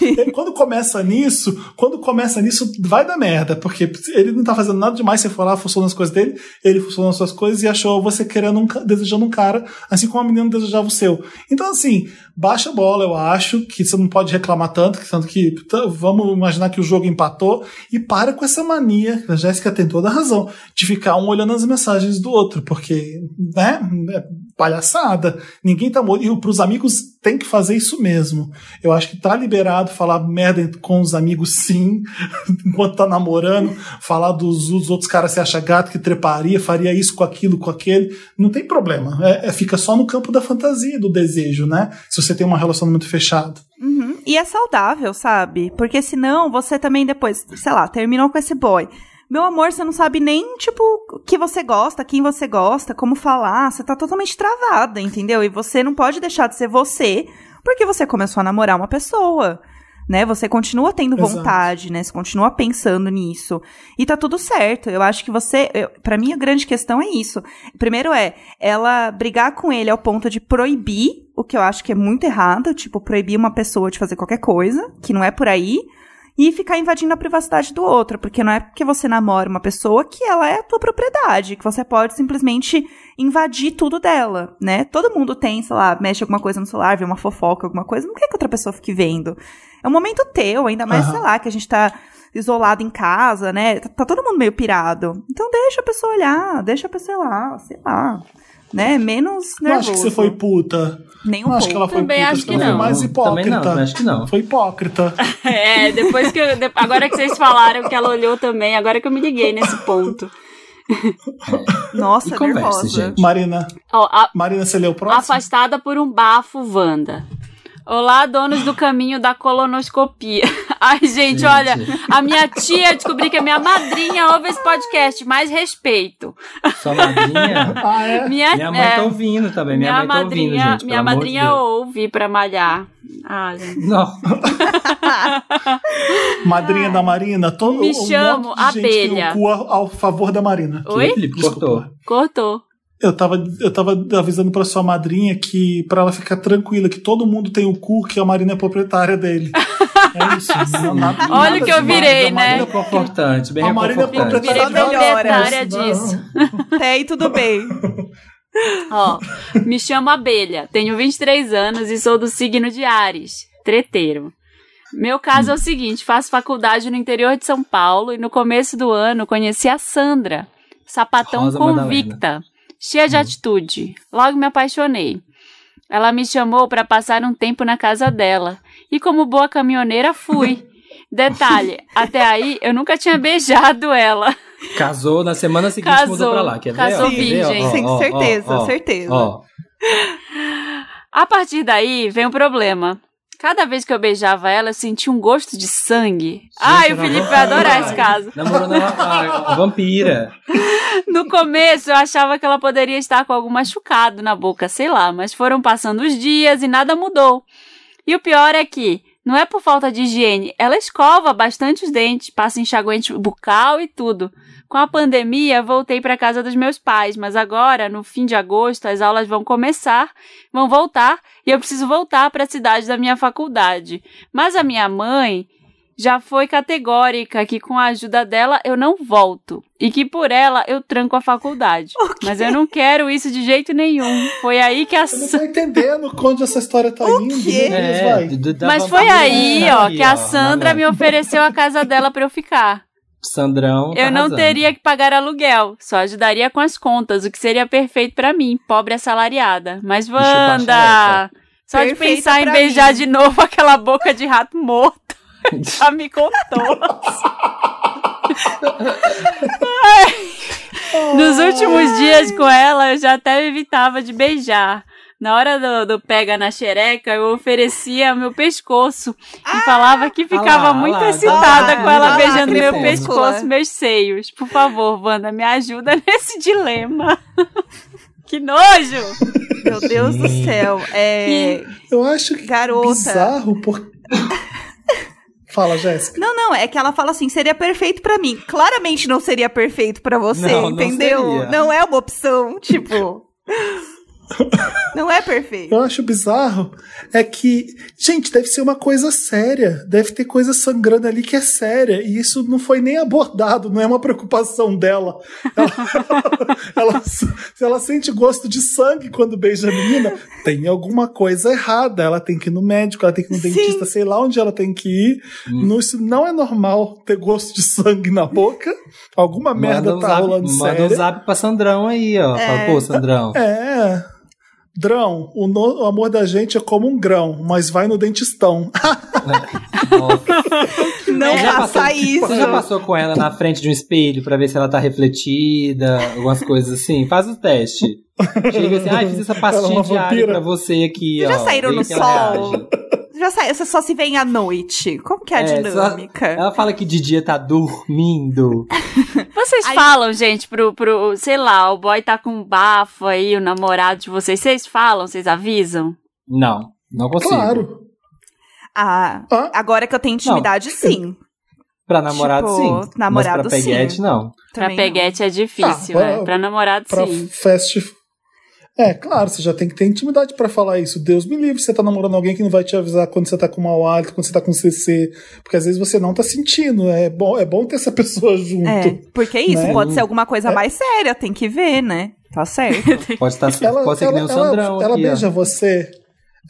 E quando começa nisso, quando começa nisso, vai dar merda. Porque ele não tá fazendo nada demais. Você for lá, funcionou as coisas dele, ele funcionou as suas coisas e achou você querendo um, desejando um cara, assim como a menina desejava o seu. Então, assim, baixa a bola, eu acho, que você não pode reclamar tanto, que tanto que vamos imaginar que o jogo empatou, e para com essa mania, a Jéssica tem toda a razão, de ficar um olhando as mensagens do outro, porque, né, palhaçada, ninguém tá morto, e pros amigos tem que fazer isso mesmo. Eu acho que tá liberado falar merda com os amigos sim, enquanto tá namorando, falar dos, dos outros caras se acha gato que treparia, faria isso com aquilo, com aquele, não tem problema. É, é- fica só no campo da fantasia, do desejo, né? Se você tem um relacionamento fechado. Uhum. E é saudável, sabe? Porque senão você também depois, sei lá, terminou com esse boy. Meu amor, você não sabe nem, tipo, o que você gosta, quem você gosta, como falar. Você tá totalmente travada, entendeu? E você não pode deixar de ser você porque você começou a namorar uma pessoa. Né? Você continua tendo Exato. vontade, né? Você continua pensando nisso. E tá tudo certo. Eu acho que você. Para mim, a grande questão é isso. Primeiro é ela brigar com ele ao ponto de proibir, o que eu acho que é muito errado, tipo, proibir uma pessoa de fazer qualquer coisa, que não é por aí, e ficar invadindo a privacidade do outro, porque não é porque você namora uma pessoa que ela é a tua propriedade, que você pode simplesmente invadir tudo dela, né? Todo mundo tem, sei lá, mexe alguma coisa no celular, vê uma fofoca, alguma coisa, não quer que outra pessoa fique vendo. É um momento teu, ainda mais, Aham. sei lá, que a gente tá isolado em casa, né? Tá, tá todo mundo meio pirado. Então deixa a pessoa olhar, deixa a pessoa lá, sei lá. Né? Menos Não nervoso. acho que você foi puta. Nem um Não acho que pouco. ela foi Também puta. acho que ela foi não. mais hipócrita. Também não, acho que não. Foi hipócrita. É, depois que eu, agora que vocês falaram que ela olhou também, agora que eu me liguei nesse ponto. Nossa, E converse, nervosa. gente. Marina, Ó, a- Marina, você leu o próximo? afastada por um bafo, Wanda. Olá, donos do caminho da colonoscopia. Ai, gente, Gente. olha, a minha tia, eu descobri que a minha madrinha ouve esse podcast, mais respeito. Sua madrinha. Ah, é? Minha, Minha mãe é, tá ouvindo também. Minha, minha mãe tá ouvindo, madrinha, gente. minha de madrinha Deus. ouve pra malhar. Ah, gente. Não. Madrinha da Marina. Todo, Me um chamo de gente tem Abelha. cu ao, ao favor da Marina. Oi? Felipe, cortou. Cortou. Eu tava, eu tava avisando pra sua madrinha que pra ela ficar tranquila, que todo mundo tem o cu, que a Marina é proprietária dele. É isso. Não, nada- Olha nada o que eu virei, A né? Marina- Reconfortante, bem A Marina é reconfortante. Virei proprietária disso. Até aí tudo bem. Ó, me chamo Abelha, tenho 23 anos e sou do signo de Ares, treteiro. Meu caso é o seguinte, faço faculdade no interior de São Paulo e no começo do ano conheci a Sandra, sapatão Rosa convicta, cheia de atitude. Logo me apaixonei. Ela me chamou para passar um tempo na casa dela e como boa caminhoneira fui. Detalhe, até aí eu nunca tinha beijado ela. Casou, na semana seguinte Casou. mudou pra lá. Quer? Casou ver? Virgem. ó, Sim, ó, certeza, ó, ó. certeza. Ó, A partir daí vem o problema. Cada vez que eu beijava ela, eu sentia um gosto de sangue. Ai, o Felipe uma vai adorar esse caso. namorando a, a- a vampira. No começo, eu achava que ela poderia estar com algum machucado na boca, sei lá, mas foram passando os dias e nada mudou. E o pior é que, não é por falta de higiene, ela escova bastante os dentes, passa enxaguante bucal e tudo. Com a pandemia, voltei para casa dos meus pais, mas agora, no fim de agosto, as aulas vão começar, vão voltar e eu preciso voltar para a cidade da minha faculdade. Mas a minha mãe já foi categórica que com a ajuda dela eu não volto e que por ela eu tranco a faculdade. Mas eu não quero isso de jeito nenhum. Foi aí que a Eu não tô entendendo onde essa história tá indo. quê? Deus, É, Mas foi aí, ó, aí, que a ó, Sandra me ofereceu a casa dela pra eu ficar. Sandrão. tá Eu não arrasando. teria que pagar aluguel, só ajudaria com as contas, o que seria perfeito pra mim, pobre assalariada. Mas Wanda, só de Perfeita pensar em beijar mim. de novo aquela boca de rato morto, já me contou. Nos últimos dias com ela, eu já até evitava de beijar. Na hora do, do pega na xereca, eu oferecia meu pescoço e falava que ficava Ah lá, muito ah lá, excitada ah com ela lá, beijando meu pescoço, meus seios. Por favor, Wanda, me ajuda nesse dilema. que nojo! Meu Deus do céu. É... Eu acho que Garota. bizarro por... Fala, Jéssica. Não, não, é que ela fala assim, seria perfeito pra mim. Claramente não seria perfeito pra você, Não, não entendeu? seria. Não é uma opção, tipo. não é perfeito. Eu acho bizarro é que, gente, deve ser uma coisa séria. Deve ter coisa sangrando ali que é séria. E isso não foi nem abordado, não é uma preocupação dela. Ela, ela- se ela sente gosto de sangue quando beija a menina, tem alguma coisa errada. Ela tem que ir no médico, ela tem que ir no Sim. dentista, sei lá onde ela tem que ir. Não, isso não é normal ter gosto de sangue na boca. Alguma merda um tá zap, rolando Manda séria. um zap pra Sandrão aí, ó. Fala, pô, Sandrão. É. Drão, o, no- o amor da gente é como um grão, mas vai no dentistão. Nossa. Não já faça passou- isso. Você já passou com ela na frente de um espelho pra ver se ela tá refletida, algumas coisas assim? Faz o teste. Chega assim, ai, fiz essa é pastinha diária vampira. pra você aqui, Vocês ó. já saíram no sol? Já sai, você só se vê à noite. Como que é a É, só- dinâmica? Ela fala que de dia tá dormindo. Vocês Aí- falam, gente, pro, pro. Sei lá, o boy tá com um bafo aí, o namorado de vocês. Vocês falam, vocês avisam? Não, não consigo. Claro. Ah, Ah, agora que eu tenho intimidade, sim. Pra namorado, Tipo, sim. namorado, Mas pra peguete, sim. não. Pra Também não. peguete é difícil, Ah, é. pra- Pra namorado, pra sim. fast. É, claro, você já tem que ter intimidade pra falar isso. Deus me livre, você tá namorando alguém que não vai te avisar quando você tá com mau hálito, quando você tá com CC. Porque às vezes você não tá sentindo. É bom, é bom ter essa pessoa junto. É, porque é isso, Né? pode ser alguma coisa É. mais séria, tem que ver, né? Tá certo. Pode, estar, Ela, pode ser que nem o ela- Sandrão ela aqui, beija ó. você.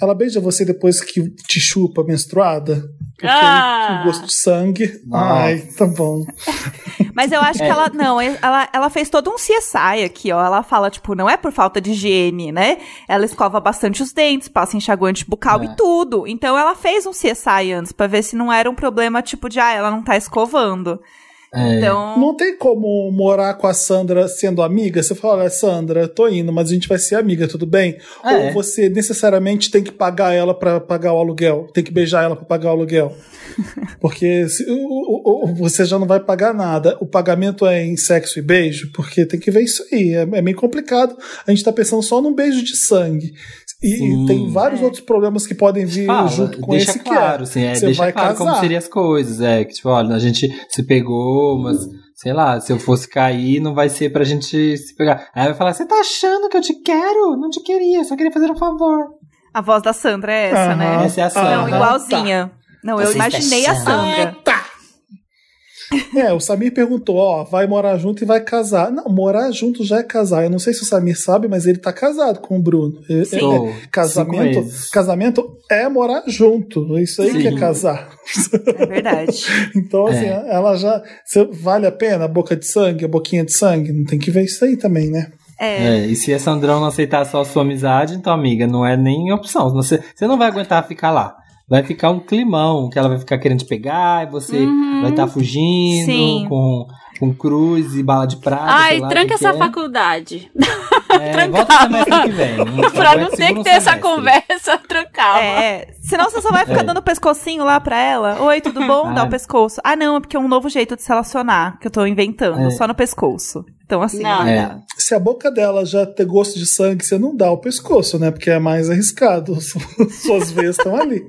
Ela beija você depois que te chupa menstruada. Porque Ah. o gosto de sangue. Nossa. Ai, tá bom. Mas eu acho É. que ela. Não, ela, ela fez todo um CSI aqui, ó. Ela fala, tipo, não é por falta de higiene, né? Ela escova bastante os dentes, passa enxaguante bucal É. e tudo. Então ela fez um CSI antes pra ver se não era um problema, tipo, de ah, ela não tá escovando. É. Então. Não tem como morar com a Sandra sendo amiga? Você fala, olha, Sandra, tô indo, mas a gente vai ser amiga, tudo bem? É. Ou você necessariamente tem que pagar ela pra pagar o aluguel? Tem que beijar ela pra pagar o aluguel? Porque se- o- o- o- você já não vai pagar nada. O pagamento é em sexo e beijo? Porque tem que ver isso aí. É, é meio complicado. A gente tá pensando só num beijo de sangue. E, Sim. tem vários É. outros problemas que podem vir Fala, junto com deixa esse claro, que assim, é. é, você deixa vai claro casar. como seriam as coisas, é, que tipo, olha, a gente se pegou, mas, sei lá, se eu fosse cair, não vai ser pra gente se pegar. Aí vai falar, você tá achando que eu te quero? Não te queria, só queria fazer um favor. A voz da Sandra é essa, Aham. né? Essa é a Ah, Sandra. Não, igualzinha. Não, eu Você imaginei a? Sandra. Tá. É, o Samir perguntou, ó, vai morar junto e vai casar. Não, morar junto já é casar. Eu não sei se o Samir sabe, mas ele tá casado com o Bruno. É- Sim. é- Tô, casamento, casamento é morar junto. Isso aí Sim. que é casar. É verdade. Então, assim, É. ela já. vale a pena a boca de sangue, a boquinha de sangue? Não tem que ver isso aí também, né? É. É, e se a Sandrão não aceitar só a sua amizade, então, amiga, não é nem opção. Você, você não vai aguentar ficar lá. Vai ficar um climão, que ela vai ficar querendo te pegar, e você Uhum. vai estar fugindo Sim. com, com cruz e bala de prata. Ai, sei lá tranca essa é. faculdade. É, volta semestre que vem. pra não ter que ter essa semestre. conversa, trancava. É, senão você só vai ficar É. dando pescocinho lá pra ela. Oi, tudo bom? Dá o pescoço. Ah, não, é porque é um novo jeito de se relacionar que eu tô inventando, É. só no pescoço. Então, assim, Não. É. Se a boca dela já ter gosto de sangue, você não dá o pescoço, né? Porque é mais arriscado. Suas veias estão ali.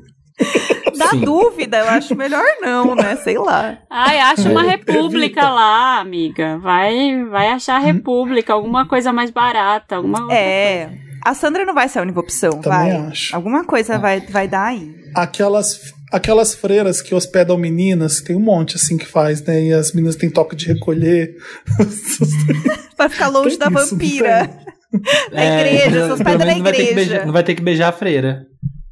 Dá Sim. dúvida, eu acho melhor não, né? Sei lá. Ai, acha uma É. república Evita. lá, amiga. Vai, vai achar a república, alguma coisa mais barata, alguma outra É. A Sandra não vai ser a única opção, Também vai. acho. Alguma coisa vai, vai dar aí. Aquelas, aquelas freiras que hospedam meninas, tem um monte assim que faz, né? E as meninas têm toque de recolher. Pra ficar longe Tem da isso, vampira. Na igreja, pelo- seus É, pelo pés da menos não vai ter que igreja. beijar- não vai ter que beijar a freira.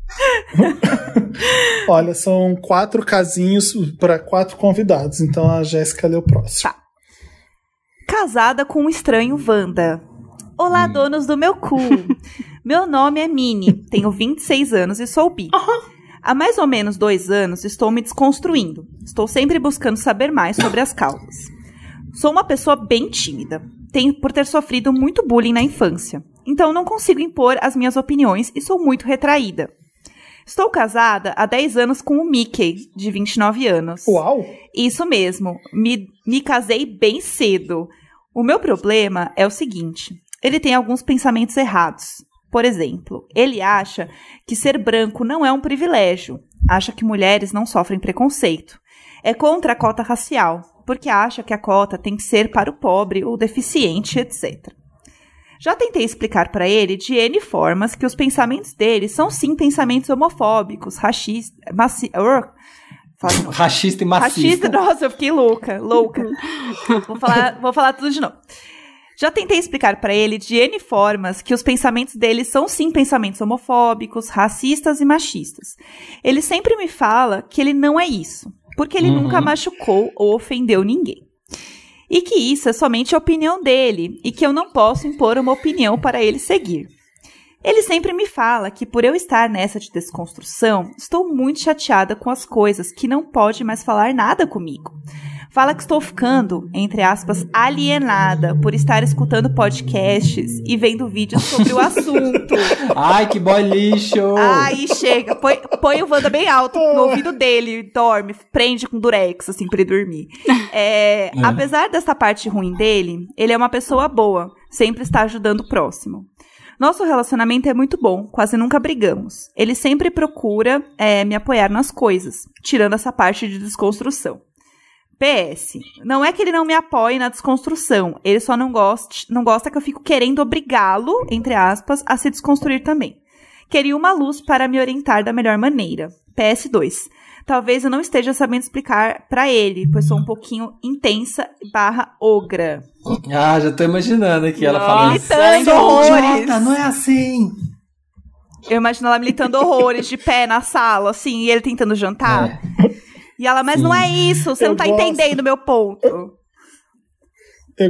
Olha, são quatro casinhos para quatro convidados. Então a Jéssica lê o próximo. Tá. Casada com um estranho Wanda. Olá, donos do meu cu. meu nome é Mini, tenho 26 anos e sou bi. Há mais ou menos dois anos estou me desconstruindo. Estou sempre buscando saber mais sobre as causas. Sou uma pessoa bem tímida, tenho por ter sofrido muito bullying na infância. Então não consigo impor as minhas opiniões e sou muito retraída. Estou casada há 10 anos com o Mickey, de 29 anos. Uau! Isso mesmo, me, me casei bem cedo. O meu problema é o seguinte: ele tem alguns pensamentos errados. Por exemplo, ele acha que ser branco não é um privilégio, acha que mulheres não sofrem preconceito. É contra a cota racial, porque acha que a cota tem que ser para o pobre ou deficiente, etc. Já tentei explicar para ele de N formas que os pensamentos dele são sim pensamentos homofóbicos, racistas, maci... Fala. Rachista e machista. Rachista, nossa, eu fiquei louca, louca. vou, falar, vou falar tudo de novo. Já tentei explicar pra ele de N formas que os pensamentos dele são sim pensamentos homofóbicos, racistas e machistas. Ele sempre me fala que ele não é isso, porque ele Uhum. nunca machucou ou ofendeu ninguém. E que isso é somente a opinião dele e que eu não posso impor uma opinião para ele seguir. Ele sempre me fala que por eu estar nessa de desconstrução, estou muito chateada com as coisas que não pode mais falar nada comigo. Fala que estou ficando, entre aspas, alienada por estar escutando podcasts e vendo vídeos sobre o assunto. Ai, que boy lixo! Aí chega, põe, põe o Wanda bem alto no ouvido dele, dorme, prende com durex, assim, pra ele dormir. É, Apesar dessa parte ruim dele, ele é uma pessoa boa, sempre está ajudando o próximo. Nosso relacionamento é muito bom, quase nunca brigamos. Ele sempre procura é, me apoiar nas coisas, tirando essa parte de desconstrução. PS, não é que ele não me apoie na desconstrução, ele só não gosta, não gosta que eu fico querendo obrigá-lo, entre aspas, a se desconstruir também. Queria uma luz para me orientar da melhor maneira. PS2. Talvez eu não esteja sabendo explicar pra ele, pois sou um pouquinho intensa barra ogra. Ah, já tô imaginando aqui ela falando. Militando "Sou horrores. idiota, não é assim. Eu imagino ela militando horrores de pé na sala, assim, e ele tentando jantar. É. E ela, mas Sim. não é isso, você Eu não tá gosto. entendendo meu ponto. Eu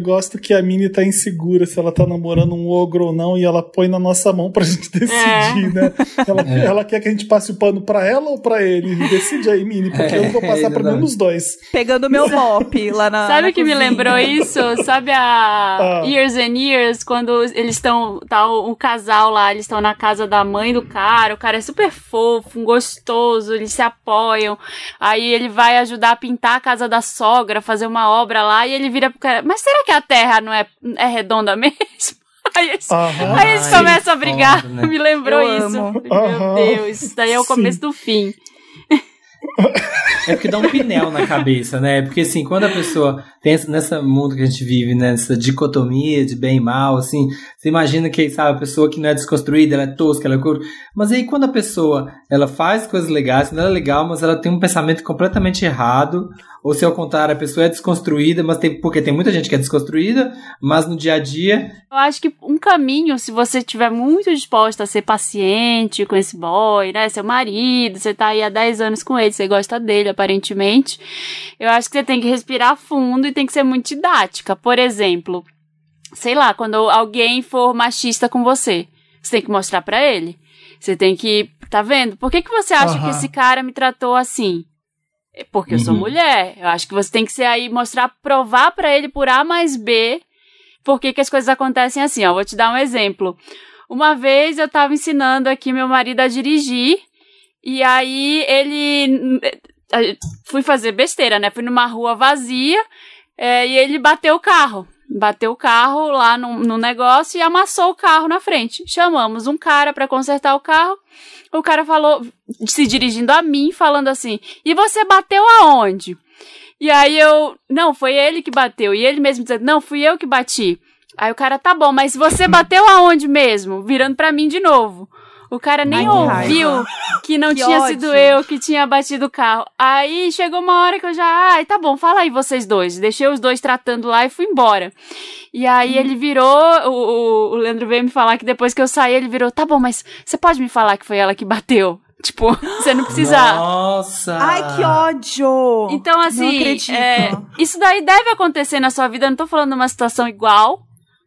gosto que a Minnie tá insegura se ela tá namorando um ogro ou não, e ela põe na nossa mão pra gente decidir, né? Ela, É. ela quer que a gente passe o pano pra ela ou pra ele? Decide aí, Minnie, porque eu não vou É, passar pra nenhum dos dois. Pegando meu mop lá na. Sabe o que me cozinha. lembrou isso? Sabe a Ah. Years and Years, quando eles estão, tá o, o casal lá, eles estão na casa da mãe do cara, o cara é super fofo, um gostoso, eles se apoiam, aí ele vai ajudar a pintar a casa da sogra, fazer uma obra lá, e ele vira pro cara, mas será que a terra não é, é redonda mesmo? Aí eles, Aham. aí eles começam a brigar, foda, né? me lembrou Eu isso. amo. Meu. Deus, isso daí é o Sim. começo do fim. É porque dá um pinel na cabeça, né? Porque assim, quando a pessoa pensa nessa mundo que a gente vive, né? nessa dicotomia de bem e mal, assim, você imagina que, sabe, a pessoa que não é desconstruída, ela é tosca, ela é cor... Mas aí quando a pessoa, ela faz coisas legais, não ela é legal, mas ela tem um pensamento completamente errado, ou se ao contrário, a pessoa é desconstruída, mas tem, porque tem muita gente que é desconstruída, mas no dia a dia, Eu acho que um caminho, se você estiver muito disposta a ser paciente com esse boy, né? Seu marido, você tá aí há 10 anos com ele, você gosta dele, aparentemente. Eu acho que você tem que respirar fundo e tem que ser muito didática. Por exemplo, sei lá, quando alguém for machista com você, você tem que mostrar pra ele. Você tem que. Tá vendo? Por que, que você acha Aham. que esse cara me tratou assim? É Porque eu sou Uhum. mulher. Eu acho que você tem que ser aí, mostrar, provar pra ele por A mais B por que, que as coisas acontecem assim, ó. Vou te dar um exemplo. Uma vez eu tava ensinando aqui meu marido a dirigir, e aí ele. eh, Fui fazer besteira, né? Fui numa rua vazia, eh, e ele bateu o carro. Bateu o carro lá no, no negócio e amassou o carro na frente. Chamamos um cara pra consertar o carro. O cara falou, se dirigindo a mim, falando assim: E você bateu aonde? E aí eu, não, foi ele que bateu. E ele mesmo dizendo, não, fui eu que bati. Aí o cara, tá bom, mas você bateu aonde mesmo? Virando pra mim de novo. O cara nem Ai, que ouviu raiva. que não Que tinha ódio. sido eu que tinha batido o carro. Aí chegou uma hora que eu já, ai, tá bom, fala aí vocês dois. Deixei os dois tratando lá e fui embora. E aí Hum. ele virou, o, o, Leandro veio me falar que depois que eu saí, ele virou, tá bom, mas você pode me falar que foi ela que bateu? Tipo, você não precisa. nossa! Ai, que ódio! Então, Não assim, acredito. é, isso daí deve acontecer na sua vida. Eu não tô falando de uma situação igual,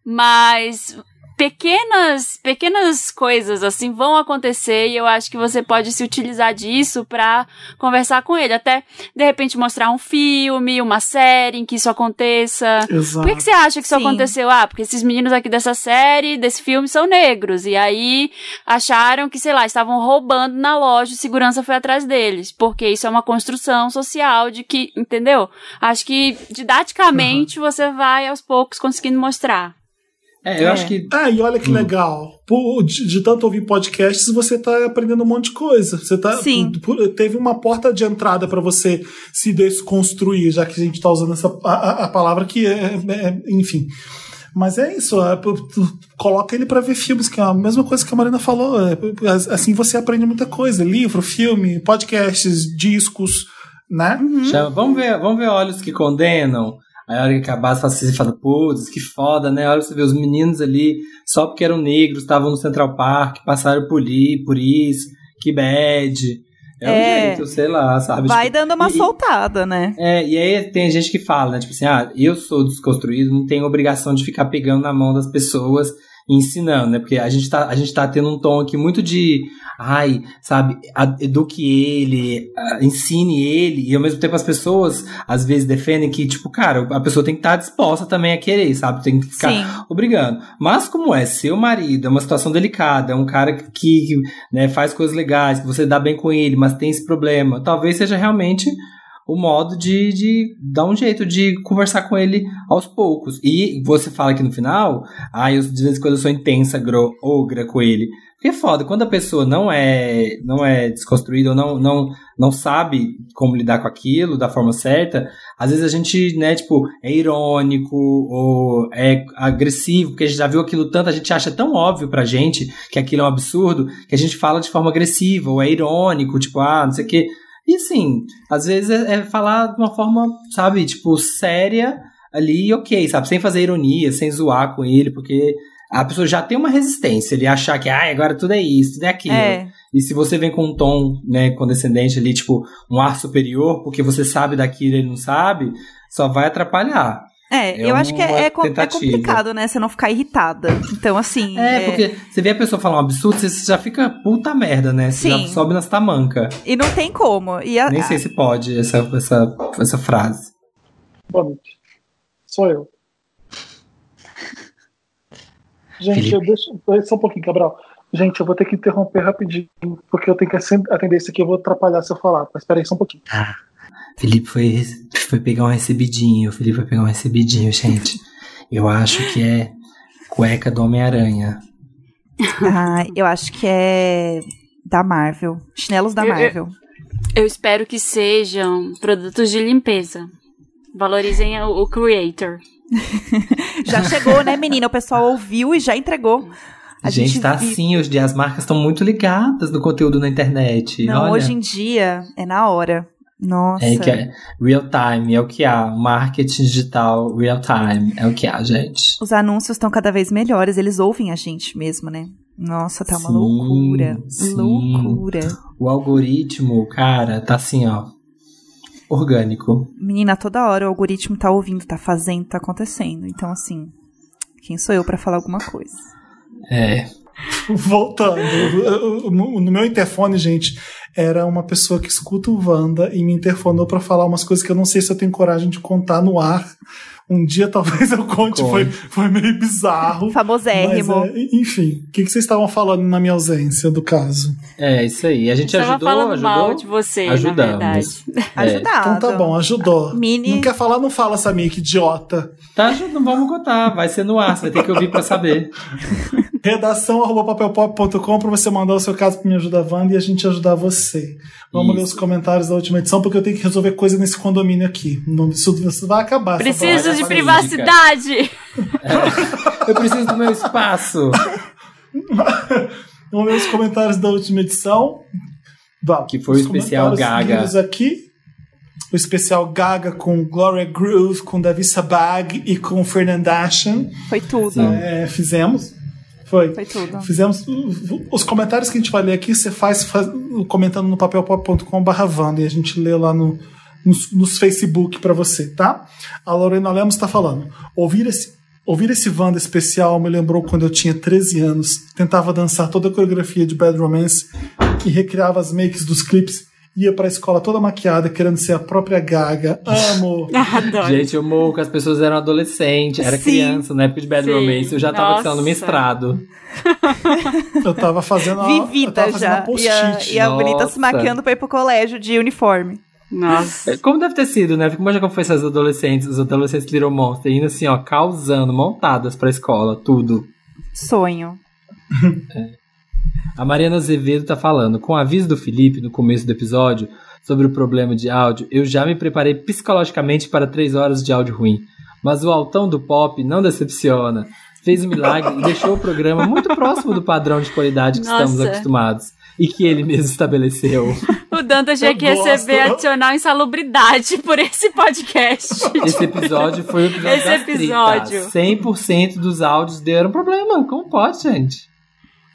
mas pequenas, pequenas coisas assim vão acontecer e eu acho que você pode se utilizar disso pra conversar com ele. Até, de repente, mostrar um filme, uma série em que isso aconteça. Exato. Por que, que você acha que isso Sim. aconteceu? Ah, porque esses meninos aqui dessa série, desse filme, são negros. E aí acharam que, sei lá, estavam roubando na loja, o segurança foi atrás deles. Porque isso é uma construção social de que, entendeu? Acho que didaticamente você vai aos poucos conseguindo mostrar. É, eu É. acho que Ah, e olha que legal. Por- de, de tanto ouvir podcasts, você tá aprendendo um monte de coisa. Você tá, Sim. por- teve uma porta de entrada para você se desconstruir, já que a gente tá usando essa a, a- palavra que é, é- enfim. Mas é isso, é, coloca ele para ver filmes, que é a mesma coisa que a Marina falou. é, assim você aprende muita coisa: livro, filme, podcasts, discos, né? Chama, vamos ver, vamos ver olhos que condenam. Aí a hora que acabar, você fala, assim, você fala, putz, que foda, né? A hora que você vê os meninos ali, só porque eram negros, estavam no Central Park, passaram por, por isso, que bad. É, um É. jeito, sei lá, sabe? Vai Tipo, dando uma e- soltada, né? É, e aí tem gente que fala, né? Tipo assim, ah, eu sou desconstruído, não tenho obrigação de ficar pegando na mão das pessoas ensinando, né? Porque a gente tá, a gente tá tendo um tom aqui muito de, ai, sabe, eduque ele, ensine ele, e ao mesmo tempo as pessoas às vezes defendem que, tipo, cara, a pessoa tem que estar disposta também a querer, sabe? Tem que ficar Sim. obrigando. Mas como é seu marido, é uma situação delicada, é um cara que, que, né, faz coisas legais, que você dá bem com ele, mas tem esse problema, talvez seja realmente o modo de, de dar um jeito de conversar com ele aos poucos. E você fala aqui no final, ah, eu de vez em quando eu sou intensa, gro, ogra com ele. Porque é foda, quando a pessoa não é, não é desconstruída ou não, não, não sabe como lidar com aquilo da forma certa, às vezes a gente, né, tipo, é irônico ou é agressivo, porque a gente já viu aquilo tanto, a gente acha tão óbvio pra gente que aquilo é um absurdo, que a gente fala de forma agressiva, ou é irônico, tipo, ah, não sei o quê. E assim, às vezes é, é falar de uma forma, sabe, tipo, séria ali, ok, sabe, sem fazer ironia, sem zoar com ele, porque a pessoa já tem uma resistência, ele achar que ah, agora tudo é isso, tudo é aquilo. É. E se você vem com um tom, né, condescendente ali, tipo, um ar superior, porque você sabe daquilo e ele não sabe, só vai atrapalhar. É, É eu acho que é, é, é complicado, né? Você não ficar irritada. Então, assim. É, porque você vê a pessoa falar um absurdo, você já fica puta merda, né? Você Sim. já sobe nas tamanca. E não tem como. E a- Nem sei se pode essa, essa, essa frase. Boa noite. Sou eu. Gente, Felipe. eu deixo. Só um pouquinho, Cabral. Gente, eu vou ter que interromper rapidinho, porque eu tenho que sempre atender isso aqui, eu vou atrapalhar se eu falar. Mas espera aí só um pouquinho. Felipe foi, foi pegar um recebidinho. O Felipe foi pegar um recebidinho, gente. Eu acho que é cueca do Homem-Aranha. Ah, eu acho que é da Marvel. Chinelos da Eu- eu- Marvel. Eu espero que sejam produtos de limpeza. Valorizem o, o creator. Já chegou, né, menina? O pessoal ouviu e já entregou. A gente, tá vi- assim, hoje em dia as marcas estão muito ligadas no conteúdo na internet. Não, Olha, hoje em dia é na hora. Nossa. é que é real time, é o que há. Marketing digital real time, é o que há, gente. Os anúncios estão cada vez melhores. Eles ouvem a gente mesmo, né? Nossa, tá uma Sim, loucura. sim. Loucura. O algoritmo, cara, tá assim, ó. Orgânico. Menina, toda hora o algoritmo tá ouvindo, tá fazendo, tá acontecendo. Então, assim, quem sou eu pra falar alguma coisa? É. Voltando. No meu interfone, gente, era uma pessoa que escuta o Wanda e me interfonou pra falar umas coisas que eu não sei se eu tenho coragem de contar no ar. Um dia talvez eu conte, Conte. foi, foi meio bizarro. Famosérrimo. Mas, é, enfim, o que, que vocês estavam falando na minha ausência do caso? É, isso aí. A gente ajudou, falando ajudou. mal de você, na Ajudamos. verdade. É. Ajudado. Então tá bom, ajudou. Mini- Não quer falar, não fala, Samir, que idiota. Tá ajudando, vamos contar. Vai ser no ar, você vai ter que ouvir pra saber. Redação arroba papelpop.com pra você mandar o seu caso pro Me Ajuda Wanda e a gente ajudar você. Vamos ler Isso. os comentários da última edição, porque eu tenho que resolver coisa nesse condomínio aqui. Não, isso, isso vai acabar. Preciso de privacidade! Eu preciso do meu espaço. Vamos ler os comentários da última edição. Vamos. Que foi o especial Gaga. aqui. O especial Gaga com Gloria Groove, com Davi Sabag e com Fernandashan. Foi tudo. É, fizemos. Foi. Foi tudo. Fizemos. Os comentários que a gente vai ler aqui, você faz, faz- comentando no papelpop.com.br Wanda e a gente lê lá no, nos, nos Facebook pra você, tá? A Lorena Lemos tá falando. Ouvir esse. Ouvir esse Wanda especial me lembrou quando eu tinha 13 anos, tentava dançar toda a coreografia de Bad Romance e recriava as makes dos clipes, ia pra escola toda maquiada, querendo ser a própria Gaga. Amo! Adoro. Gente, eu morro que as pessoas eram adolescentes, era Sim. criança, na época de Bad Sim. Romance. Eu já tava Nossa. sendo mestrado. Eu tava fazendo a, eu Vivida tava fazendo a já. E a, e a bonita se maquiando pra ir pro colégio de uniforme. Nossa. Como deve ter sido, né? Fico imaginando como foi essas adolescentes, os adolescentes Little Monster, indo assim, ó, causando, montadas pra escola, tudo. Sonho. A Mariana Azevedo tá falando, com o aviso do Felipe no começo do episódio sobre o problema de áudio, eu já me preparei psicologicamente para três horas de áudio ruim. Mas o altão do pop não decepciona. Fez um milagre e deixou o programa muito próximo do padrão de qualidade que Nossa. estamos acostumados. E que ele mesmo estabeleceu. O Danta tinha Eu que receber adicional insalubridade por esse podcast. Esse episódio foi o episódio Esse episódio. tritas. 100% dos áudios deram problema. Como pode, gente?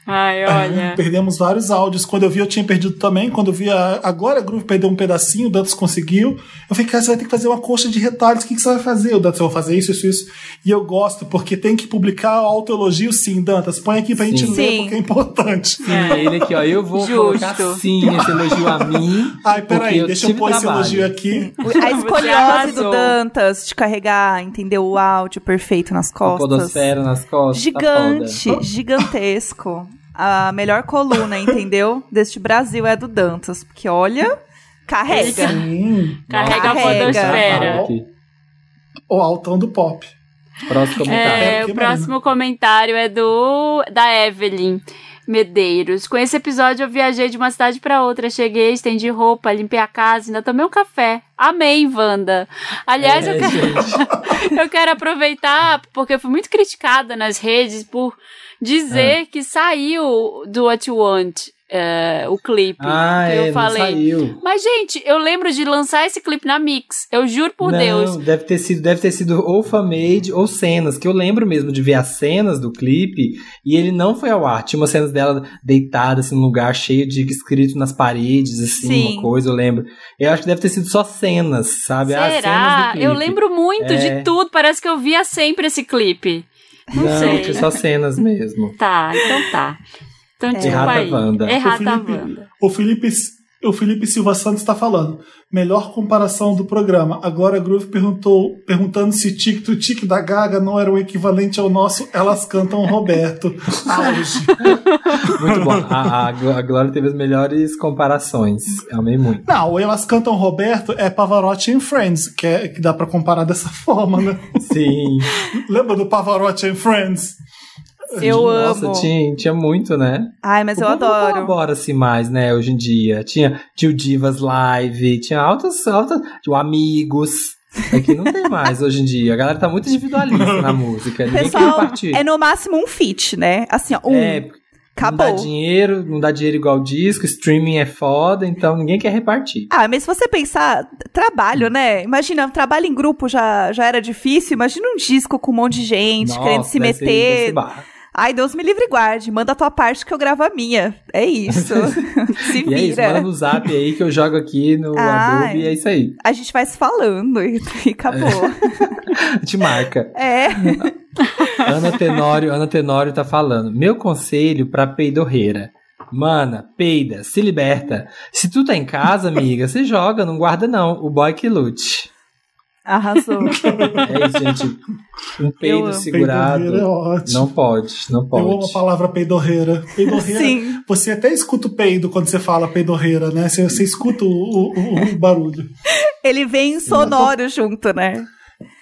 Ai, olha. Perdemos vários áudios. Quando eu vi, eu tinha perdido também. Quando eu vi a, agora a Groove perdeu um pedacinho, o Dantas conseguiu. Eu falei, cara, você vai ter que fazer uma coxa de retalhos. O que, que você vai fazer? O Dantas, eu vou fazer isso, isso, isso. E eu gosto, porque tem que publicar o autoelogio sim, Dantas. Põe aqui pra gente Sim. ler, Sim. porque é importante. Sim, ele aqui, ó. Eu vou Justo. colocar sim esse elogio a mim. Ai, porque peraí, deixa eu pôr esse trabalho. elogio aqui. A escoliose arrasou. do Dantas de carregar, entendeu? O áudio perfeito nas A costas. podosfera nas costas. tá Gigante, foda. gigantesco. A melhor coluna, entendeu? Deste Brasil é a do Dantas. Porque olha, carrega. Sim, Carrega a Carrega. podosfera. O altão do pop. Próximo comentário. É, o próximo comentário é do da Evelyn Medeiros. Com esse episódio eu viajei de uma cidade pra outra, cheguei, estendi roupa, limpei a casa, ainda tomei um café. Amém, Wanda. Aliás, É, eu, quero, gente. eu quero aproveitar porque eu fui muito criticada nas redes por É. dizer que saiu do What You Want é, o clipe. Ah, que é, eu não falei. saiu. Mas, gente, eu lembro de lançar esse clipe na Mix. Eu juro por não, Deus. deve ter sido, deve ter sido ou fan-made ou cenas, que eu lembro mesmo de ver as cenas do clipe e ele não foi ao ar. Tinha umas cenas dela deitada assim num lugar cheio de escrito nas paredes assim, Sim. uma coisa, eu lembro. Eu acho que deve ter sido só cenas, sabe? Cenas Será? do clipe. Eu lembro muito É. de tudo. Parece que eu via sempre esse clipe. Não, Não, sei. tinha só cenas mesmo. Tá, então tá. Então, tipo Errata aí. Wanda. Errata O Felipe- Wanda. O Felipe, o Felipe Silva Santos está falando. Melhor comparação do programa. A Glória Groove perguntou, perguntando se Tic to Tic da Gaga não era o equivalente ao nosso Elas Cantam Roberto. Auge. Muito bom. A, a, a Glória teve as melhores comparações. Eu amei muito. Não, o Elas Cantam Roberto é Pavarotti em Friends, que, é, que dá pra comparar dessa forma, né? Sim. Lembra do Pavarotti em Friends? Eu Nossa, amo. tinha, tinha muito, né? Ai, mas eu O povo adoro. colabora-se mais, né, hoje em dia. Tinha, tinha o Divas Live, tinha altas, altas, o Amigos. Aqui não tem mais hoje em dia. A galera tá muito individualista na música. Ninguém quer Pessoal, repartir. é no máximo um feat, né? Assim, ó, um. É, Não acabou. dá dinheiro, não dá dinheiro igual disco, streaming é foda, então ninguém quer repartir. Ah, mas se você pensar, trabalho, né? Imagina, trabalho em grupo já, já era difícil. Imagina um disco com um monte de gente Nossa, querendo se meter. ser. Ai, Deus me livre e guarde. Manda a tua parte que eu gravo a minha. É isso. se E é isso, vira. manda no zap aí que eu jogo aqui no Ai. Adobe e é isso aí. A gente vai se falando e, e acabou. Te marca. É. Ana Tenório, Ana Tenório tá falando. Meu conselho pra peidorreira. Mana, peida, se liberta. Se tu tá em casa, amiga, você joga, não guarda não. O boy que lute. Arrasou. É isso, gente. Um peido segurado. É ótimo. Não pode, não Eu amo a pode. palavra peidorreira. Peidorreira. Sim. Você até escuta o peido quando você fala peidorreira, né? Você, você escuta o, o- o barulho. Ele vem sonoro junto, né?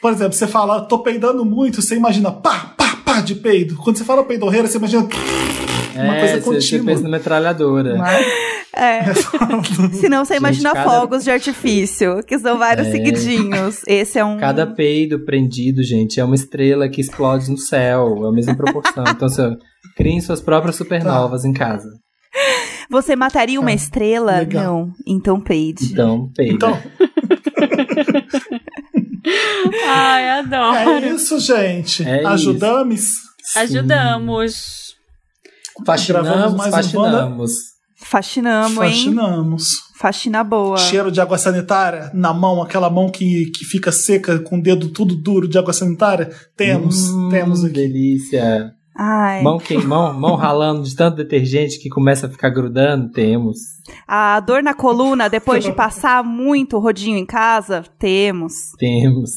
Por exemplo, você fala, tô peidando muito, você imagina pá, pá, pá de peido. Quando você fala peidorreira, você imagina uma É, coisa você, você contínua. pensa na metralhadora. né? É. Senão você Gente, imagina cada- fogos de artifício, que são vários É. seguidinhos. Esse é um. Cada peido prendido, gente, é uma estrela que explode no céu. É a mesma proporção. Então, você criem suas próprias supernovas em casa. Você mataria uma Tá. estrela? Legal. Não. Então peide. Então, peida. Então, Ai, adoro. é isso, gente. É isso. Ajudamos? Faxinamos, mais faxinamos. Faxinamos, hein? Faxinamos. Faxina boa. Cheiro de água sanitária na mão, aquela mão que, que fica seca com o dedo tudo duro de água sanitária. Temos, Hum, temos aqui. Delícia. Ai. Mão, que, mão, mão ralando de tanto detergente que começa a ficar grudando, temos. A dor na coluna depois de passar muito rodinho em casa? Temos. Temos.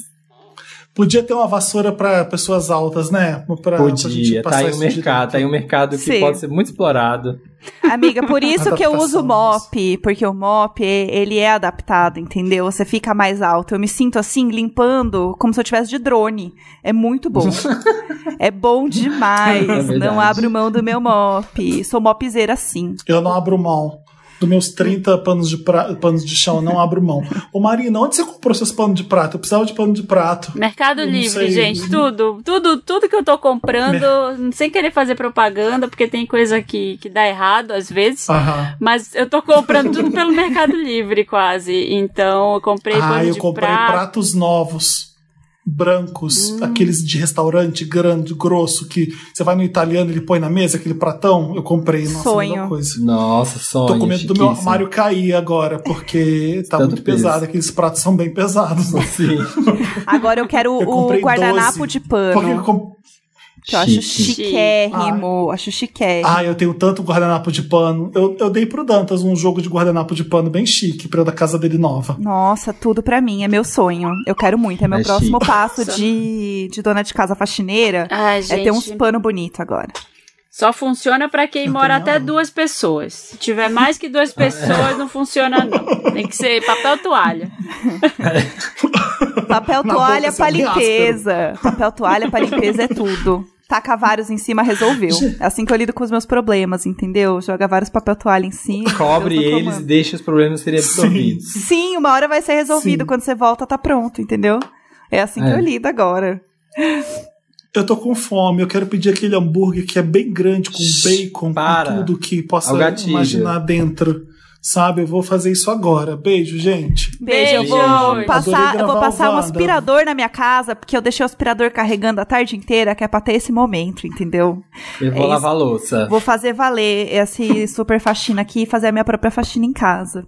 Podia ter uma vassoura para pessoas altas, né? Pra, pra gente Podia. Tá passar aí o mercado. Tá aí um mercado que Sim. pode ser muito explorado. Amiga, por isso que eu uso Adaptação. mop, porque o mop, ele é adaptado, entendeu? Você fica mais alto. Eu me sinto assim, limpando, como se eu tivesse de drone. É muito bom. é bom demais. É não abro mão do meu mop. Sou mopzeira sim. Eu não abro mão. Dos meus 30 panos de, pra... panos de chão, eu não abro mão. Ô Marina, onde você comprou seus panos de prato? Eu precisava de pano de prato. Mercado Eu Livre, gente, tudo, tudo, tudo que eu tô comprando, sem querer fazer propaganda, porque tem coisa que, que dá errado às vezes. Aham. Mas eu tô comprando tudo pelo Mercado Livre, quase. Então, eu comprei Ah, pano eu de comprei prato. pratos novos. Brancos, Hum. aqueles de restaurante grande, grosso, que você vai no italiano ele põe na mesa, aquele pratão. Eu comprei, nossa, Sonho. melhor coisa. Nossa, sonho. Tô com medo do meu armário cair agora, porque tá Tanto muito peso. pesado. Aqueles pratos são bem pesados. Sim. Agora eu quero Eu o guardanapo 12. de Porque eu pano. Que eu acho Chique. chiquérrimo. Acho chiquérrimo. Ah, eu tenho tanto guardanapo de pano. Eu, eu dei pro Dantas um jogo de guardanapo de pano bem chique pra da casa dele nova. Nossa, tudo pra mim. É meu sonho. Eu quero muito. É meu É próximo chique. passo de, de dona de casa faxineira. Ai, É ter uns pano bonito agora. só funciona pra quem Não mora até nada. duas pessoas. Se tiver mais que duas pessoas, não funciona não. Tem que ser papel toalha. Papel toalha bem limpeza. Papel toalha pra limpeza é tudo. Taca vários em cima, resolveu. É assim que eu lido com os meus problemas, entendeu? Joga vários papel toalha em cima. Cobre eles e deixa os problemas serem absorvidos. Sim, uma hora vai ser resolvido. Sim. Quando você volta, tá pronto, entendeu? É assim que É. eu lido agora. Eu tô com fome, eu quero pedir aquele hambúrguer que é bem grande, com bacon, para. com tudo que possa imaginar dentro. Sabe? Eu vou fazer isso agora. Beijo, gente. Beijo, eu vou passar, eu vou passar um aspirador na minha casa, porque eu deixei o aspirador carregando a tarde inteira, que é pra ter esse momento, entendeu? Eu vou É lavar a louça. Vou fazer valer esse super faxina aqui e fazer a minha própria faxina em casa.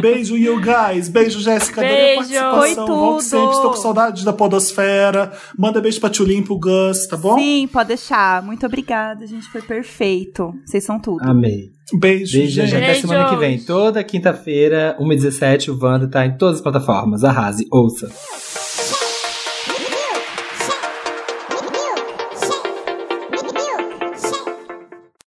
Beijo, you guys. Beijo, Jéssica. Adorei a Beijo. participação. Foi sempre. Estou com saudade da Podosfera. Manda beijo pra Tchulin, pro Gus, tá bom? Sim, pode deixar. Muito obrigada, gente. Foi perfeito. Vocês são tudo. Amei. Beijo, Beijo, gente. gente. Até semana que vem. Toda quinta-feira, 1h17, o Wanda tá em todas as plataformas. Arrase, ouça.